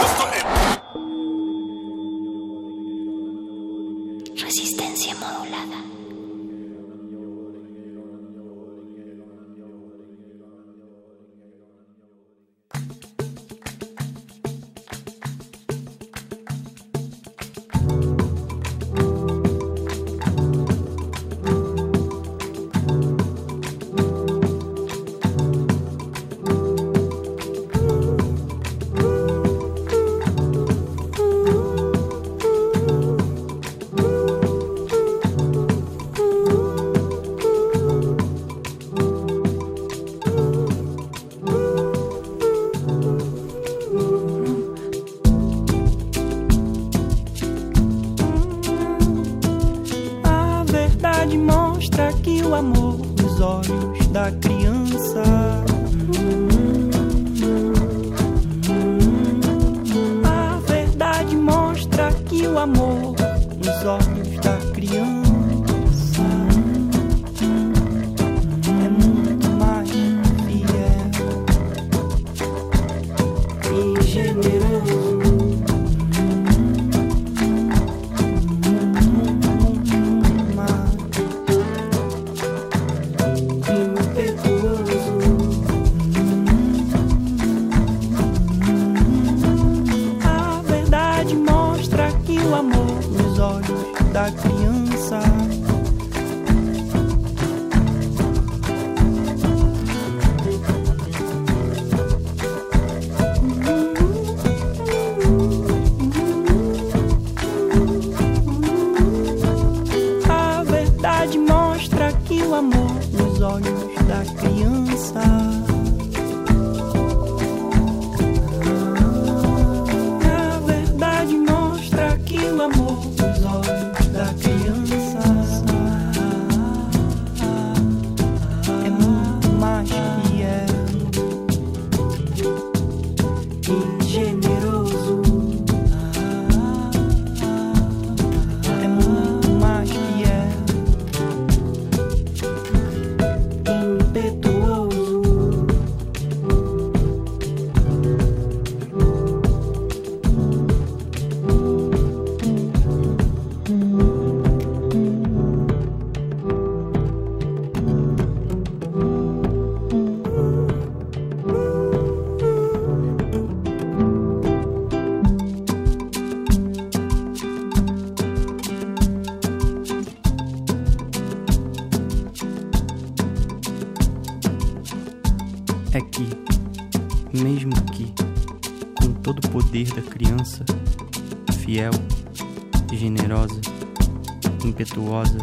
perigosa,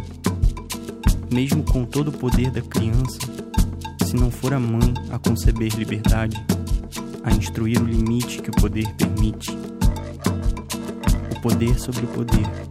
mesmo com todo o poder da criança, se não for a mãe a conceber liberdade, a instruir o limite que o poder permite. O poder sobre o poder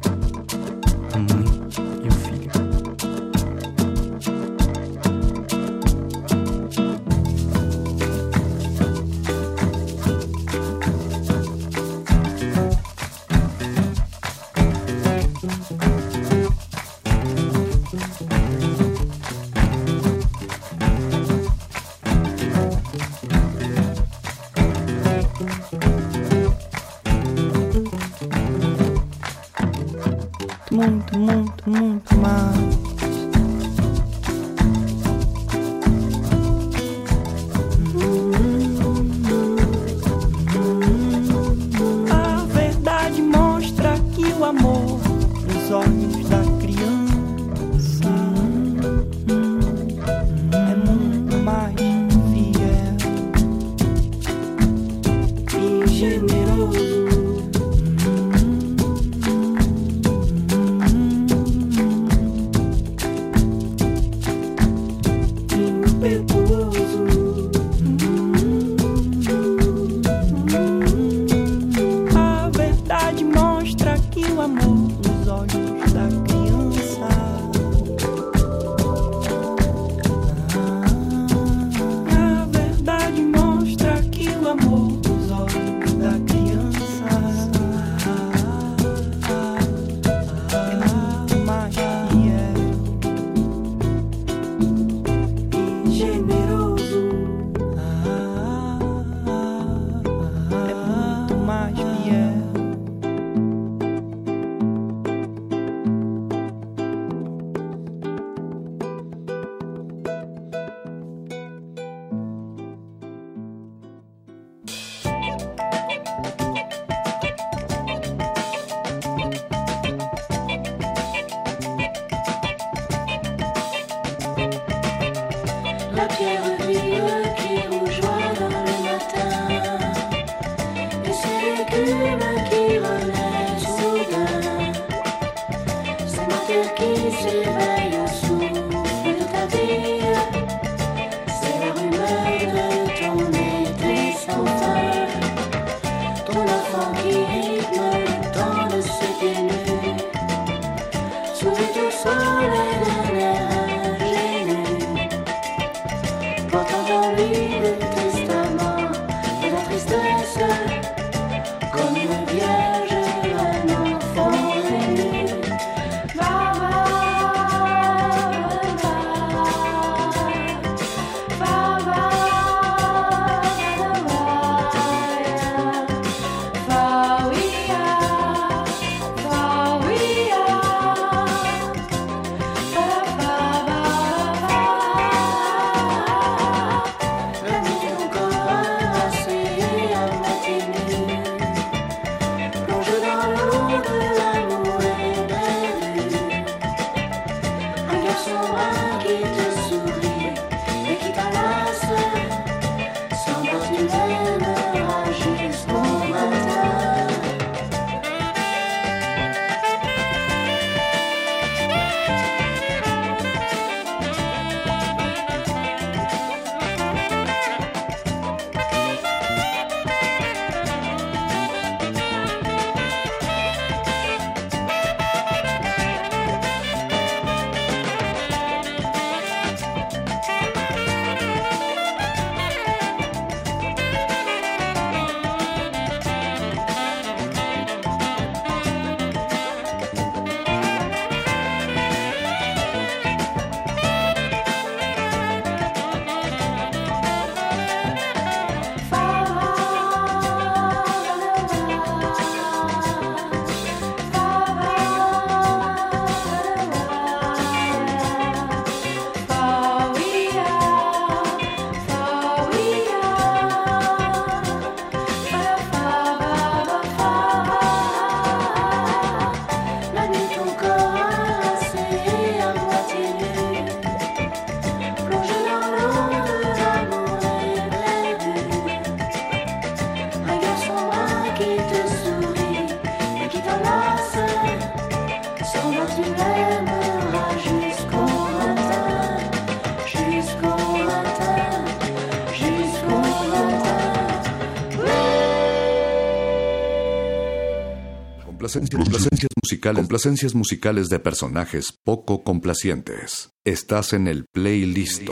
complacencias, musicales, complacencias musicales de personajes poco complacientes. Estás en el playlist.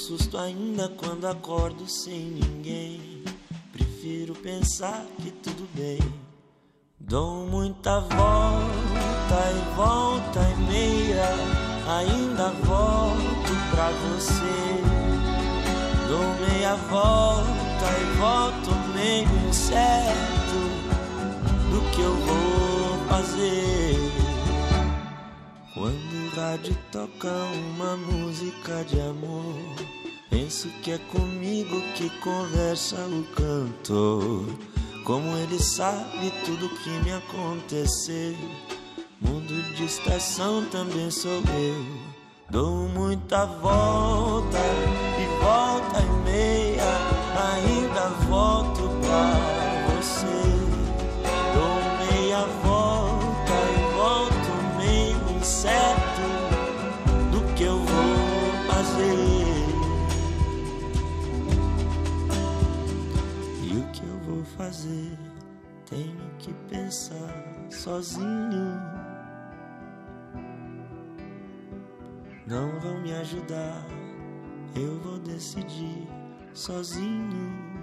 Susto ainda quando acordo sem ninguém. Prefiro pensar que tudo bem. Dou muita volta e volta e meia. Ainda volto pra você. Dou meia volta e volto meio incerto do que eu vou fazer. Quando o rádio toca uma música de amor, penso que é comigo que conversa o cantor. Como ele sabe tudo que me aconteceu. Mundo de estação também sou eu. Dou muita volta e volta e meia, ainda volto pra fazer? Tenho que pensar sozinho. Não vão me ajudar, eu vou decidir sozinho.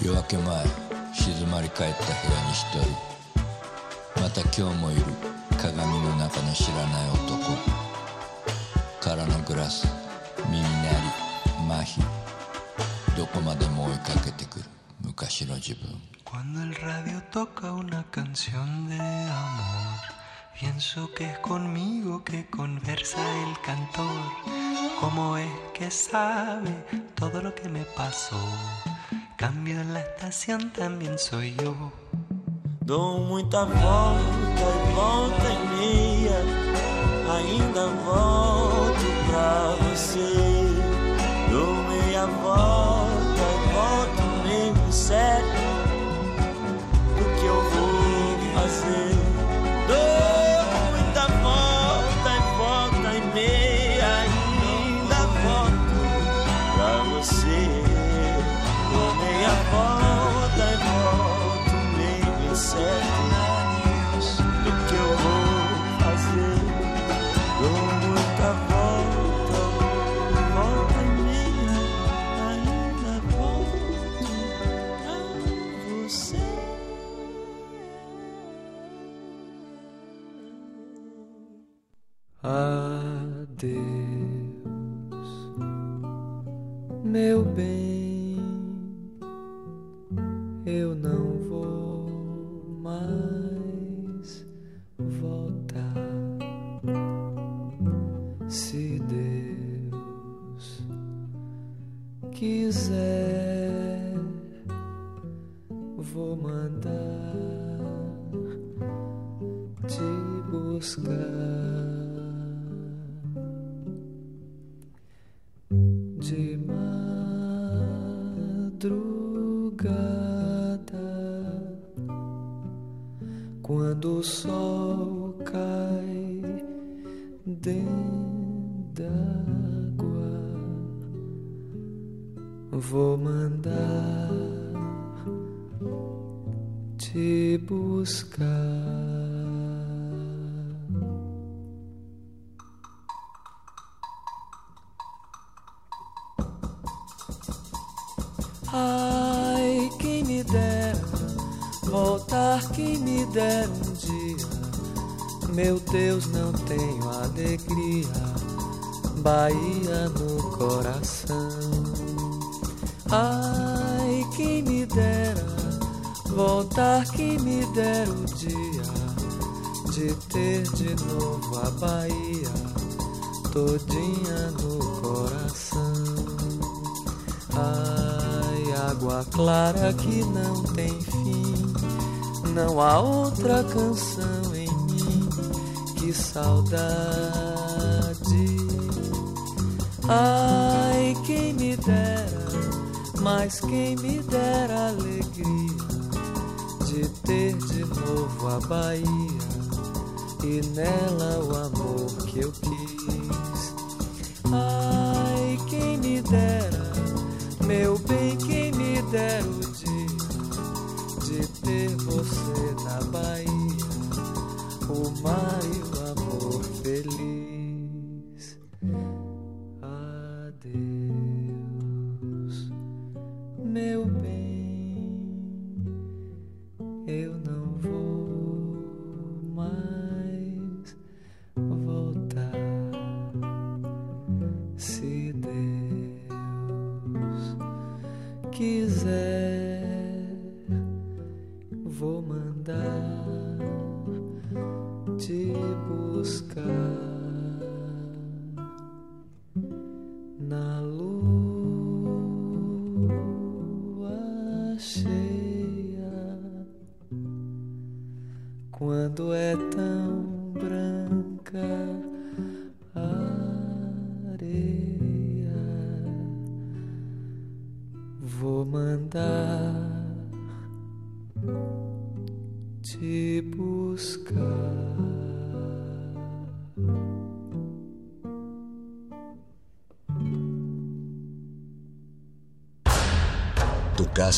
夜明け前静まり返った部屋に一人また今日もいる鏡の中の知らない男空のグラス耳鳴り麻痺 どこまでも追いかけてくる昔の自分 Cuando el radio toca una canción de amor, pienso que es conmigo que conversa el cantor. ¿Cómo es que sabe todo lo que me pasó? Cambio en la estación también soy yo. Dou muita volta e volta e meia, ainda volto pra você. Dou meia volta incerto do que eu vou fazer. Deus, meu bem, eu não vou mais voltar. Se Deus quiser, vou mandar te buscar. Madrugada, quando o sol cai dentro d'água, vou mandar te buscar. Ai, quem me dera voltar, quem me dera um dia. Meu Deus, não tenho alegria, Bahia no coração. Ai, quem me dera voltar, quem me dera o dia de ter de novo a Bahia todinha no coração. Ai, água clara que não tem fim, não há outra canção em mim que saudade. Ai, quem me dera, mas quem me dera alegria de ter de novo a Bahia e nela o amor que eu quis. Ai, quem me dera, meu bem, quem me dera o dia de ter você na Bahia, o mar e o amor feliz.